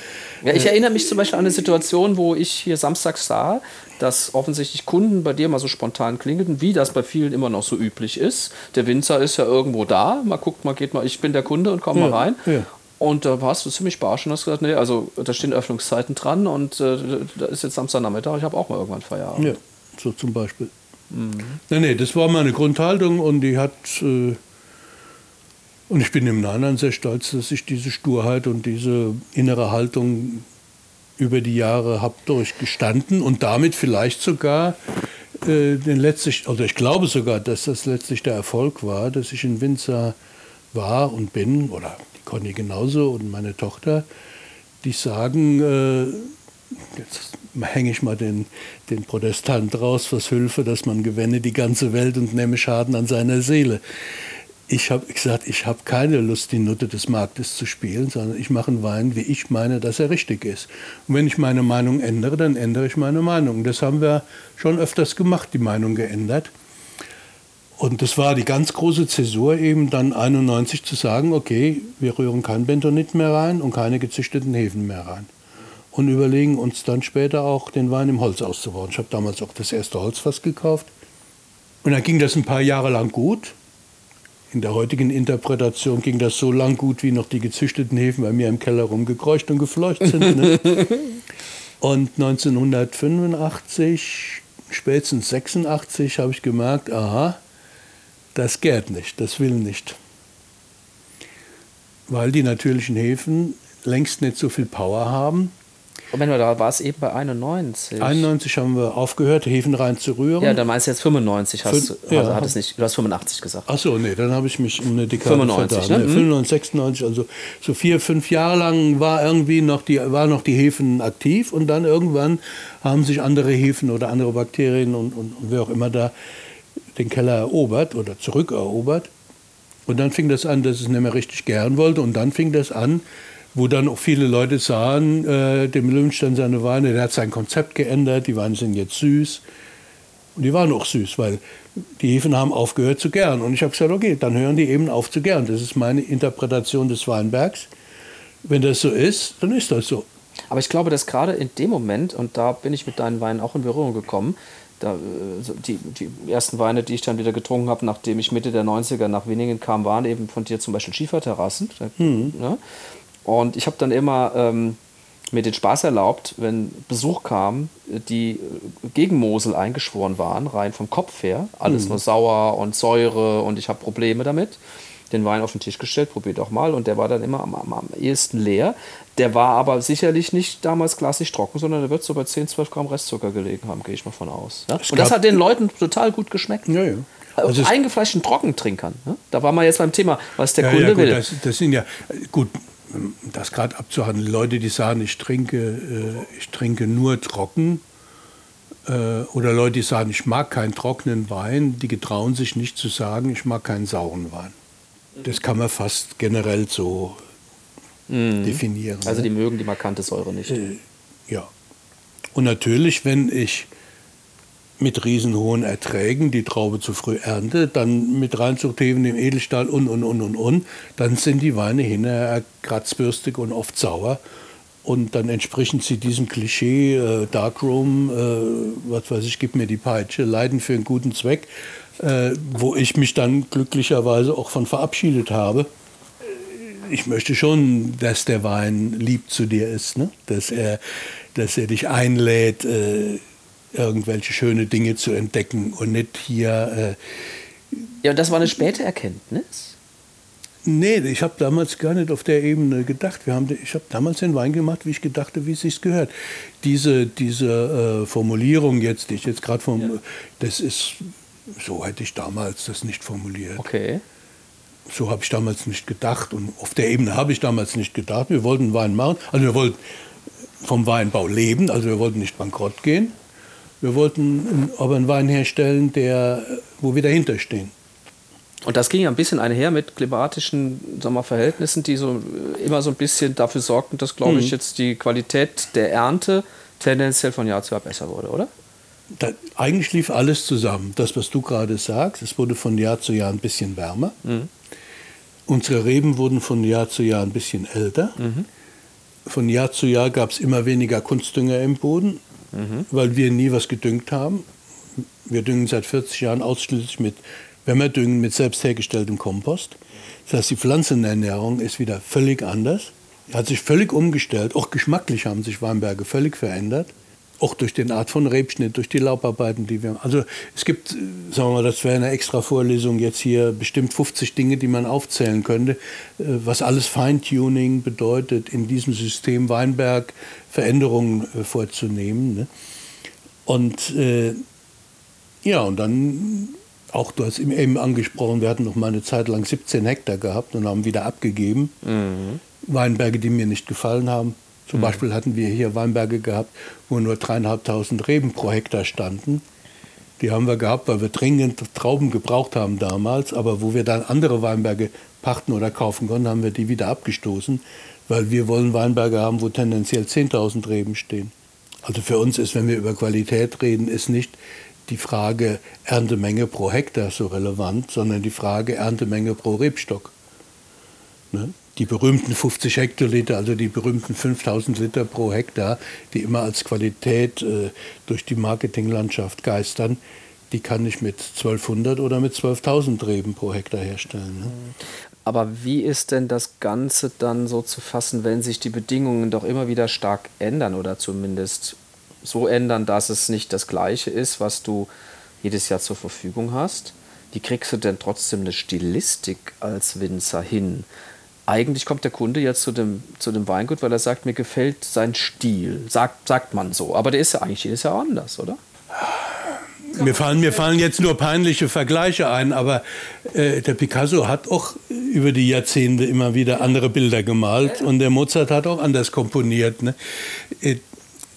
Ja, ich erinnere mich zum Beispiel an eine Situation, wo ich hier samstags sah, dass offensichtlich Kunden bei dir mal so spontan klingelten, wie das bei vielen immer noch so üblich ist. Der Winzer ist ja irgendwo da, mal guckt mal, geht mal, ich bin der Kunde und komm ja, mal rein. Ja. Und da warst du ziemlich barsch und hast gesagt, nee, also da stehen Öffnungszeiten dran und äh, da ist jetzt Samstagnachmittag, ich habe auch mal irgendwann Feierabend. Ja so zum Beispiel. Mhm. Nee, nee, das war meine Grundhaltung und die hat. Äh, und ich bin im Nachhinein sehr stolz, dass ich diese Sturheit und diese innere Haltung über die Jahre habe durchgestanden und damit vielleicht sogar äh, den letztlich, oder ich glaube sogar, dass das letztlich der Erfolg war, dass ich in Winzer war und bin, oder die Conny genauso und meine Tochter, die sagen, äh, jetzt hänge ich mal den, den Protestant raus, was hülfe, dass man gewinne die ganze Welt und nehme Schaden an seiner Seele. Ich habe gesagt, ich habe keine Lust, die Nutte des Marktes zu spielen, sondern ich mache einen Wein, wie ich meine, dass er richtig ist. Und wenn ich meine Meinung ändere, dann ändere ich meine Meinung. Das haben wir schon öfters gemacht, die Meinung geändert. Und das war die ganz große Zäsur, eben dann 91 zu sagen, okay, wir rühren kein Bentonit mehr rein und keine gezüchteten Hefen mehr rein und überlegen uns dann später auch den Wein im Holz auszubauen. Ich habe damals auch das erste Holzfass gekauft. Und dann ging das ein paar Jahre lang gut. In der heutigen Interpretation ging das so lang gut, wie noch die gezüchteten Hefen bei mir im Keller rumgekreucht und gefleucht sind. Ne? und 1985, spätestens 86, habe ich gemerkt, aha, das geht nicht, das will nicht. Weil die natürlichen Hefen längst nicht so viel Power haben wenn du da warst eben bei 91. 91 haben wir aufgehört, Hefen rein zu rühren. Ja, dann meinst du jetzt 95, hast, Fün du, also hattest nicht, du hast 85 gesagt. Ach so, nee, dann habe ich mich um eine Dekade 95, ne? 95, 96, also so vier, fünf Jahre lang war irgendwie noch die, war noch die Hefen aktiv und dann irgendwann haben sich andere Hefen oder andere Bakterien und, und, und wer auch immer da den Keller erobert oder zurückerobert. Und dann fing das an, dass es nicht mehr richtig gern wollte und dann fing das an, wo dann auch viele Leute sahen, äh, dem Löwenstein seine Weine, der hat sein Konzept geändert, die Weine sind jetzt süß. Und die waren auch süß, weil die Hefen haben aufgehört zu gären. Und ich habe gesagt, okay, dann hören die eben auf zu gären. Das ist meine Interpretation des Weinbergs. Wenn das so ist, dann ist das so. Aber ich glaube, dass gerade in dem Moment, und da bin ich mit deinen Weinen auch in Berührung gekommen, da, äh, die, die ersten Weine, die ich dann wieder getrunken habe, nachdem ich Mitte der 90er nach Weningen kam, waren eben von dir zum Beispiel Schieferterrassen. Mhm. Ne? Und ich habe dann immer ähm, mir den Spaß erlaubt, wenn Besuch kam, die gegen Mosel eingeschworen waren, rein vom Kopf her. Alles mhm. nur sauer und Säure und ich habe Probleme damit. Den Wein auf den Tisch gestellt, probiert doch mal. Und der war dann immer am, am, am ehesten leer. Der war aber sicherlich nicht damals klassisch trocken, sondern der wird so bei 10, 12 Gramm Restzucker gelegen haben, gehe ich mal von aus. Ja? Und das hat den Leuten total gut geschmeckt. Ja, ja. Also eingefleischten Trockentrinkern. Ne? Da war man jetzt beim Thema, was der ja, Kunde ja, gut, will. Das, das, sind ja, gut, das gerade abzuhandeln. Leute, die sagen, ich trinke, äh, ich trinke nur trocken. Äh, oder Leute, die sagen, ich mag keinen trockenen Wein, die getrauen sich nicht zu sagen, ich mag keinen sauren Wein. Das kann man fast generell so mhm. definieren. Also die ne? mögen die markante Säure nicht. Äh, ja. Und natürlich, wenn ich mit riesenhohen Erträgen die Traube zu früh ernte, dann mit Reinzuchthefen im Edelstahl und, und, und, und, und, dann sind die Weine hinterher kratzbürstig und oft sauer. Und dann entsprechen sie diesem Klischee, äh, Darkroom, äh, was weiß ich, gib mir die Peitsche, leiden für einen guten Zweck, äh, wo ich mich dann glücklicherweise auch von verabschiedet habe. Ich möchte schon, dass der Wein lieb zu dir ist, ne? dass, er, dass er dich einlädt, äh, irgendwelche schöne Dinge zu entdecken und nicht hier. Äh ja, und das war eine späte Erkenntnis? Nee, ich habe damals gar nicht auf der Ebene gedacht. Wir haben, ich habe damals den Wein gemacht, wie ich gedachte, wie es sich gehört. Diese, diese äh, Formulierung jetzt, die ich jetzt gerade vom, ja. das ist, so hätte ich damals das nicht formuliert. Okay. So habe ich damals nicht gedacht und auf der Ebene habe ich damals nicht gedacht. Wir wollten Wein machen, also wir wollten vom Weinbau leben, also wir wollten nicht bankrott gehen. Wir wollten aber einen Wein herstellen, der, wo wir dahinter stehen. Und das ging ja ein bisschen einher mit klimatischen sagen wir, Verhältnissen, die so immer so ein bisschen dafür sorgten, dass, glaube mhm. ich, jetzt die Qualität der Ernte tendenziell von Jahr zu Jahr besser wurde, oder? Da, eigentlich lief alles zusammen. Das, was du gerade sagst, es wurde von Jahr zu Jahr ein bisschen wärmer. Mhm. Unsere Reben wurden von Jahr zu Jahr ein bisschen älter. Mhm. Von Jahr zu Jahr gab es immer weniger Kunstdünger im Boden mhm. weil wir nie was gedüngt haben. Wir düngen seit 40 Jahren ausschließlich mit, wenn wir düngen, mit selbst hergestelltem Kompost. Das heißt, die Pflanzenernährung ist wieder völlig anders. Hat sich völlig umgestellt. Auch geschmacklich haben sich Weinberge völlig verändert auch durch den Art von Rebschnitt, durch die Laubarbeiten, die wir haben. Also es gibt, sagen wir mal, das wäre eine extra Vorlesung jetzt hier, bestimmt 50 Dinge, die man aufzählen könnte, äh, was alles Feintuning bedeutet, in diesem System Weinberg Veränderungen äh, vorzunehmen. Ne? Und äh, ja, und dann auch, du hast eben angesprochen, wir hatten noch mal eine Zeit lang 17 Hektar gehabt und haben wieder abgegeben. Mhm. Weinberge, die mir nicht gefallen haben. Zum mhm. Beispiel hatten wir hier Weinberge gehabt, wo nur dreieinhalbtausend Reben pro Hektar standen. Die haben wir gehabt, weil wir dringend Trauben gebraucht haben damals. Aber wo wir dann andere Weinberge pachten oder kaufen konnten, haben wir die wieder abgestoßen, weil wir wollen Weinberge haben, wo tendenziell 10.000 Reben stehen. Also für uns ist, wenn wir über Qualität reden, ist nicht die Frage Erntemenge pro Hektar so relevant, sondern die Frage Erntemenge pro Rebstock. Ne? Die berühmten 50 Hektoliter, also die berühmten 5000 Liter pro Hektar, die immer als Qualität äh, durch die Marketinglandschaft geistern, die kann ich mit 1200 oder mit 12.000 Reben pro Hektar herstellen. Ne? Aber wie ist denn das Ganze dann so zu fassen, wenn sich die Bedingungen doch immer wieder stark ändern oder zumindest so ändern, dass es nicht das gleiche ist, was du jedes Jahr zur Verfügung hast? Wie kriegst du denn trotzdem eine Stilistik als Winzer hin? Eigentlich kommt der Kunde jetzt zu dem, zu dem Weingut, weil er sagt, mir gefällt sein Stil. Sagt, sagt man so. Aber der ist ja eigentlich jedes Jahr anders, oder? Mir fallen, mir fallen jetzt nur peinliche Vergleiche ein, aber äh, der Picasso hat auch über die Jahrzehnte immer wieder andere Bilder gemalt und der Mozart hat auch anders komponiert. Ne? Äh,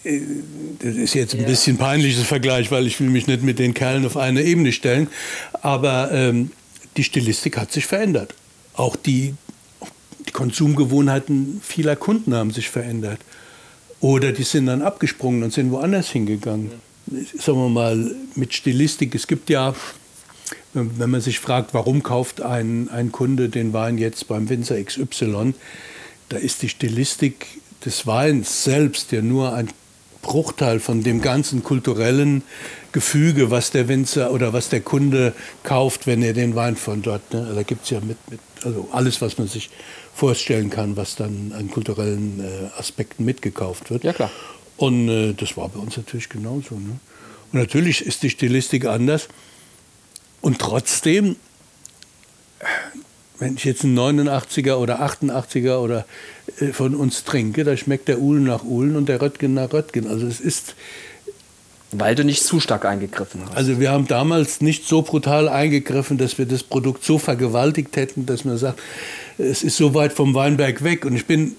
äh das ist jetzt ein bisschen peinliches Vergleich, weil ich will mich nicht mit den Kerlen auf eine Ebene stellen, aber ähm, die Stilistik hat sich verändert. Auch die, die Konsumgewohnheiten vieler Kunden haben sich verändert. Oder die sind dann abgesprungen und sind woanders hingegangen. sagen wir mal, mit Stilistik, es gibt ja, wenn man sich fragt, warum kauft ein, ein Kunde den Wein jetzt beim Winzer XY, da ist die Stilistik des Weins selbst ja nur ein Bruchteil von dem ganzen kulturellen Gefüge, was der Winzer oder was der Kunde kauft, wenn er den Wein von dort. Ne? Da gibt es ja mit, mit, also alles, was man sich vorstellen kann, was dann an kulturellen äh, Aspekten mitgekauft wird. Ja, klar. Und äh, das war bei uns natürlich genauso. Ne? Und natürlich ist die Stilistik anders. Und trotzdem, wenn ich jetzt einen 89er oder 88er oder äh, von uns trinke, da schmeckt der Uhlen nach Uhlen und der Röttgen nach Röttgen. Also es ist. Weil du nicht zu stark eingegriffen hast. Also wir haben damals nicht so brutal eingegriffen, dass wir das Produkt so vergewaltigt hätten, dass man sagt, es ist so weit vom Weinberg weg. Und ich bin,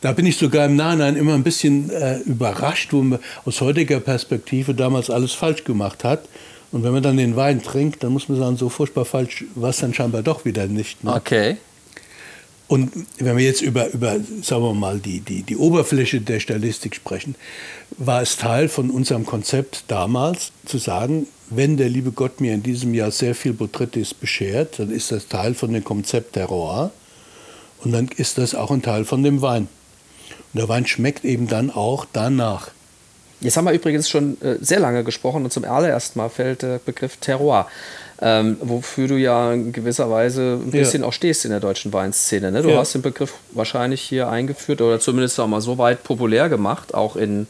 da bin ich sogar im Nachhinein immer ein bisschen äh, überrascht, wo man aus heutiger Perspektive damals alles falsch gemacht hat. Und wenn man dann den Wein trinkt, dann muss man sagen, so furchtbar falsch war es dann scheinbar doch wieder nicht. Ne? Okay. Und wenn wir jetzt über, über sagen wir mal, die, die, die Oberfläche der Stylistik sprechen, war es Teil von unserem Konzept damals zu sagen, wenn der liebe Gott mir in diesem Jahr sehr viel Botrytis beschert, dann ist das Teil von dem Konzept Terroir. Und dann ist das auch ein Teil von dem Wein. Und der Wein schmeckt eben dann auch danach. Jetzt haben wir übrigens schon äh, sehr lange gesprochen und zum allerersten Mal fällt der Begriff Terroir. Ähm, wofür du ja in gewisser Weise ein bisschen ja. auch stehst in der deutschen Weinszene. Ne? Du ja. hast den Begriff wahrscheinlich hier eingeführt oder zumindest auch mal so weit populär gemacht, auch in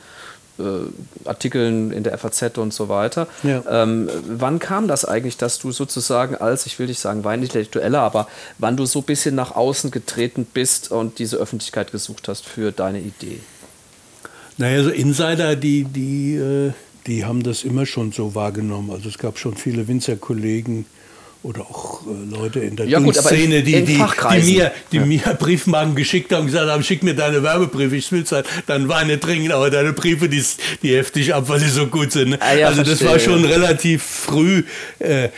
äh, Artikeln in der FAZ und so weiter. Ja. Ähm, wann kam das eigentlich, dass du sozusagen als, ich will nicht sagen Weinintellektueller, aber wann du so ein bisschen nach außen getreten bist und diese Öffentlichkeit gesucht hast für deine Idee? Naja, so Insider, die, die, äh, die haben das immer schon so wahrgenommen. Also es gab schon viele Winzerkollegen, oder auch äh, Leute in der ja, gut, Szene, die, die, die, mir, die ja. mir Briefmarken geschickt haben und gesagt haben, schick mir deine Werbebriefe, ich will halt dann Weine trinken, aber deine Briefe, die, die hefte ich ab, weil sie so gut sind. Ah, ja, also verstehe, das war schon relativ früh. Äh,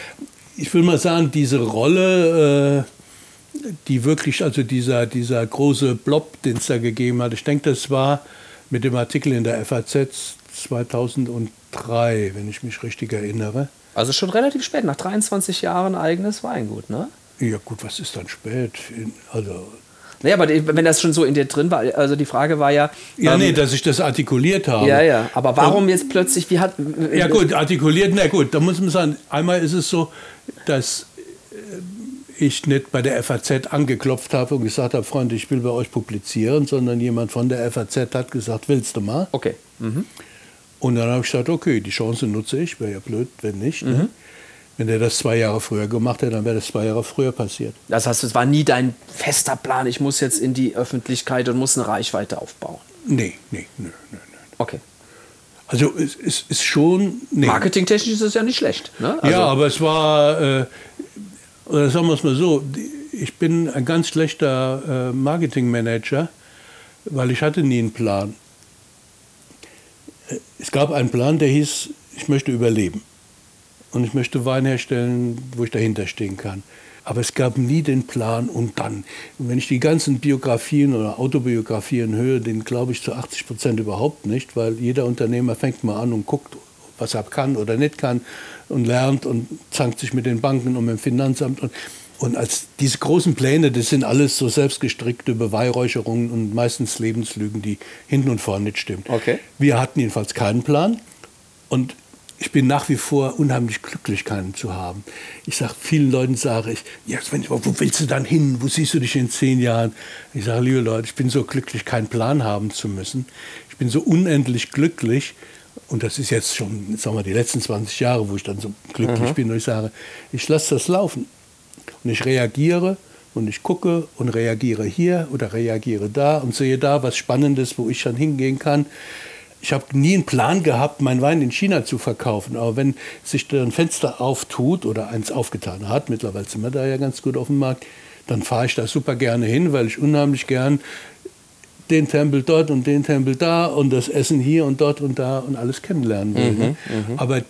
ich will mal sagen, diese Rolle, äh, die wirklich, also dieser, dieser große Blob, den es da gegeben hat, ich denke, das war mit dem Artikel in der FAZ 2003, wenn ich mich richtig erinnere. Also schon relativ spät, nach 23 Jahren eigenes Weingut, ne? Ja gut, was ist dann spät? Also naja, aber wenn das schon so in dir drin war, also die Frage war ja. Ja, ähm, nee, dass ich das artikuliert habe. Ja, ja. Aber warum ähm, jetzt plötzlich, wie hat. Ja, gut, artikuliert, na gut, da muss man sagen, einmal ist es so, dass äh, ich nicht bei der FAZ angeklopft habe und gesagt habe, Freunde, ich will bei euch publizieren, sondern jemand von der FAZ hat gesagt, willst du mal? Okay. Mhm. Und dann habe ich gesagt, okay, die Chance nutze ich, wäre ja blöd, wenn nicht. Ne? Mhm. Ne? Wenn der das zwei Jahre früher gemacht hätte, dann wäre das zwei Jahre früher passiert. Das heißt, es war nie dein fester Plan, ich muss jetzt in die Öffentlichkeit und muss eine Reichweite aufbauen? Nee, nee, nö, nö. Okay. Also es, es ist schon... Nee. Marketingtechnisch ist es ja nicht schlecht. Ne? Also ja, aber es war, äh, oder sagen wir es mal so, ich bin ein ganz schlechter äh, Marketingmanager, weil ich hatte nie einen Plan es gab einen Plan, der hieß, ich möchte überleben. Und ich möchte Wein herstellen, wo ich dahinter stehen kann. Aber es gab nie den Plan und dann. Und wenn ich die ganzen Biografien oder Autobiografien höre, den glaube ich zu 80 Prozent überhaupt nicht, weil jeder Unternehmer fängt mal an und guckt, was er kann oder nicht kann und lernt und zankt sich mit den Banken und mit dem Finanzamt. Und und als diese großen Pläne, das sind alles so selbstgestrickte Beweihräucherungen und meistens Lebenslügen, die hinten und vorne nicht stimmen. Okay. Wir hatten jedenfalls keinen Plan und ich bin nach wie vor unheimlich glücklich, keinen zu haben. Ich sage vielen Leuten, sage ich, ja, wo willst du dann hin? Wo siehst du dich in zehn Jahren? Ich sage, liebe Leute, ich bin so glücklich, keinen Plan haben zu müssen. Ich bin so unendlich glücklich, und das ist jetzt schon, sagen wir, die letzten 20 Jahre, wo ich dann so glücklich mhm. bin, und ich sage, ich lasse das laufen. Und ich reagiere und ich gucke und reagiere hier oder reagiere da und sehe da was Spannendes, wo ich dann hingehen kann. Ich habe nie einen Plan gehabt, meinen Wein in China zu verkaufen. Aber wenn sich da ein Fenster auftut oder eins aufgetan hat, mittlerweile sind wir da ja ganz gut auf dem Markt, dann fahre ich da super gerne hin, weil ich unheimlich gern den Tempel dort und den Tempel da und das Essen hier und dort und da und alles kennenlernen will. Mhm, ne? Mhm. Aber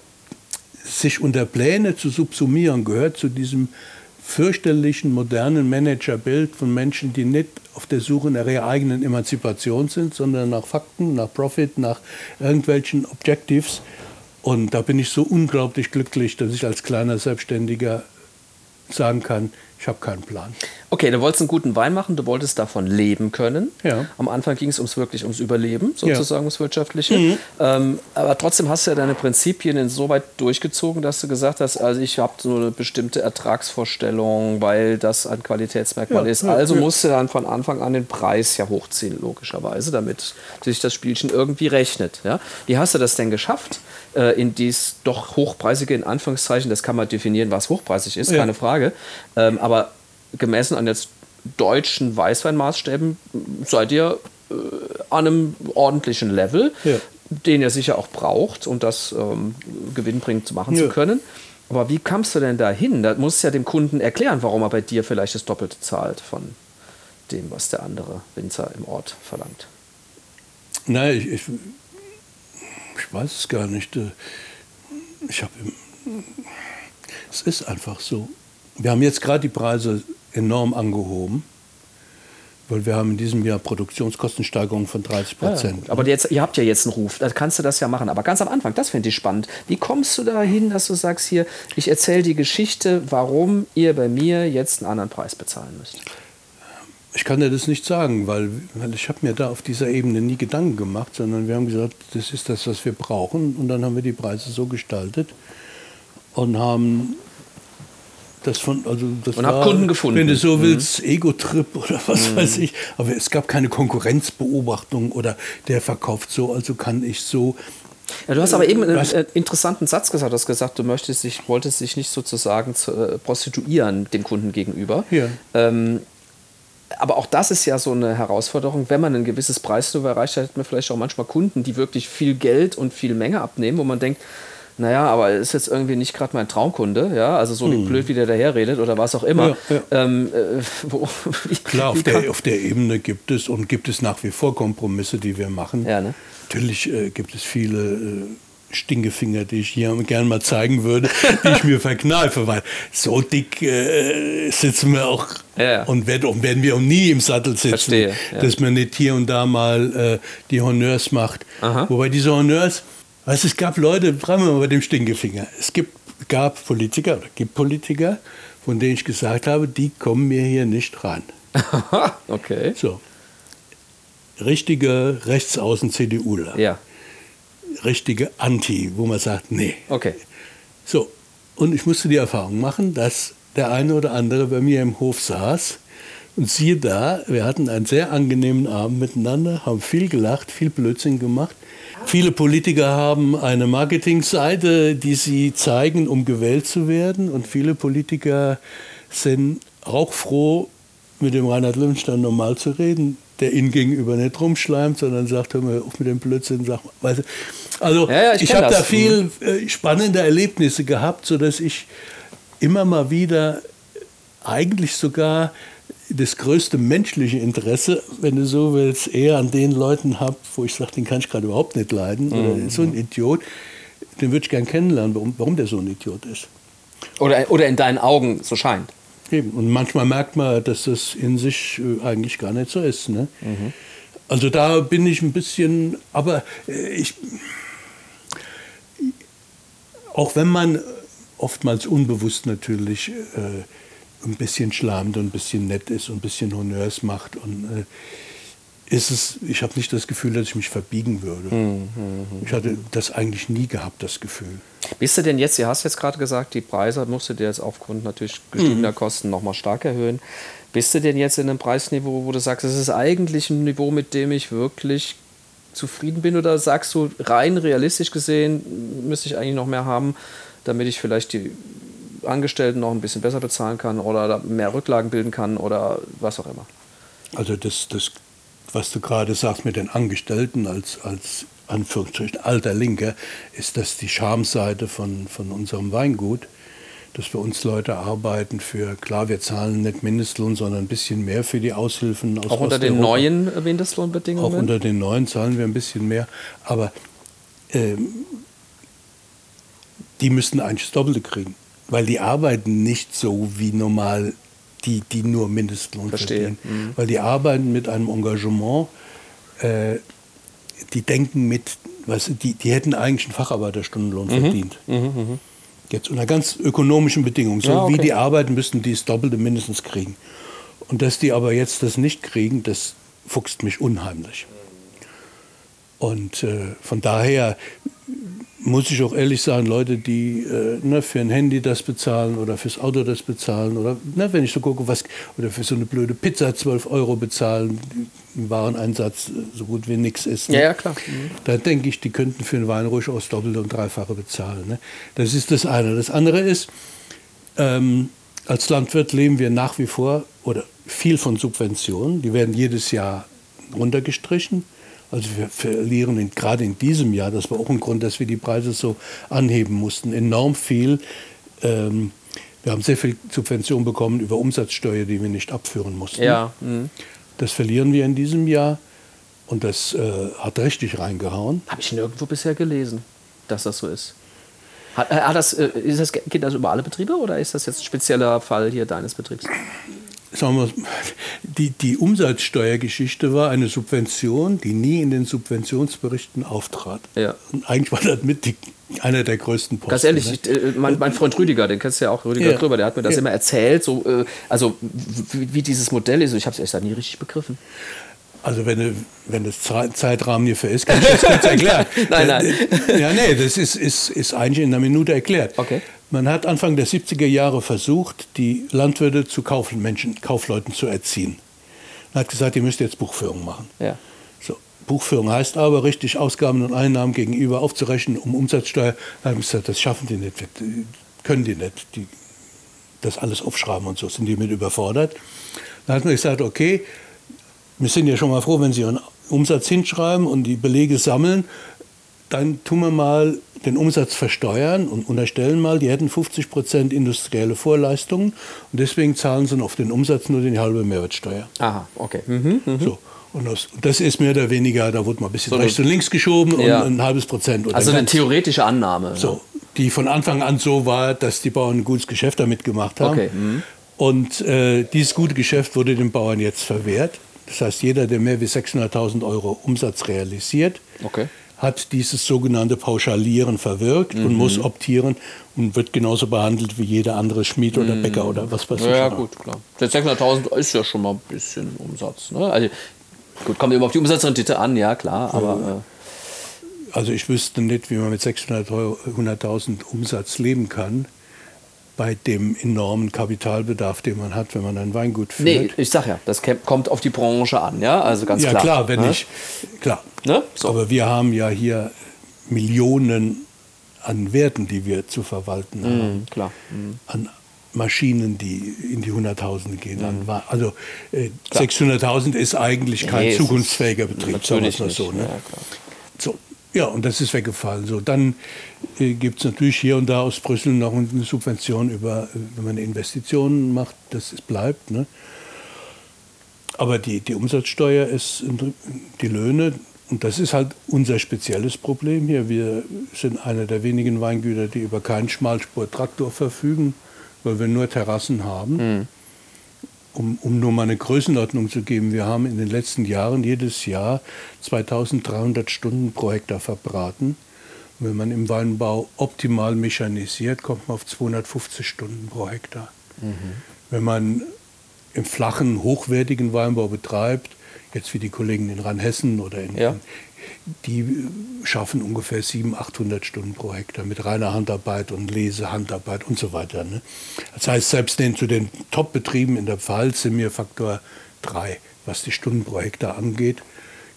sich unter Pläne zu subsumieren, gehört zu diesem fürchterlichen modernen Managerbild von Menschen, die nicht auf der Suche nach ihrer eigenen Emanzipation sind, sondern nach Fakten, nach Profit, nach irgendwelchen Objectives. Und da bin ich so unglaublich glücklich, dass ich als kleiner Selbstständiger sagen kann, ich habe keinen Plan. Okay, du wolltest einen guten Wein machen, du wolltest davon leben können. Ja. Am Anfang ging es ums wirklich ums Überleben, sozusagen Ja. ums Wirtschaftliche. Mhm. Ähm, aber trotzdem hast du ja deine Prinzipien insoweit durchgezogen, dass du gesagt hast, also ich habe so eine bestimmte Ertragsvorstellung, weil das ein Qualitätsmerkmal Ja, ist. Also ja. musst du dann von Anfang an den Preis ja hochziehen, logischerweise, damit sich das Spielchen irgendwie rechnet. Ja? Wie hast du das denn geschafft? Äh, In dies doch hochpreisige, in Anführungszeichen, das kann man definieren, was hochpreisig ist, Ja. keine Frage. Ähm, aber gemessen an jetzt deutschen Weißweinmaßstäben seid ihr äh, an einem ordentlichen Level, Ja. den ihr sicher auch braucht, um das ähm, gewinnbringend machen Ja. zu können. Aber wie kamst du denn da hin? Da musst du ja dem Kunden erklären, warum er bei dir vielleicht das Doppelte zahlt von dem, was der andere Winzer im Ort verlangt. Nein, ich, ich, ich weiß es gar nicht. Äh, Ich habe, es ist einfach so. Wir haben jetzt gerade die Preise enorm angehoben, weil wir haben in diesem Jahr Produktionskostensteigerungen von 30 Prozent. aber jetzt, ihr habt ja jetzt einen Ruf, da kannst du das ja machen. Aber ganz am Anfang, das finde ich spannend. Wie kommst du dahin, dass du sagst hier, ich erzähle die Geschichte, warum ihr bei mir jetzt einen anderen Preis bezahlen müsst? Ich kann dir das nicht sagen, weil, weil ich habe mir da auf dieser Ebene nie Gedanken gemacht, sondern wir haben gesagt, das ist das, was wir brauchen. Und dann haben wir die Preise so gestaltet und haben das von, also das Und habt Kunden gefunden. Wenn du so willst, Ego-Trip oder was weiß ich. Aber es gab keine Konkurrenzbeobachtung oder der verkauft so, also kann ich so. Ja, du hast aber eben einen äh, interessanten Satz gesagt. Du hast gesagt, du möchtest dich, wolltest dich nicht sozusagen zu, äh, prostituieren dem Kunden gegenüber. Ja. Ähm, aber auch das ist ja so eine Herausforderung. Wenn man ein gewisses Preisniveau erreicht, hat man vielleicht auch manchmal Kunden, die wirklich viel Geld und viel Menge abnehmen, wo man denkt, naja, aber ist jetzt irgendwie nicht gerade mein Traumkunde, ja, also so wie blöd, wie der daherredet oder was auch immer. Hm. Ja, ja. Ähm, äh, wo, Klar, auf der, auf der Ebene gibt es und gibt es nach wie vor Kompromisse, die wir machen. Ja, ne? Natürlich äh, gibt es viele äh, Stinkefinger, die ich hier gerne mal zeigen würde, die ich mir verkneife, weil so dick äh, sitzen wir auch Ja. und werden, und werden wir auch nie im Sattel sitzen, Verstehe, ja. dass man nicht hier und da mal äh, die Honneurs macht. Aha. Wobei diese Honneurs, weißt, es gab Leute, bleiben wir mal bei dem Stinkefinger, es gibt, gab Politiker oder gibt Politiker, von denen ich gesagt habe, die kommen mir hier nicht ran. okay. So. Richtige Rechtsaußen-CDUler. Ja, Richtige Anti, wo man sagt, nee. okay. So. Und ich musste die Erfahrung machen, dass der eine oder andere bei mir im Hof saß. Und siehe da, wir hatten einen sehr angenehmen Abend miteinander, haben viel gelacht, viel Blödsinn gemacht. Viele Politiker haben eine Marketingseite, die sie zeigen, um gewählt zu werden. Und viele Politiker sind auch froh, mit dem Reinhard Löwenstein normal zu reden, der ihnen gegenüber nicht rumschleimt, sondern sagt, hör mal auf mit dem Blödsinn. Sag mal. Also Ja, ja, ich ich, habe da viel äh, spannende Erlebnisse gehabt, sodass ich immer mal wieder eigentlich sogar das größte menschliche Interesse, wenn du so willst, eher an den Leuten habe, wo ich sage, den kann ich gerade überhaupt nicht leiden. Oder so ein Idiot, den würde ich gern kennenlernen, warum, warum der so ein Idiot ist. Oder, oder in deinen Augen so scheint. Eben. Und manchmal merkt man, dass das in sich äh, eigentlich gar nicht so ist. Ne? Also da bin ich ein bisschen, aber äh, ich, auch wenn man oftmals unbewusst natürlich äh, ein bisschen schlammt und ein bisschen nett ist und ein bisschen Honneurs macht und äh, ist es, ich habe nicht das Gefühl, dass ich mich verbiegen würde. Ich hatte das eigentlich nie gehabt, das Gefühl. Bist du denn jetzt, du hast jetzt gerade gesagt, die Preise musst du dir jetzt aufgrund natürlich gestiegener Mhm. Kosten nochmal stark erhöhen. Bist du denn jetzt in einem Preisniveau, wo du sagst, es ist eigentlich ein Niveau, mit dem ich wirklich zufrieden bin? Oder sagst du, rein realistisch gesehen, müsste ich eigentlich noch mehr haben, damit ich vielleicht die Angestellten noch ein bisschen besser bezahlen kann oder mehr Rücklagen bilden kann oder was auch immer? Also das, das was du gerade sagst mit den Angestellten als, als Anführungsstrichen alter Linker, ist das die Schamseite von, von unserem Weingut, dass für uns Leute arbeiten für, klar, wir zahlen nicht Mindestlohn, sondern ein bisschen mehr für die Aushilfen aus Auch unter den neuen Mindestlohnbedingungen? Auch unter den neuen zahlen wir ein bisschen mehr, aber ähm, die müssten eigentlich das Doppelte kriegen, weil die arbeiten nicht so wie normal die, die nur Mindestlohn Verstehe. verdienen. Weil die arbeiten mit einem Engagement, äh, die denken mit weißt du, die, die hätten eigentlich einen Facharbeiterstundenlohn verdient. Jetzt unter ganz ökonomischen Bedingungen. So Ja, okay. wie die arbeiten, müssten die das Doppelte mindestens kriegen. Und dass die aber jetzt das nicht kriegen, das fuchst mich unheimlich. Und äh, von daher muss ich auch ehrlich sagen, Leute, die äh, ne, für ein Handy das bezahlen oder fürs Auto das bezahlen oder ne, wenn ich so gucke, was oder für so eine blöde Pizza 12 Euro bezahlen, im Wareneinsatz äh, so gut wie nichts ist. Ne? Ja, ja, klar. Mhm. Da denke ich, die könnten für einen Wein ruhig auch das Doppelte und Dreifache bezahlen. Ne? Das ist das eine. Das andere ist, ähm, als Landwirt leben wir nach wie vor oder viel von Subventionen. Die werden jedes Jahr runtergestrichen. Also wir verlieren in, gerade in diesem Jahr, das war auch ein Grund, dass wir die Preise so anheben mussten, enorm viel. Ähm, wir haben sehr viel Subvention bekommen über Umsatzsteuer, die wir nicht abführen mussten. Ja. Mhm. Das verlieren wir in diesem Jahr und das äh, hat richtig reingehauen. Habe ich nirgendwo bisher gelesen, dass das so ist. Hat, äh, hat das, äh, das, geht das über alle Betriebe oder ist das jetzt ein spezieller Fall hier deines Betriebs? Sagen wir, die, die Umsatzsteuergeschichte war eine Subvention, die nie in den Subventionsberichten auftrat. Ja. Und eigentlich war das mit die, einer der größten Posten. Ganz ehrlich, ne? ich, äh, mein, mein Freund Rüdiger, den kennst du ja auch, Rüdiger Ja. Gröber, der hat mir das Ja. immer erzählt, so, äh, also wie, wie dieses Modell ist. Ich habe es erst nie richtig begriffen. Also wenn, wenn das Ze- Zeitrahmen hierfür ist, kann ich das kurz erklären. Nein, nein. Ja, nee, das ist, ist, ist eigentlich in einer Minute erklärt. Okay. Man hat Anfang der 70er Jahre versucht, die Landwirte zu Kaufmenschen, Kaufleuten zu erziehen. Man hat gesagt, ihr müsst jetzt Buchführung machen. Ja. So, Buchführung heißt aber, richtig Ausgaben und Einnahmen gegenüber aufzurechnen, um Umsatzsteuer. Da haben gesagt, das schaffen die nicht, können die nicht, die, das alles aufschreiben und so, sind die mit überfordert. Dann hat man gesagt, okay, wir sind ja schon mal froh, wenn Sie Ihren Umsatz hinschreiben und die Belege sammeln, dann tun wir mal den Umsatz versteuern und unterstellen mal, die hätten 50 Prozent industrielle Vorleistungen und deswegen zahlen sie auf den Umsatz nur die halbe Mehrwertsteuer. Aha, okay. Mhm. So. Und das, das ist mehr oder weniger, da wurde mal ein bisschen So rechts und links geschoben Ja. und ein halbes Prozent. Also eine ganz. theoretische Annahme. So, die von Anfang an so war, dass die Bauern ein gutes Geschäft damit gemacht haben. Okay, mhm. Und äh, dieses gute Geschäft wurde den Bauern jetzt verwehrt. Das heißt, jeder, der mehr wie 600.000 Euro Umsatz realisiert, Okay. Hat dieses sogenannte Pauschalieren verwirkt und Mhm. muss optieren und wird genauso behandelt wie jeder andere Schmied oder Bäcker oder was weiß ich. Mhm. Ja, auch. gut, klar. Der 600.000 ist ja schon mal ein bisschen Umsatz. Ne? Also, gut, kommt immer auf die Umsatzrendite an, ja klar, aber Also ich wüsste nicht, wie man mit 600 Euro- 100.000 Umsatz leben kann, bei dem enormen Kapitalbedarf, den man hat, wenn man ein Weingut führt. nee, ich sag ja, das kommt auf die Branche an, ja, also ganz ja klar. klar, wenn ne? ich, klar. Ne? So. Aber wir haben ja hier Millionen an Werten, die wir zu verwalten haben. Mhm, klar. Mhm. An Maschinen, die in die Hunderttausende gehen. Wa- also äh, Klar. 600.000 ist eigentlich kein Nee, zukunftsfähiger Betrieb, sagen wir es mal so. Ne? Ja, klar. So, ja, und das ist weggefallen. So, dann äh, gibt es natürlich hier und da aus Brüssel noch eine Subvention über, wenn man Investitionen macht, das ist, bleibt. Ne? Aber die, die Umsatzsteuer ist die Löhne, und das ist halt unser spezielles Problem hier. Wir sind einer der wenigen Weingüter, die über keinen Schmalspurtraktor verfügen, weil wir nur Terrassen haben. Um, um nur mal eine Größenordnung zu geben, wir haben in den letzten Jahren jedes Jahr 2300 Stunden pro Hektar verbraten. Und wenn man im Weinbau optimal mechanisiert, kommt man auf 250 Stunden pro Hektar. Wenn man im flachen, hochwertigen Weinbau betreibt, jetzt wie die Kollegen in Rheinhessen oder in, Ja. die schaffen ungefähr 700, 800 Stunden pro Hektar mit reiner Handarbeit und Lesehandarbeit und so weiter. Ne? Das heißt, selbst den, zu den Top-Betrieben in der Pfalz sind wir Faktor 3, was die Stunden pro Hektar angeht.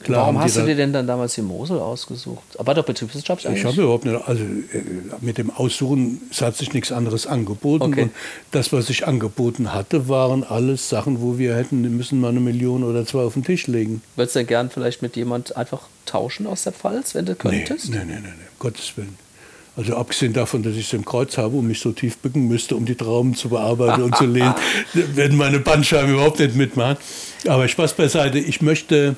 Klar Warum hast du dir denn dann damals die Mosel ausgesucht? Aber doch Betriebswirtschaft ich habe überhaupt nicht, also äh, mit dem Aussuchen es hat sich nichts anderes angeboten. Okay. Und das, was sich angeboten hatte, waren alles Sachen, wo wir hätten müssen mal eine Million oder zwei auf den Tisch legen. Würdest du denn gern vielleicht mit jemand einfach tauschen aus der Pfalz, wenn du könntest? Nee, nee, nee, nee, nee, Gottes Willen. Also abgesehen davon, dass ich es im Kreuz habe und mich so tief bücken müsste, um die Trauben zu bearbeiten und zu lesen, werden meine Bandscheiben überhaupt nicht mitmachen. Aber Spaß beiseite, ich möchte,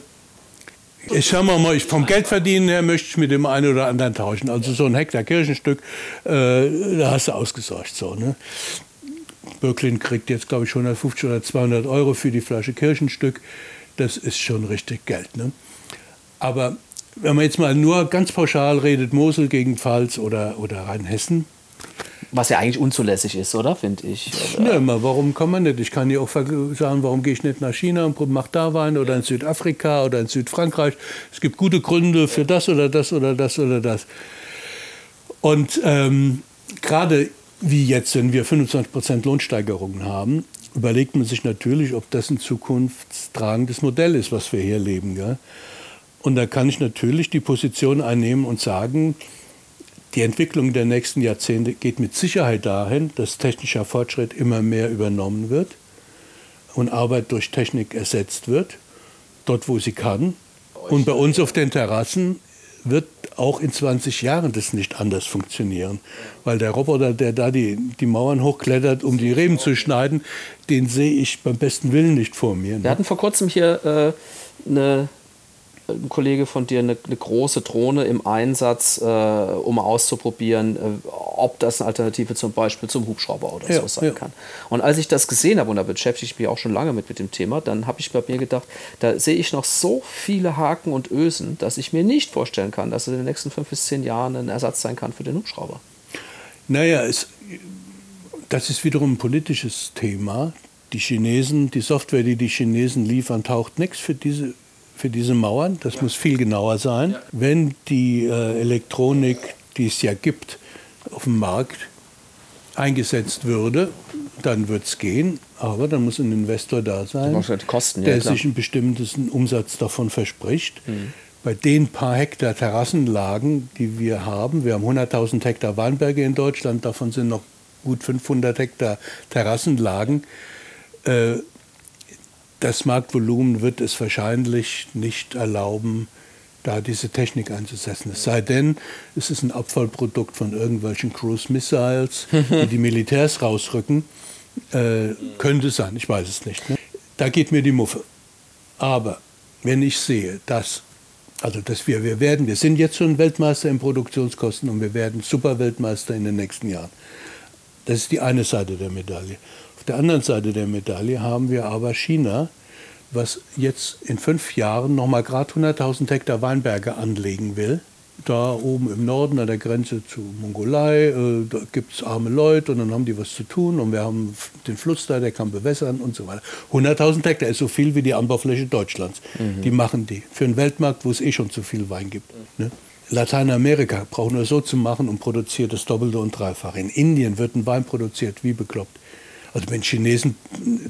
ich sag mal, mal, ich vom Geldverdienen her möchte ich mit dem einen oder anderen tauschen. Also so ein Hektar Kirchenstück, äh, da hast du ausgesorgt. So, ne? Böcklin kriegt jetzt, glaube ich, 150 oder 200 Euro für die Flasche Kirchenstück. Das ist schon richtig Geld. Ne? Aber wenn man jetzt mal nur ganz pauschal redet, Mosel gegen Pfalz oder, oder Rheinhessen. Was ja eigentlich unzulässig ist, oder? Finde ich. Ja, immer, warum kann man nicht? Ich kann ja auch sagen, warum gehe ich nicht nach China und mache da Wein oder in Südafrika oder in Südfrankreich. Es gibt gute Gründe für das oder das oder das oder das. Und ähm, gerade wie jetzt, wenn wir 25% Lohnsteigerungen haben, überlegt man sich natürlich, ob das ein zukunftstragendes Modell ist, was wir hier leben. Gell? Und da kann ich natürlich die Position einnehmen und sagen, die Entwicklung der nächsten Jahrzehnte geht mit Sicherheit dahin, dass technischer Fortschritt immer mehr übernommen wird und Arbeit durch Technik ersetzt wird, dort wo sie kann. Und bei uns auf den Terrassen wird auch in 20 Jahren das nicht anders funktionieren. Weil der Roboter, der da die, die Mauern hochklettert, um die Reben zu schneiden, den sehe ich beim besten Willen nicht vor mir. Ne? Wir hatten vor kurzem hier äh, eine ein Kollege von dir eine, eine große Drohne im Einsatz, äh, um auszuprobieren, äh, ob das eine Alternative zum Beispiel zum Hubschrauber oder ja, so sein ja. kann. Und als ich das gesehen habe, und da beschäftige ich mich auch schon lange mit, mit dem Thema, dann habe ich bei mir gedacht, da sehe ich noch so viele Haken und Ösen, dass ich mir nicht vorstellen kann, dass es in den nächsten fünf bis zehn Jahren ein Ersatz sein kann für den Hubschrauber. Naja, es, das ist wiederum ein politisches Thema. Die Chinesen, die Software, die die Chinesen liefern, taucht nichts für diese für diese Mauern. Das ja. muss viel genauer sein. Ja. Wenn die äh, Elektronik, die es ja gibt, auf dem Markt eingesetzt würde, dann wird es gehen. Aber dann muss ein Investor da sein, halt Kosten, der sich einen bestimmten Umsatz davon verspricht. Mhm. Bei den paar Hektar Terrassenlagen, die wir haben, wir haben 100.000 Hektar Weinberge in Deutschland, davon sind noch gut 500 Hektar Terrassenlagen. Äh, das Marktvolumen wird es wahrscheinlich nicht erlauben, da diese Technik einzusetzen. Es sei denn, es ist ein Abfallprodukt von irgendwelchen Cruise Missiles, die die Militärs rausrücken. Äh, könnte sein, ich weiß es nicht. Ne? Da geht mir die Muffe. Aber wenn ich sehe, dass, also dass wir, wir werden, wir sind jetzt schon Weltmeister in Produktionskosten und wir werden Superweltmeister in den nächsten Jahren. Das ist die eine Seite der Medaille. Auf der anderen Seite der Medaille haben wir aber China, was jetzt in fünf Jahren nochmal gerade 100.000 Hektar Weinberge anlegen will. Da oben im Norden an der Grenze zu Mongolei, äh, da gibt es arme Leute und dann haben die was zu tun und wir haben den Fluss da, der kann bewässern und so weiter. 100.000 Hektar ist so viel wie die Anbaufläche Deutschlands. Mhm. Die machen die. Für einen Weltmarkt, wo es eh schon zu viel Wein gibt. Ne? Lateinamerika braucht nur so zu machen und produziert das Doppelte und Dreifache. In Indien wird ein Wein produziert wie bekloppt. Also wenn Chinesen,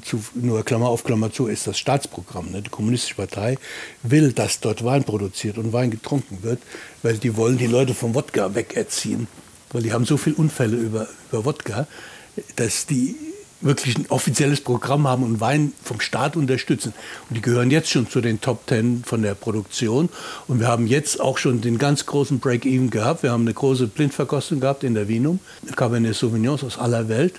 zu, nur Klammer auf Klammer zu, ist das Staatsprogramm. Ne? Die Kommunistische Partei will, dass dort Wein produziert und Wein getrunken wird, weil die wollen die Leute vom Wodka wegerziehen. Weil die haben so viele Unfälle über, über Wodka, dass die wirklich ein offizielles Programm haben und Wein vom Staat unterstützen. Und die gehören jetzt schon zu den Top Ten von der Produktion. Und wir haben jetzt auch schon den ganz großen Break-Even gehabt. Wir haben eine große Blindverkostung gehabt in der Wienum. Cabernet Sauvignons aus aller Welt.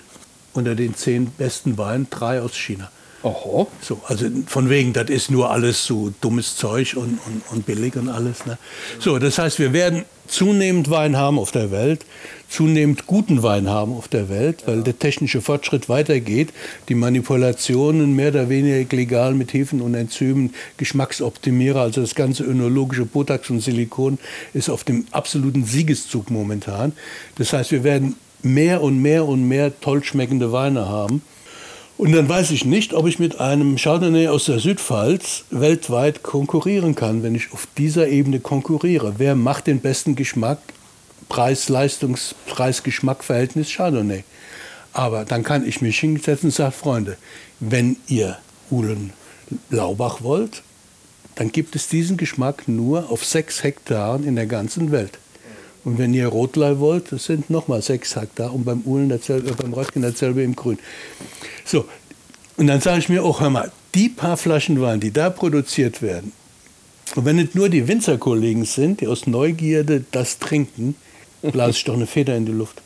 Unter den zehn besten Weinen drei aus China. Oho. So, also von wegen, das ist nur alles so dummes Zeug und, und, und billig und alles. Ne? So, das heißt, wir werden zunehmend Wein haben auf der Welt, zunehmend guten Wein haben auf der Welt, weil der technische Fortschritt weitergeht. Die Manipulationen mehr oder weniger legal mit Hefen und Enzymen, Geschmacksoptimierer, also das ganze önologische Botax und Silikon ist auf dem absoluten Siegeszug momentan. Das heißt, wir werden mehr und mehr und mehr toll schmeckende Weine haben. Und dann weiß ich nicht, ob ich mit einem Chardonnay aus der Südpfalz weltweit konkurrieren kann, wenn ich auf dieser Ebene konkurriere. Wer macht den besten Geschmack? Preis-Leistungs-, Preis-Geschmack-Verhältnis Chardonnay. Aber dann kann ich mich hinsetzen und sagen, Freunde, wenn ihr Uhlen Blaubach wollt, dann gibt es diesen Geschmack nur auf sechs Hektaren in der ganzen Welt. Und wenn ihr Rotlei wollt, das sind nochmal sechs Hektar und beim Uhlen dasselbe, äh, beim Röttgen dasselbe im Grün. So, und dann sage ich mir auch, hör mal, die paar Flaschen Wein, die da produziert werden, und wenn es nur die Winzerkollegen sind, die aus Neugierde das trinken, blase ich doch eine Feder in die Luft.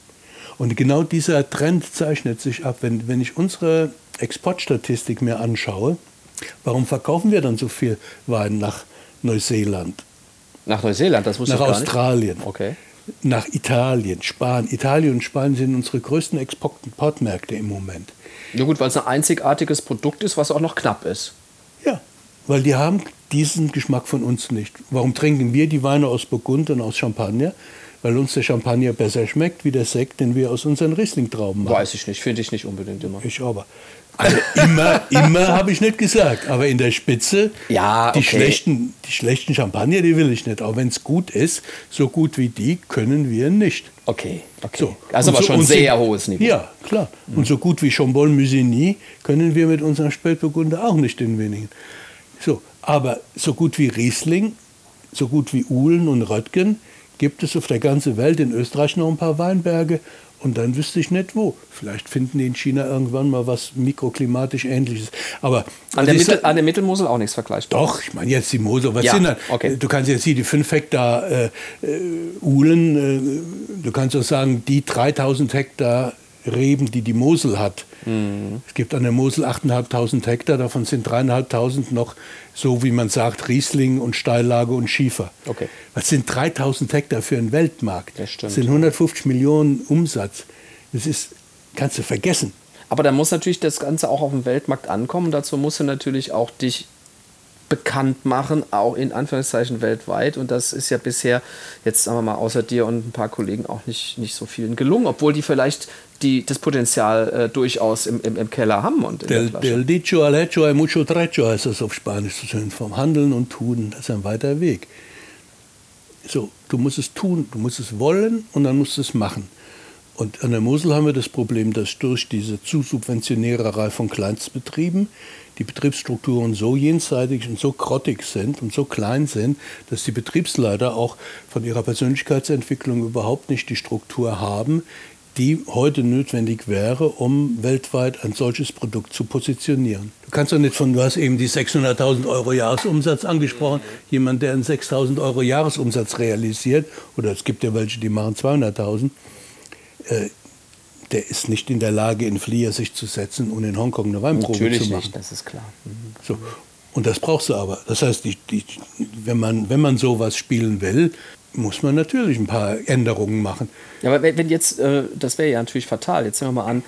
Und genau dieser Trend zeichnet sich ab. Wenn, wenn ich unsere Exportstatistik mir anschaue, warum verkaufen wir dann so viel Wein nach Neuseeland? Nach Neuseeland, das wusste nach ich gar Australien. Nicht. Okay nach Italien, Spanien. Italien und Spanien sind unsere größten Exportmärkte im Moment. Ja gut, weil es ein einzigartiges Produkt ist, was auch noch knapp ist. Ja, weil die haben diesen Geschmack von uns nicht. Warum trinken wir die Weine aus Burgund und aus Champagner? Weil uns der Champagner besser schmeckt wie der Sekt, den wir aus unseren Riesling-Trauben machen. Weiß ich nicht, finde ich nicht unbedingt immer. Ich aber. Also immer, immer habe ich nicht gesagt. Aber in der Spitze, Ja, die, okay. schlechten, die schlechten Champagner, die will ich nicht. Auch wenn es gut ist, so gut wie die können wir nicht. Okay, okay. So. Also aber so- schon und so- sehr hohes Niveau. Ja, klar. Und so gut wie Chambol Musigny können wir mit unserem Spätburgunder auch nicht in wenigen. So, aber so gut wie Riesling, so gut wie Uhlen und Röttgen gibt es auf der ganzen Welt, in Österreich noch ein paar Weinberge und dann wüsste ich nicht wo. Vielleicht finden die in China irgendwann mal was mikroklimatisch ähnliches. Aber An, der also ich Mittel, an der Mittelmosel auch nichts vergleichbar. doch, ich meine jetzt die Mosel. Was Ja, sind dann? okay. Du kannst jetzt hier die 5 Hektar äh, äh, Uhlen, äh, du kannst auch sagen, die 3000 Hektar Reben, die die Mosel hat. Mhm. Es gibt an der Mosel 8.500 Hektar, davon sind 3.500 noch, so wie man sagt, Riesling und Steillage und Schiefer. Okay. Was sind 3.000 Hektar für einen Weltmarkt? Das stimmt. sind 150 Millionen Umsatz. Das ist, kannst du vergessen. Aber da muss natürlich das Ganze auch auf dem Weltmarkt ankommen. Dazu musst du natürlich auch dich bekannt machen, auch in Anführungszeichen weltweit. Und das ist ja bisher, jetzt sagen wir mal, außer dir und ein paar Kollegen auch nicht, nicht so vielen gelungen, obwohl die vielleicht die, das Potenzial äh, durchaus im, im, im Keller haben. Und Del, del dicho al hecho hay mucho trecho, heißt das auf Spanisch so schön. Vom Handeln und Tun, das ist ein weiter Weg. So, du musst es tun, du musst es wollen und dann musst du es machen. Und an der Mosel haben wir das Problem, dass durch diese Zusubventioniererei von Kleinstbetrieben die Betriebsstrukturen so jenseitig und so grottig sind und so klein sind, dass die Betriebsleiter auch von ihrer Persönlichkeitsentwicklung überhaupt nicht die Struktur haben, die heute notwendig wäre, um weltweit ein solches Produkt zu positionieren. Du kannst doch nicht von, du hast eben die 600.000 Euro Jahresumsatz angesprochen, jemand, der einen 6.000 Euro Jahresumsatz realisiert, oder es gibt ja welche, die machen 200.000, äh, der ist nicht in der Lage, in Flieger sich zu setzen und in Hongkong eine Weinprobe Natürlich zu machen. nicht, das ist klar. So. Und das brauchst du aber. Das heißt, die, die, wenn, man, wenn man sowas spielen will, muss man natürlich ein paar Änderungen machen. Ja, aber wenn, jetzt, äh, das wäre ja natürlich fatal, jetzt nehmen wir mal an,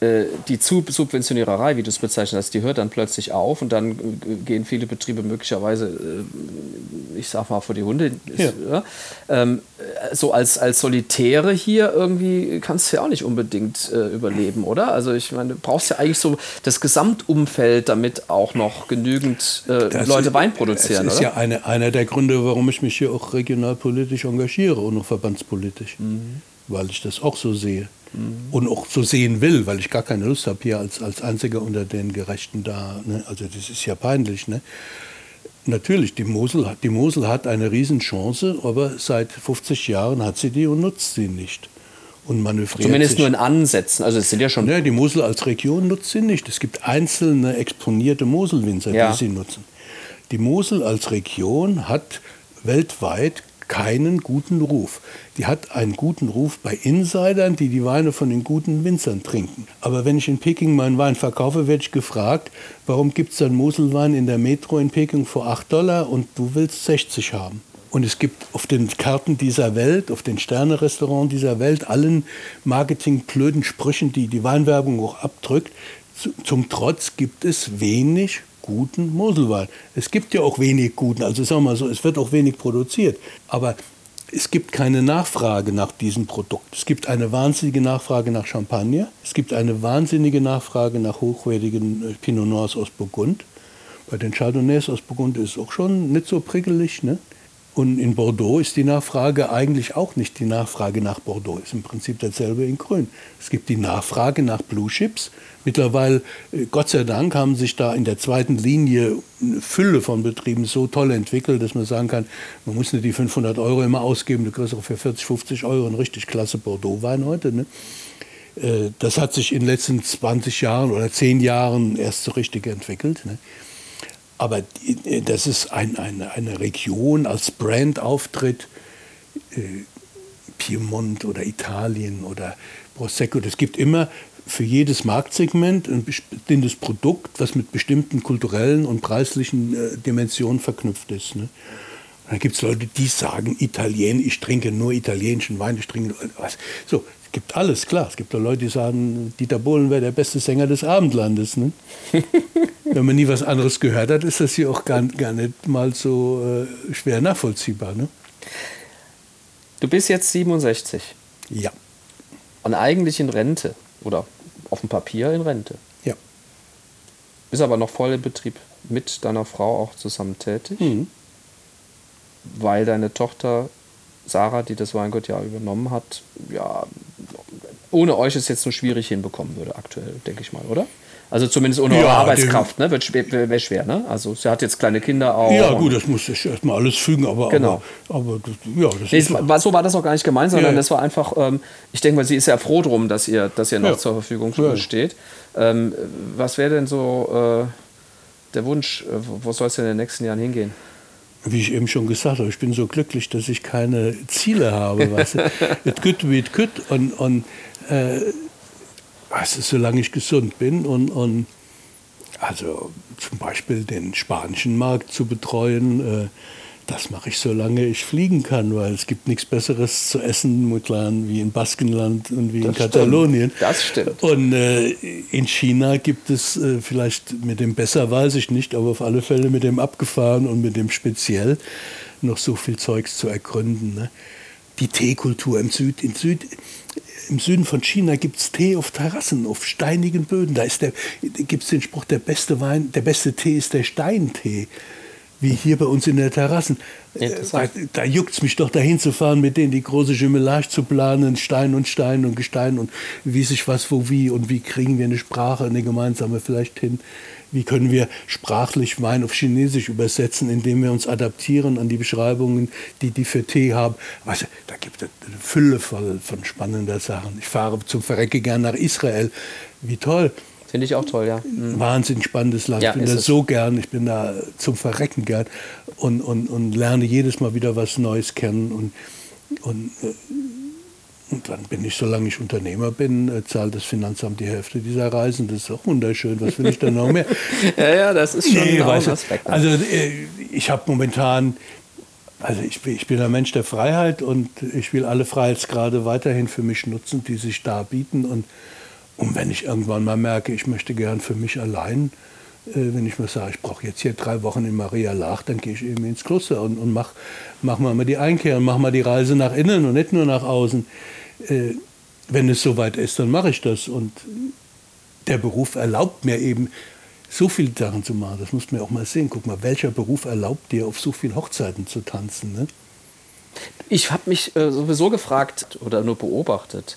die Zu- Subventioniererei, wie du es bezeichnet hast, die hört dann plötzlich auf und dann äh, gehen viele Betriebe möglicherweise, äh, ich sag mal, vor die Hunde. Ja. Ähm, äh, so als, als Solitäre hier irgendwie kannst du ja auch nicht unbedingt äh, überleben, oder? Also ich meine, du brauchst ja eigentlich so das Gesamtumfeld, damit auch noch genügend äh, Das Leute ist- Wein produzieren, Das ist oder? ja eine, einer der Gründe, warum ich mich hier auch regionalpolitisch engagiere und auch verbandspolitisch. Weil ich das auch so sehe. Und auch so sehen will, weil ich gar keine Lust habe, hier als, als Einziger unter den Gerechten da. Ne? Also das ist ja peinlich. Ne? Natürlich, die Mosel, hat, die Mosel hat eine Riesenchance, aber seit 50 Jahren hat sie die und nutzt sie nicht. Und manövriert Zumindest sich. nur in Ansätzen. Also es sind ja schon Ne, die Mosel als Region nutzt sie nicht. Es gibt einzelne exponierte Moselwinzer, Ja. die sie nutzen. Die Mosel als Region hat weltweit keinen guten Ruf. Die hat einen guten Ruf bei Insidern, die die Weine von den guten Winzern trinken. Aber wenn ich in Peking meinen Wein verkaufe, werde ich gefragt, warum gibt es dann Moselwein in der Metro in Peking für 8 Dollar und du willst 60 haben. Und es gibt auf den Karten dieser Welt, auf den Sterne-Restaurants dieser Welt, allen Marketing-blöden Sprüchen, die die Weinwerbung auch abdrückt, zu, zum Trotz gibt es wenig guten Moselwein. Es gibt ja auch wenig guten, also sagen wir mal so, es wird auch wenig produziert. Aber es gibt keine Nachfrage nach diesem Produkt. Es gibt eine wahnsinnige Nachfrage nach Champagner. Es gibt eine wahnsinnige Nachfrage nach hochwertigen äh, Pinot Noirs aus Burgund. Bei den Chardonnays aus Burgund ist es auch schon nicht so prickelig. Ne? Und in Bordeaux ist die Nachfrage eigentlich auch nicht die Nachfrage nach Bordeaux. Ist im Prinzip dasselbe in Grün. Es gibt die Nachfrage nach Blue Chips. Mittlerweile, äh, Gott sei Dank, haben sich da in der zweiten Linie eine Fülle von Betrieben so toll entwickelt, dass man sagen kann, man muss nicht die 500 Euro immer ausgeben, du kriegst auch für 40, 50 Euro einen richtig klasse Bordeaux-Wein heute. Ne? Äh, Das hat sich in den letzten 20 Jahren oder 10 Jahren erst so richtig entwickelt. Ne? Aber die- das ist ein, eine, eine Region als Brandauftritt, äh, Piemont oder Italien oder Prosecco. Es gibt immer für jedes Marktsegment ein bestimmtes Produkt, was mit bestimmten kulturellen und preislichen äh, Dimensionen verknüpft ist. Ne? dann gibt es Leute, die sagen Italien, ich trinke nur italienischen Wein, ich trinke was. So, gibt alles, klar. Es gibt auch Leute, die sagen, Dieter Bohlen wäre der beste Sänger des Abendlandes. Ne? Wenn man nie was anderes gehört hat, ist das hier auch gar, gar nicht mal so äh, schwer nachvollziehbar. Ne? Du bist jetzt 67. Ja. Und eigentlich in Rente. Oder auf dem Papier in Rente. Ja. Bist aber noch voll im Betrieb mit deiner Frau auch zusammen tätig. Mhm. Weil deine Tochter Sarah, die das Weingut ja übernommen hat, ja, ohne euch es jetzt nur schwierig hinbekommen würde, aktuell, denke ich mal, oder? Also zumindest ohne Ja, eure Arbeitskraft, ne? Wird schwer, wäre schwer, ne? Also sie hat jetzt kleine Kinder auch. Ja, gut, das muss ich erstmal alles fügen, aber, Genau. aber, aber ja, das Nee, ist war, so war das auch gar nicht gemeint, sondern Ja, das war einfach, ähm, ich denke mal, sie ist ja froh drum, dass ihr, dass ihr noch Ja. zur Verfügung steht. Ähm, was wäre denn so äh, der Wunsch, äh, wo soll es denn in den nächsten Jahren hingehen? Wie ich eben schon gesagt habe, ich bin so glücklich, dass ich keine Ziele habe. Weißt du? Es gut wie es gut und, und äh, weißt solange ich gesund bin und, und also zum Beispiel den spanischen Markt zu betreuen, äh, das mache ich, solange ich fliegen kann, weil es gibt nichts Besseres zu essen Mutlan, wie in Baskenland und wie in stimmt. Katalonien. Das stimmt. Und äh, in China gibt es äh, vielleicht mit dem besser, weiß ich nicht, aber auf alle Fälle mit dem abgefahren und mit dem speziell noch so viel Zeugs zu ergründen. Ne? Die Teekultur im, Süd, in Süd, im Süden von China gibt es Tee auf Terrassen, auf steinigen Böden. Da gibt es den Spruch, der beste Wein, der beste Tee ist der Steintee. Wie hier bei uns in der Terrassen. Äh. Da, da juckt es mich doch dahin zu fahren, mit denen die große Jumelage zu planen, Stein und Stein und Gestein und wie sich was wo wie und wie kriegen wir eine Sprache, eine gemeinsame vielleicht hin. Wie können wir sprachlich Wein auf Chinesisch übersetzen, indem wir uns adaptieren an die Beschreibungen, die die für Tee haben. Weißt du, da gibt es eine Fülle von, von spannender Sachen. Ich fahre zum Verrecke gern nach Israel. Wie toll. Finde ich auch toll, ja. Mhm. Wahnsinnig spannendes Land. Ja, ich bin da es. so gern, ich bin da zum Verrecken gern und, und, und lerne jedes Mal wieder was Neues kennen. Und, und, äh, und dann bin ich, solange ich Unternehmer bin, äh, zahlt das Finanzamt die Hälfte dieser Reisen. Das ist auch wunderschön. Was will ich dann noch mehr? Ja, ja, das ist schon Nee, ein Aspekt. ne? Also äh, ich habe momentan, also ich, bin- ich bin ein Mensch der Freiheit und ich will alle Freiheitsgrade weiterhin für mich nutzen, die sich da bieten. Und, und wenn ich irgendwann mal merke, ich möchte gern für mich allein, äh, wenn ich mir sage, ich brauche jetzt hier drei Wochen in Maria Lach, dann gehe ich eben ins Kloster und, und mach, mach mal die Einkehr und mach mal die Reise nach innen und nicht nur nach außen. Äh, wenn es soweit ist, dann mache ich das. Und der Beruf erlaubt mir eben, so viele Sachen zu machen. Das muss man ja auch mal sehen. Guck mal, welcher Beruf erlaubt dir, auf so vielen Hochzeiten zu tanzen? Ne? Ich habe mich äh, sowieso gefragt oder nur beobachtet,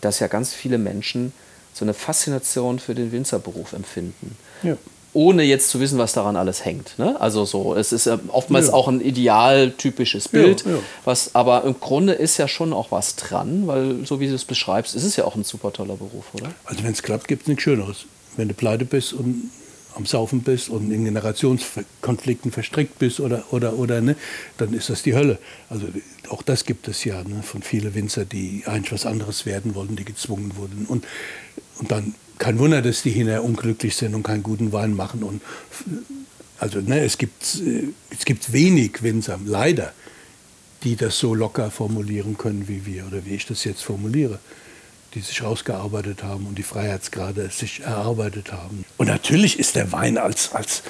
dass ja ganz viele Menschen so eine Faszination für den Winzerberuf empfinden. Ja. Ohne jetzt zu wissen, was daran alles hängt. Ne? Also so, es ist oftmals Ja. auch ein idealtypisches Bild, ja. was aber im Grunde ist ja schon auch was dran, weil so wie du es beschreibst, ist es ja auch ein super toller Beruf, oder? Also wenn es klappt, gibt es nichts Schöneres. Wenn du pleite bist und am Saufen bist und in Generationskonflikten verstrickt bist oder, oder, oder ne, dann ist das die Hölle. Also auch das gibt es ja ne, von vielen Winzer, die eigentlich was anderes werden wollten, die gezwungen wurden. Und, und dann kein Wunder, dass die hinterher unglücklich sind und keinen guten Wein machen. Und, also ne, es, gibt, äh, es gibt wenig Winzer, leider, die das so locker formulieren können wie wir oder wie ich das jetzt formuliere, die sich rausgearbeitet haben und die Freiheitsgrade sich erarbeitet haben. Und natürlich ist der Wein als, als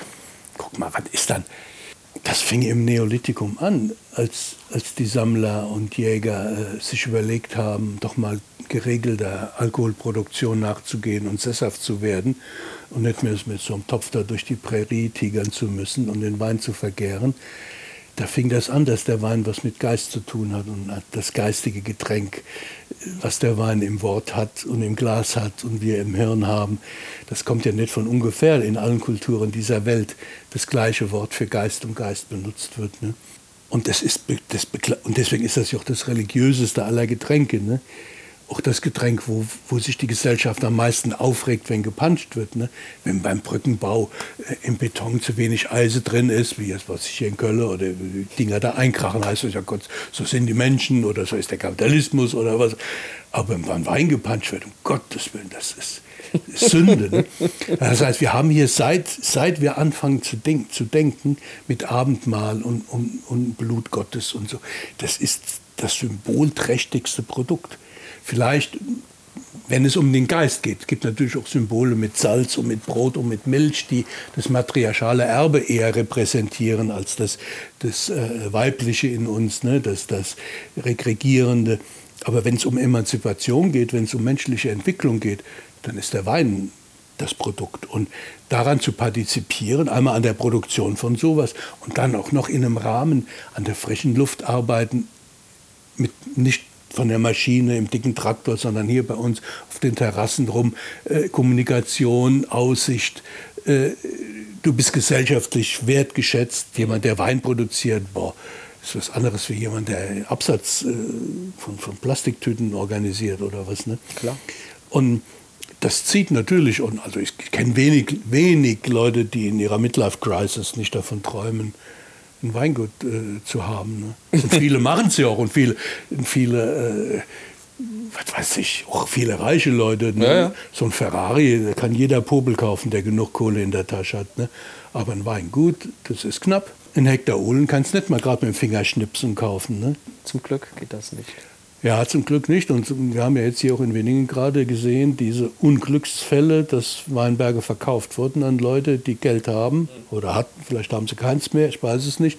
guck mal, was ist dann? Das fing im Neolithikum an, als, als die Sammler und Jäger äh, sich überlegt haben, doch mal geregelter Alkoholproduktion nachzugehen und sesshaft zu werden und nicht mehr mit so einem Topf da durch die Prärie tigern zu müssen und den Wein zu vergären da fing das an, dass der Wein was mit Geist zu tun hat und das geistige Getränk, was der Wein im Wort hat und im Glas hat und wir im Hirn haben, das kommt ja nicht von ungefähr in allen Kulturen dieser Welt das gleiche Wort für Geist und Geist benutzt wird. Ne? Und, das ist, das, und deswegen ist das ja auch das religiöseste aller Getränke. Ne? Auch das Getränk, wo, wo sich die Gesellschaft am meisten aufregt, wenn gepanscht wird. Ne? Wenn beim Brückenbau äh, im Beton zu wenig Eise drin ist, wie jetzt was ich hier in Köln oder die Dinger da einkrachen, heißt es ja Gott, so sind die Menschen oder so ist der Kapitalismus oder was. Aber wenn beim Wein gepanscht wird, um Gottes Willen, das ist Sünde. Ne? Das heißt, wir haben hier seit, seit wir anfangen zu, denk, zu denken mit Abendmahl und, und, und Blut Gottes und so, das ist das symbolträchtigste Produkt. Vielleicht, wenn es um den Geist geht, es gibt natürlich auch Symbole mit Salz und mit Brot und mit Milch, die das matriarchale Erbe eher repräsentieren als das, das äh, Weibliche in uns, ne? das, das Regregierende. Aber wenn es um Emanzipation geht, wenn es um menschliche Entwicklung geht, dann ist der Wein das Produkt. Und daran zu partizipieren, einmal an der Produktion von sowas und dann auch noch in einem Rahmen an der frischen Luft arbeiten, mit nicht von der Maschine im dicken Traktor, sondern hier bei uns auf den Terrassen rum, äh, Kommunikation, Aussicht. Äh, du bist gesellschaftlich wertgeschätzt. Jemand, der Wein produziert, boah, ist was anderes wie jemand, der Absatz äh, von, von Plastiktüten organisiert oder was. Ne? Klar. Und das zieht natürlich, und also ich kenne wenig, wenig Leute, die in ihrer Midlife-Crisis nicht davon träumen, ein Weingut äh, zu haben. Ne? Und viele machen es ja auch und viele, viele äh, was weiß ich, auch viele reiche Leute. Ne? Ja, ja. So ein Ferrari, da kann jeder Popel kaufen, der genug Kohle in der Tasche hat. Ne? Aber ein Weingut, das ist knapp. Ein Hektar Uhlen kannst du nicht mal gerade mit dem Finger schnipsen kaufen. Ne? Zum Glück geht das nicht. Ja, zum Glück nicht. Und wir haben ja jetzt hier auch in Wenningen gerade gesehen, diese Unglücksfälle, dass Weinberge verkauft wurden an Leute, die Geld haben oder hatten. Vielleicht haben sie keins mehr, ich weiß es nicht.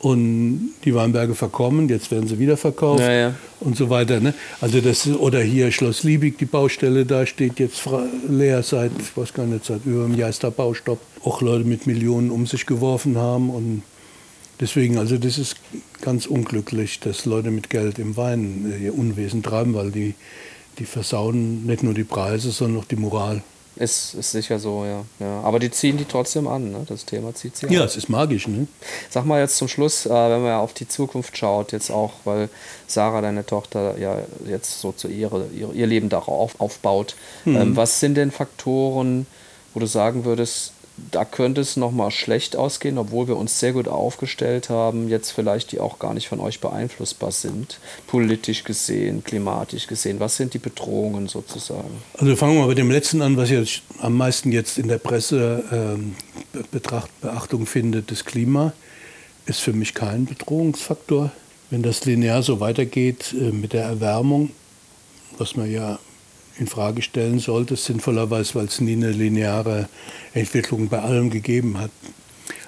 Und die Weinberge verkommen, jetzt werden sie wieder verkauft ja, ja. und so weiter. Ne? Also das, oder hier Schloss Liebig, die Baustelle da steht jetzt leer seit, ich weiß gar nicht, seit über einem Jahr ist da Baustopp. Auch Leute mit Millionen um sich geworfen haben und Deswegen, also das ist ganz unglücklich, dass Leute mit Geld im Wein äh, ihr Unwesen treiben, weil die, die versauen nicht nur die Preise, sondern auch die Moral. Ist, ist sicher so, ja. ja. Aber die ziehen die trotzdem an, ne? Das Thema zieht sie an. Ja, es ist magisch, ne? Sag mal jetzt zum Schluss, äh, wenn man auf die Zukunft schaut, jetzt auch, weil Sarah, deine Tochter, ja jetzt so zu ihre, ihr, ihr Leben darauf aufbaut. Hm. Ähm, was sind denn Faktoren, wo du sagen würdest, da könnte es nochmal schlecht ausgehen, obwohl wir uns sehr gut aufgestellt haben, jetzt vielleicht die auch gar nicht von euch beeinflussbar sind, politisch gesehen, klimatisch gesehen. Was sind die Bedrohungen sozusagen? Also fangen wir mal mit dem letzten an, was jetzt am meisten jetzt in der Presse ähm, Betracht, Beachtung findet, das Klima ist für mich kein Bedrohungsfaktor. Wenn das linear so weitergeht äh, mit der Erwärmung, was man ja in Frage stellen sollte, sinnvollerweise, weil es nie eine lineare Entwicklung bei allem gegeben hat.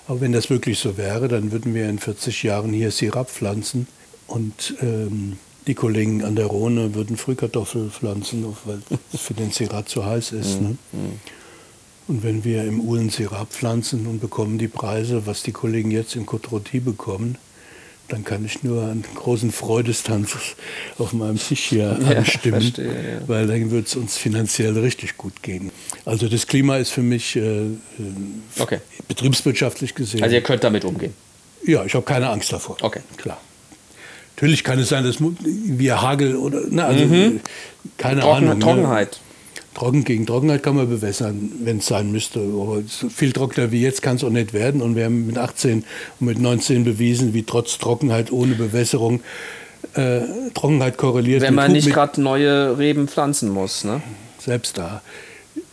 Aber wenn das wirklich so wäre, dann würden wir in 40 Jahren hier Sirap pflanzen und ähm, die Kollegen an der Rhone würden Frühkartoffel pflanzen, weil es für den Sirap zu heiß ist. Ne? Mhm. Und wenn wir im Uhlen Sirap pflanzen und bekommen die Preise, was die Kollegen jetzt in Côte bekommen, dann kann ich nur einen großen Freudestanz auf meinem Tisch hier ja, anstimmen, verstehe, ja. weil dann wird es uns finanziell richtig gut gehen. Also das Klima ist für mich äh, äh, okay. betriebswirtschaftlich gesehen. Also ihr könnt damit umgehen? Ja, ich habe keine Angst davor. Okay. Klar. Natürlich kann es sein, dass wir Hagel oder, na, also mhm. keine Trocken, Ahnung. Ne? Trockenheit. Trocken gegen Trockenheit kann man bewässern, wenn es sein müsste. Aber so viel trockener wie jetzt kann es auch nicht werden. Und wir haben mit 18 und mit 19 bewiesen, wie trotz Trockenheit ohne Bewässerung äh, Trockenheit korreliert. Wenn man nicht gerade neue Reben pflanzen muss. Ne? Selbst da.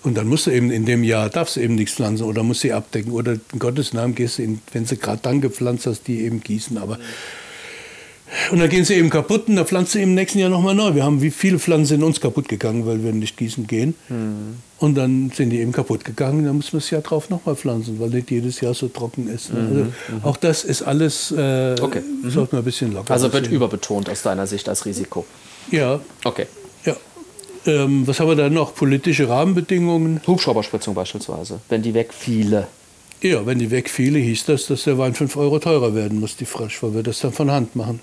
Und dann musst du eben in dem Jahr, darfst du eben nichts pflanzen oder musst sie abdecken. Oder in Gottes Namen gehst du, in, wenn sie gerade dann gepflanzt hast, die eben gießen. Aber mhm und dann gehen sie eben kaputt und dann pflanzt sie im nächsten Jahr nochmal neu. Wir haben wie viele Pflanzen in uns kaputt gegangen, weil wir nicht gießen gehen. Mhm. Und dann sind die eben kaputt gegangen. Dann muss man das Jahr drauf nochmal pflanzen, weil nicht jedes Jahr so trocken ist. Mhm. Also mhm. auch das ist alles, äh, okay. mhm. sollte man ein bisschen locker Also wird sehen. überbetont aus deiner Sicht als Risiko? Ja. Okay. Ja. Ähm, was haben wir da noch? Politische Rahmenbedingungen? Hubschrauberspritzung beispielsweise, wenn die wegfiele. Ja, wenn die wegfiele, hieß das, dass der Wein 5 Euro teurer werden muss, die Frisch, weil wir das dann von Hand machen.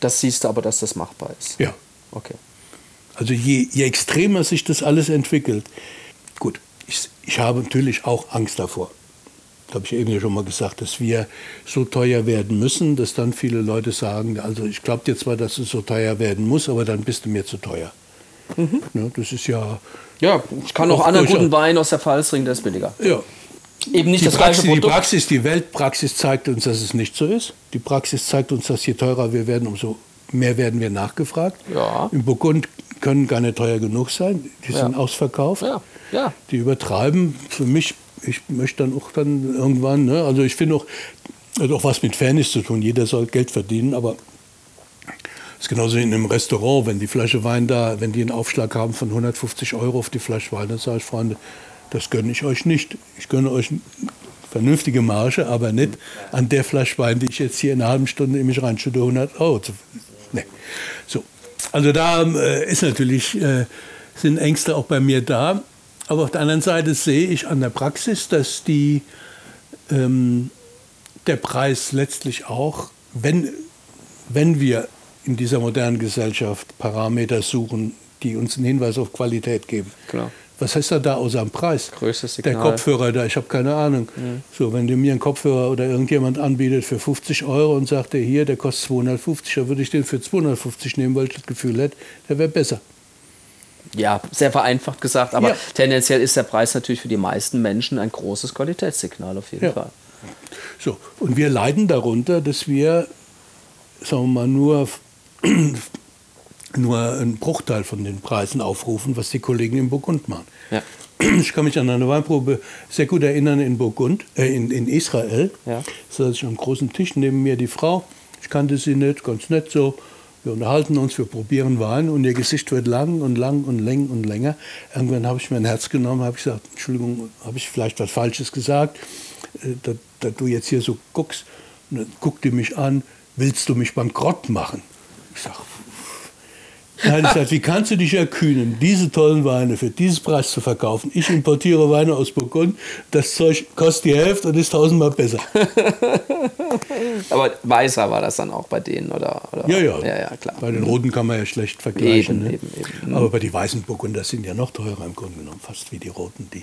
Das siehst du aber, dass das machbar ist. Ja. Okay. Also je, je extremer sich das alles entwickelt, gut, ich, ich habe natürlich auch Angst davor. habe ich eben ja schon mal gesagt, dass wir so teuer werden müssen, dass dann viele Leute sagen, also ich glaube dir zwar, dass es so teuer werden muss, aber dann bist du mir zu teuer. Mhm. Ja, das ist ja. Ja, ich kann auch, anderen guten Wein aus der Pfalz der ist billiger. Ja. Eben nicht die das Praxis, gleiche Die Praxis, die Weltpraxis zeigt uns, dass es nicht so ist. Die Praxis zeigt uns, dass je teurer wir werden, umso mehr werden wir nachgefragt. Ja. Im Burgund können gar nicht teuer genug sein. Die Ja. sind ausverkauft. Ja, ja. Die übertreiben. Für mich, ich möchte dann auch dann irgendwann, ne? also ich finde auch, hat auch was mit Fairness zu tun. Jeder soll Geld verdienen, aber es ist genauso in einem Restaurant, wenn die Flasche Wein da, wenn die einen Aufschlag haben von 150 Euro auf die Flasche Wein, dann sage ich, Freunde, das gönne ich euch nicht. Ich gönne euch eine vernünftige Marge, aber nicht an der Flasche Wein, die ich jetzt hier in einer halben Stunde in mich reinschütte, 100 Euro. Nee. So. Also da äh, ist natürlich, äh, sind Ängste auch bei mir da. Aber auf der anderen Seite sehe ich an der Praxis, dass die, ähm, der Preis letztlich auch, wenn, wenn wir in dieser modernen Gesellschaft Parameter suchen, die uns einen Hinweis auf Qualität geben. Klar. Was heißt da da außer am Preis? Größtes Der Signal. Kopfhörer da, ich habe keine Ahnung. So, wenn du mir einen Kopfhörer oder irgendjemand anbietet für 50 Euro und sagt, der hier, der kostet 250, dann würde ich den für 250 nehmen, weil ich das Gefühl hätte, der wäre besser. Ja, sehr vereinfacht gesagt, aber Ja. tendenziell ist der Preis natürlich für die meisten Menschen ein großes Qualitätssignal auf jeden Ja. Fall. So, und wir leiden darunter, dass wir, sagen wir mal, nur, nur einen Bruchteil von den Preisen aufrufen, was die Kollegen in Burgund machen. Ja. Ich kann mich an eine Weinprobe sehr gut erinnern in Burgund, äh, in, in Israel. Ja. saß ich am großen Tisch, neben mir die Frau. Ich kannte sie nicht, ganz nett so. Wir unterhalten uns, wir probieren Wein und ihr Gesicht wird lang und lang und länger und länger. Irgendwann habe ich mir ein Herz genommen, habe gesagt, Entschuldigung, habe ich vielleicht was Falsches gesagt, äh, da, da du jetzt hier so guckst. Und dann guckt die mich an, willst du mich bankrott machen? Ich sage, Nein, ich sag, wie kannst du dich erkühnen, diese tollen Weine für dieses Preis zu verkaufen? Ich importiere Weine aus Burgund, das Zeug kostet die Hälfte und ist tausendmal besser. Aber weißer war das dann auch bei denen, oder? oder? Ja, ja. Ja, ja, klar. Bei den roten kann man ja schlecht vergleichen. Eben, ne? eben, eben. Aber bei die weißen Burgunder sind ja noch teurer im Grunde genommen, fast wie die roten, die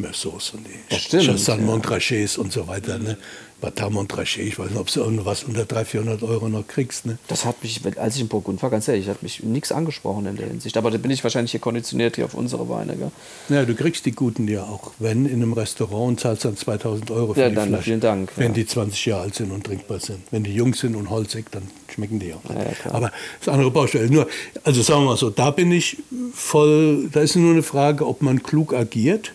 Meursaults und die Das stimmt, ja. Montrachets und so weiter. Ne? Batin Montrachet, ich weiß nicht, ob du irgendwas unter 300, 400 Euro noch kriegst. Ne? Das hat mich, als ich in Burgund war, ganz ehrlich, hat mich nichts angesprochen in der Hinsicht. Aber da bin ich wahrscheinlich hier konditioniert hier auf unsere Weine. Gell? Ja, du kriegst die guten ja auch, wenn in einem Restaurant und zahlst dann 2000 Euro für Ja, die dann Flasche. vielen Dank, Wenn ja. die 20 Jahre alt sind und trinkbar sind. Wenn die jung sind und holzig, dann schmecken die auch. Ja, ja. Aber das ist eine andere Baustelle. Nur, also sagen wir mal so, da bin ich voll, da ist nur eine Frage, ob man klug agiert.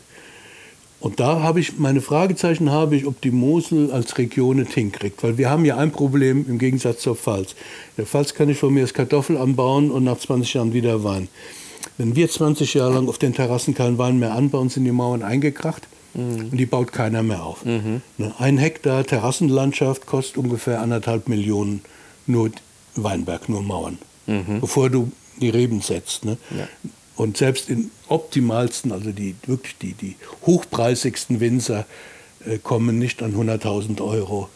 Und da habe ich, meine Fragezeichen habe ich, ob die Mosel als Region es hinkriegt. Weil wir haben ja ein Problem im Gegensatz zur Pfalz. In der Pfalz kann ich von mir das Kartoffel anbauen und nach 20 Jahren wieder Wein. Wenn wir 20 Jahre lang auf den Terrassen keinen Wein mehr anbauen, sind die Mauern eingekracht und die baut keiner mehr auf. Ne, Ein Hektar Terrassenlandschaft kostet ungefähr anderthalb Millionen nur Weinberg, nur Mauern, bevor du die Reben setzt. Ne? Ja. Und selbst in optimalsten, also die wirklich die, die hochpreisigsten Winzer äh, kommen nicht an 100.000 Euro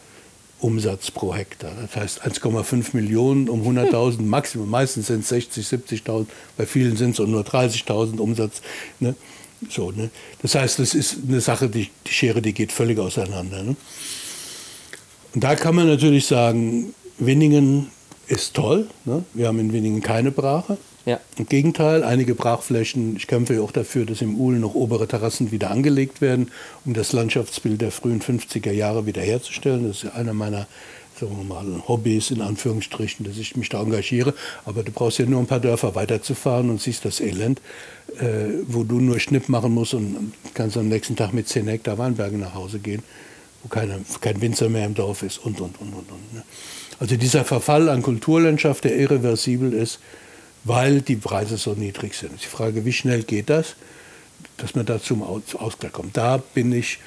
Umsatz pro Hektar. Das heißt 1,5 Millionen um 100.000 Maximum. Meistens sind es 60, 70.000, bei vielen sind es auch nur 30.000 Umsatz. Ne? So, ne? Das heißt, das ist eine Sache, die, die Schere, die geht völlig auseinander. Ne? Und da kann man natürlich sagen, Winningen ist toll. Ne? Wir haben in Winningen keine Brache. Ja. Im Gegenteil, einige Brachflächen, ich kämpfe ja auch dafür, dass im Uhl noch obere Terrassen wieder angelegt werden, um das Landschaftsbild der frühen 50er Jahre wiederherzustellen. Das ist ja einer meiner sagen wir mal, Hobbys in Anführungsstrichen, dass ich mich da engagiere. Aber du brauchst ja nur ein paar Dörfer weiterzufahren und siehst das Elend, äh, wo du nur Schnipp machen musst und kannst am nächsten Tag mit 10 Hektar Weinberge nach Hause gehen, wo keine, kein Winzer mehr im Dorf ist und, und, und, und. und ne? Also dieser Verfall an Kulturlandschaft, der irreversibel ist, weil die Preise so niedrig sind. Die Frage, wie schnell geht das, dass man da zum Aus- Ausgleich kommt. Da bin ich,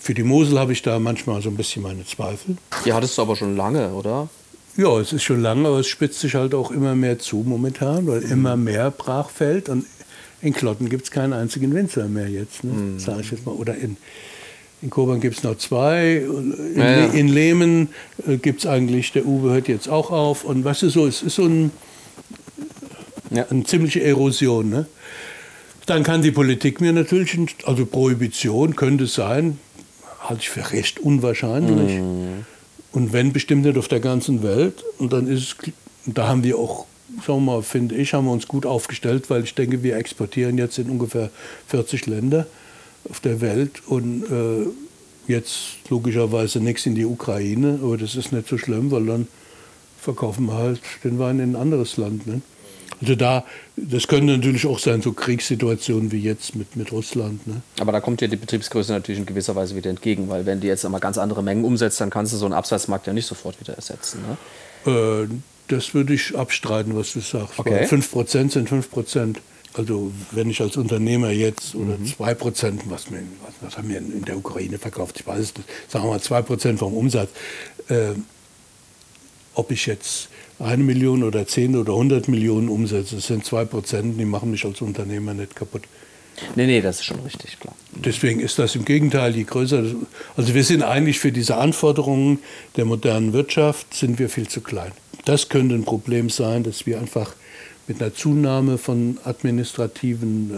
für die Mosel habe ich da manchmal so ein bisschen meine Zweifel. Die hattest du aber schon lange, oder? Ja, es ist schon lange, aber es spitzt sich halt auch immer mehr zu momentan, weil immer mehr brach fällt. Und in Klotten gibt es keinen einzigen Winzer mehr jetzt, ne? sage ich jetzt mal. Oder in, in Kobern gibt es noch zwei. In, Ja, ja. In Lehmen äh, gibt es eigentlich, der Uwe hört jetzt auch auf. Und weißt du so, es ist so ein, Ja. eine ziemliche Erosion. Ne? Dann kann die Politik mir natürlich, also Prohibition könnte sein, halte ich für recht unwahrscheinlich. Mhm. Und wenn bestimmt nicht auf der ganzen Welt. Und dann ist es, da haben wir auch, sagen wir mal, finde ich, haben wir uns gut aufgestellt, weil ich denke, wir exportieren jetzt in ungefähr 40 Länder auf der Welt und äh, jetzt logischerweise nichts in die Ukraine, aber das ist nicht so schlimm, weil dann verkaufen wir halt den Wein in ein anderes Land. Ne? Also da, das können natürlich auch sein, so Kriegssituationen wie jetzt mit, mit Russland. Ne? Aber da kommt dir die Betriebsgröße natürlich in gewisser Weise wieder entgegen, weil wenn die jetzt einmal ganz andere Mengen umsetzt, dann kannst du so einen Absatzmarkt ja nicht sofort wieder ersetzen. Ne? Äh, das würde ich abstreiten, was du sagst. Okay. 5% sind 5%. Also wenn ich als Unternehmer jetzt oder mhm. 2%, was, was, was haben wir in der Ukraine verkauft, ich weiß es nicht, sagen wir mal 2% vom Umsatz, äh, ob ich jetzt eine Million oder zehn oder hundert Millionen umsetze, das sind zwei Prozent, die machen mich als Unternehmer nicht kaputt. Nee, nee, das ist schon richtig, klar. Deswegen ist das im Gegenteil, je größer, also wir sind eigentlich für diese Anforderungen der modernen Wirtschaft, sind wir viel zu klein. Das könnte ein Problem sein, dass wir einfach mit einer Zunahme von administrativen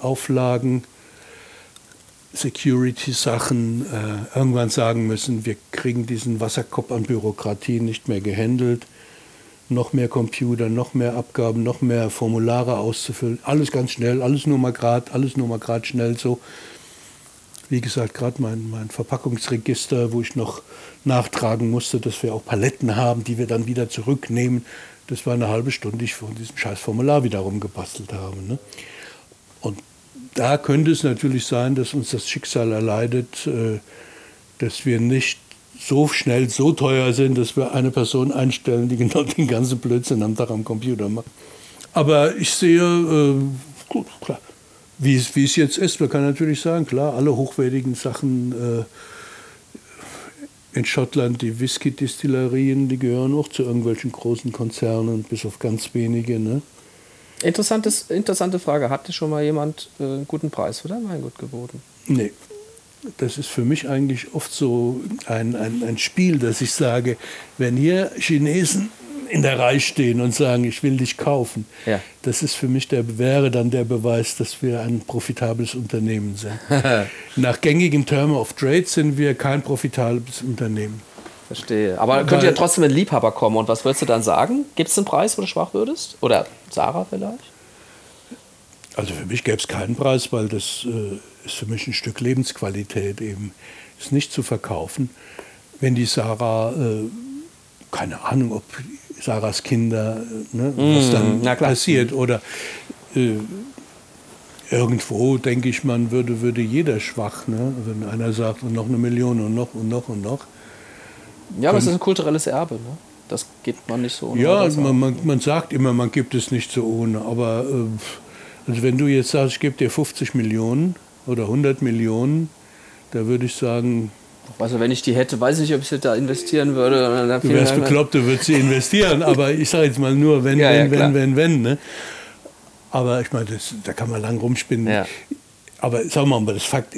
äh, Auflagen Security-Sachen äh, irgendwann sagen müssen, wir kriegen diesen Wasserkopf an Bürokratie nicht mehr gehandelt. Noch mehr Computer, noch mehr Abgaben, noch mehr Formulare auszufüllen. Alles ganz schnell, alles nur mal gerade, alles nur mal gerade schnell so. Wie gesagt, gerade mein, mein Verpackungsregister, wo ich noch nachtragen musste, dass wir auch Paletten haben, die wir dann wieder zurücknehmen. Das war eine halbe Stunde, die ich von diesem scheiß Formular wieder rumgebastelt habe. Ne? Und da könnte es natürlich sein, dass uns das Schicksal erleidet, äh, dass wir nicht so schnell so teuer sind, dass wir eine Person einstellen, die genau den ganzen Blödsinn am Tag am Computer macht. Aber ich sehe, äh, gut, klar, wie es, wie es jetzt ist. Man kann natürlich sagen, klar, alle hochwertigen Sachen äh, in Schottland, die Whisky-Distillerien, die gehören auch zu irgendwelchen großen Konzernen, bis auf ganz wenige. Ne? Interessantes, interessante Frage. Hat dir schon mal jemand äh, einen guten Preis für dein Weingut geboten? Nee. Das ist für mich eigentlich oft so ein, ein, ein Spiel, dass ich sage, wenn hier Chinesen in der Reihe stehen und sagen, ich will dich kaufen, ja. das ist für mich der, wäre dann der Beweis, dass wir ein profitables Unternehmen sind. Nach gängigen Terms of Trade sind wir kein profitables Unternehmen. Verstehe. Aber Weil, könnte ja trotzdem ein Liebhaber kommen. Und was würdest du dann sagen? Gibt es einen Preis, wo du schwach würdest? Oder Sarah vielleicht? Also für mich gäbe es keinen Preis, weil das äh, ist für mich ein Stück Lebensqualität eben. Ist nicht zu verkaufen. Wenn die Sarah, äh, keine Ahnung, ob Sarahs Kinder, äh, ne, mm, was dann passiert. Oder äh, irgendwo, denke ich, man würde, würde jeder schwach. Ne? Wenn einer sagt, und noch eine Million und noch und noch und noch. Ja, aber es ist ein kulturelles Erbe. Ne? Das gibt man nicht so ohne. Ja, man, man, man, sagt immer, man gibt es nicht so ohne. Aber äh, also wenn du jetzt sagst, ich gebe dir 50 Millionen oder 100 Millionen, da würde ich sagen, also wenn ich die hätte, weiß ich nicht, ob ich sie da investieren würde. Du wärst bekloppt, du würdest sie investieren. aber ich sage jetzt mal nur, wenn, ja, wenn, ja, wenn, wenn, wenn. Ne? Aber ich meine, das, da kann man lang rumspinnen. Ja. Aber sagen wir mal, das Fakt,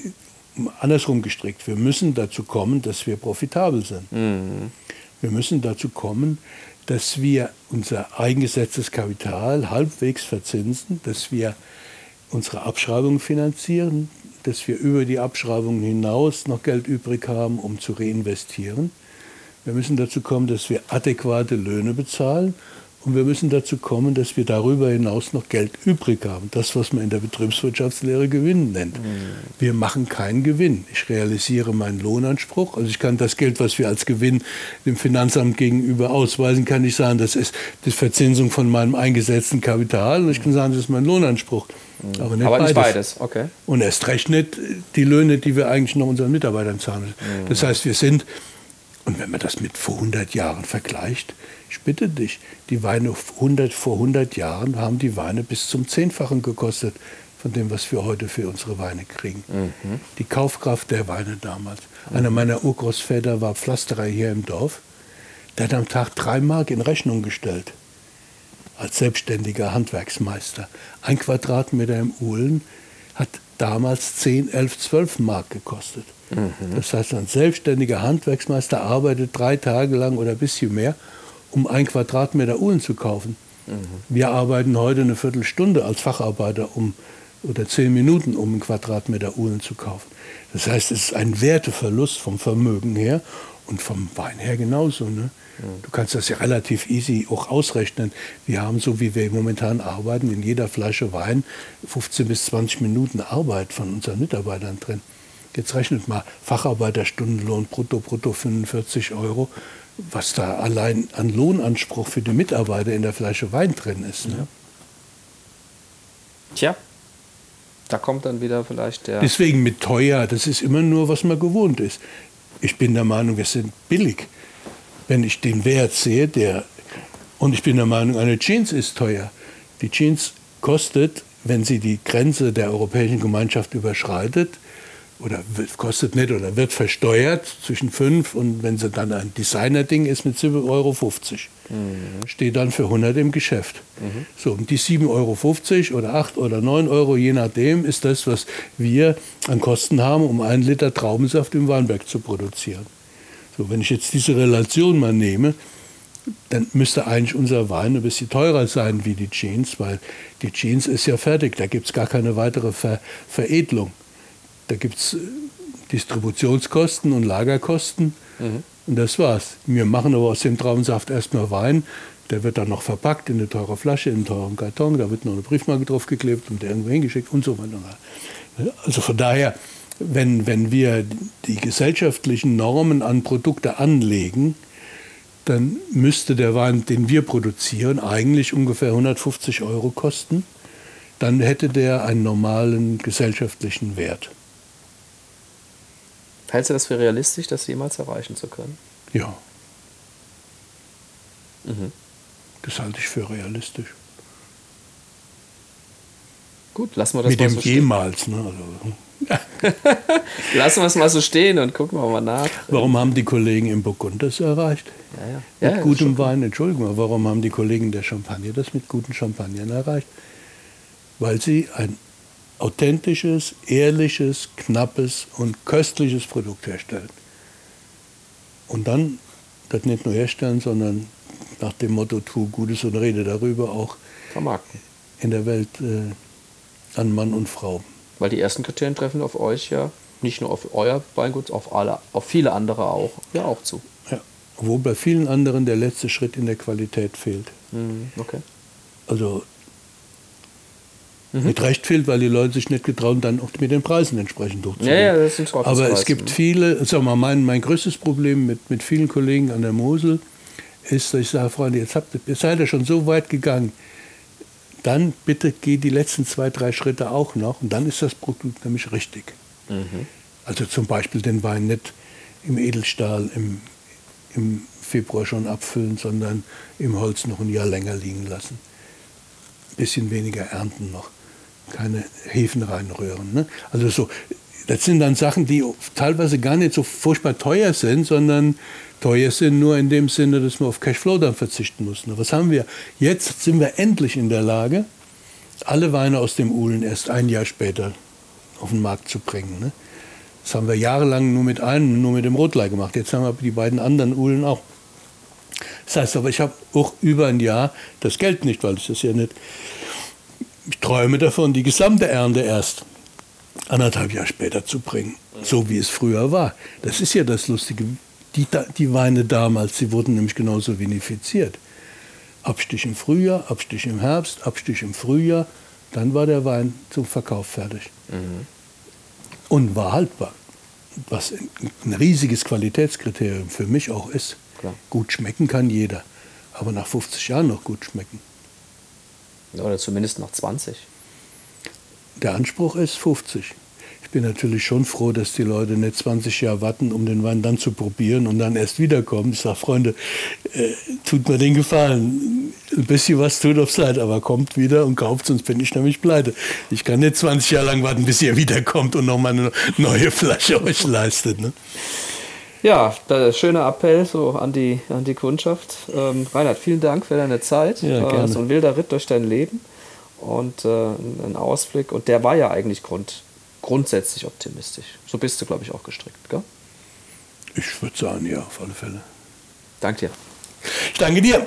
andersrum gestrickt. Wir müssen dazu kommen, dass wir profitabel sind. Mhm. Wir müssen dazu kommen, dass wir unser eingesetztes Kapital halbwegs verzinsen, dass wir unsere Abschreibungen finanzieren, dass wir über die Abschreibungen hinaus noch Geld übrig haben, um zu reinvestieren. Wir müssen dazu kommen, dass wir adäquate Löhne bezahlen und wir müssen dazu kommen, dass wir darüber hinaus noch Geld übrig haben. Das, was man in der Betriebswirtschaftslehre Gewinn nennt. Mhm. Wir machen keinen Gewinn. Ich realisiere meinen Lohnanspruch. Also ich kann das Geld, was wir als Gewinn dem Finanzamt gegenüber ausweisen, kann ich sagen, das ist die Verzinsung von meinem eingesetzten Kapital. Und ich kann sagen, das ist mein Lohnanspruch. Mhm. Aber, nicht, Aber beides. nicht beides. Okay. Und erst recht nicht die Löhne, die wir eigentlich noch unseren Mitarbeitern zahlen. Mhm. Das heißt, wir sind, und wenn man das mit vor 100 Jahren vergleicht, ich bitte dich, die Weine 100, vor 100 Jahren haben die Weine bis zum Zehnfachen gekostet von dem, was wir heute für unsere Weine kriegen. Mhm. Die Kaufkraft der Weine damals. Mhm. Einer meiner Urgroßväter war Pflasterer hier im Dorf. Der hat am Tag drei Mark in Rechnung gestellt. Als selbstständiger Handwerksmeister. Ein Quadratmeter im Uhlen hat damals 10, 11, 12 Mark gekostet. Mhm. Das heißt, ein selbstständiger Handwerksmeister arbeitet drei Tage lang oder ein bisschen mehr um ein Quadratmeter Uhlen zu kaufen. Mhm. Wir arbeiten heute eine Viertelstunde als Facharbeiter, um oder zehn Minuten, um einen Quadratmeter Uhlen zu kaufen. Das heißt, es ist ein Werteverlust vom Vermögen her und vom Wein her genauso. Ne? Du kannst das ja relativ easy auch ausrechnen. Wir haben, so wie wir momentan arbeiten, in jeder Flasche Wein 15 bis 20 Minuten Arbeit von unseren Mitarbeitern drin. Jetzt rechnet mal Facharbeiterstundenlohn brutto, brutto 45 Euro, was da allein an Lohnanspruch für die Mitarbeiter in der Flasche Wein drin ist. Ne? Tja, da kommt dann wieder vielleicht der. Deswegen mit teuer, das ist immer nur, was man gewohnt ist. Ich bin der Meinung, wir sind billig. Wenn ich den Wert sehe, der. Und ich bin der Meinung, eine Jeans ist teuer. Die Jeans kostet, wenn sie die Grenze der Europäischen Gemeinschaft überschreitet, oder wird, kostet nicht oder wird versteuert zwischen 5 und wenn sie dann ein Designer-Ding ist mit 7,50 Euro. Mhm. Steht dann für 100 im Geschäft. Mhm. So, und die 7,50 Euro oder 8 oder 9 Euro, je nachdem, ist das, was wir an Kosten haben, um einen Liter Traubensaft im Weinberg zu produzieren. So, wenn ich jetzt diese Relation mal nehme, dann müsste eigentlich unser Wein ein bisschen teurer sein wie die Jeans, weil die Jeans ist ja fertig, da gibt es gar keine weitere Ver Veredelung. Da gibt es äh, Distributionskosten und Lagerkosten mhm. und das war's. Wir machen aber aus dem Traubensaft erstmal Wein, der wird dann noch verpackt in eine teure Flasche, in einen teuren Karton, da wird noch eine Briefmarke draufgeklebt und der irgendwo hingeschickt und so weiter. Also von daher, wenn, wenn wir die gesellschaftlichen Normen an Produkte anlegen, dann müsste der Wein, den wir produzieren, eigentlich ungefähr 150 Euro kosten. Dann hätte der einen normalen gesellschaftlichen Wert. Hältst du das für realistisch, das jemals erreichen zu können? Ja. Mhm. Das halte ich für realistisch. Gut, lassen wir das Mit mal dem so jemals. stehen. Ne? Also, lassen wir es mal so stehen und gucken wir mal nach. warum haben die Kollegen im Burgund das erreicht? Ja, ja. Mit ja, gutem Wein, Entschuldigung, aber warum haben die Kollegen der Champagner das mit guten Champagnern erreicht? Weil sie ein authentisches, ehrliches, knappes und köstliches Produkt herstellen. Und dann das nicht nur herstellen, sondern nach dem Motto tu Gutes und rede darüber auch vermarkten. in der Welt äh, an Mann und Frau. Weil die ersten Kriterien treffen auf euch ja nicht nur auf euer Weingut, auf alle, auf viele andere auch, ja auch zu. Ja, obwohl bei vielen anderen der letzte Schritt in der Qualität fehlt. Mhm, okay. Also mit Recht fehlt, weil die Leute sich nicht getrauen, dann auch mit den Preisen entsprechend durchzugehen. Ja, ja, das sind Aber es gibt viele, sag mal, mein, mein größtes Problem mit, mit vielen Kollegen an der Mosel ist, dass ich sage, Freunde, jetzt, habt, jetzt seid ihr schon so weit gegangen, dann bitte geht die letzten zwei, drei Schritte auch noch und dann ist das Produkt nämlich richtig. Mhm. Also zum Beispiel den Wein nicht im Edelstahl im, im Februar schon abfüllen, sondern im Holz noch ein Jahr länger liegen lassen. Bisschen weniger ernten noch keine Hefen reinrühren. Ne? Also so, das sind dann Sachen, die teilweise gar nicht so furchtbar teuer sind, sondern teuer sind nur in dem Sinne, dass wir auf Cashflow dann verzichten müssen. Was haben wir? Jetzt sind wir endlich in der Lage, alle Weine aus dem Uhlen erst ein Jahr später auf den Markt zu bringen. Ne? Das haben wir jahrelang nur mit einem, nur mit dem Rotlei gemacht. Jetzt haben wir die beiden anderen Uhlen auch. Das heißt aber, ich habe auch über ein Jahr das Geld nicht, weil es ist ja nicht ich träume davon, die gesamte Ernte erst anderthalb Jahre später zu bringen, so wie es früher war. Das ist ja das Lustige. Die, die Weine damals, sie wurden nämlich genauso vinifiziert. Abstich im Frühjahr, Abstich im Herbst, Abstich im Frühjahr, dann war der Wein zum Verkauf fertig. Mhm. Und war haltbar. Was ein riesiges Qualitätskriterium für mich auch ist. Klar. Gut schmecken kann jeder, aber nach 50 Jahren noch gut schmecken. Oder zumindest noch 20. Der Anspruch ist 50. Ich bin natürlich schon froh, dass die Leute nicht 20 Jahre warten, um den Wein dann zu probieren und dann erst wiederkommen. Ich sage, Freunde, äh, tut mir den Gefallen. Ein bisschen was tut aufs Leid, aber kommt wieder und kauft, sonst bin ich nämlich pleite. Ich kann nicht 20 Jahre lang warten, bis ihr wiederkommt und nochmal eine neue Flasche euch leistet. Ne? Ja, schöner Appell so an die, an die Kundschaft. Ähm, Reinhard, vielen Dank für deine Zeit. Ja, gerne. so ein wilder Ritt durch dein Leben und äh, ein Ausblick. Und der war ja eigentlich grund, grundsätzlich optimistisch. So bist du, glaube ich, auch gestrickt, gell? Ich würde sagen, ja, auf alle Fälle. Danke dir. Ich danke dir.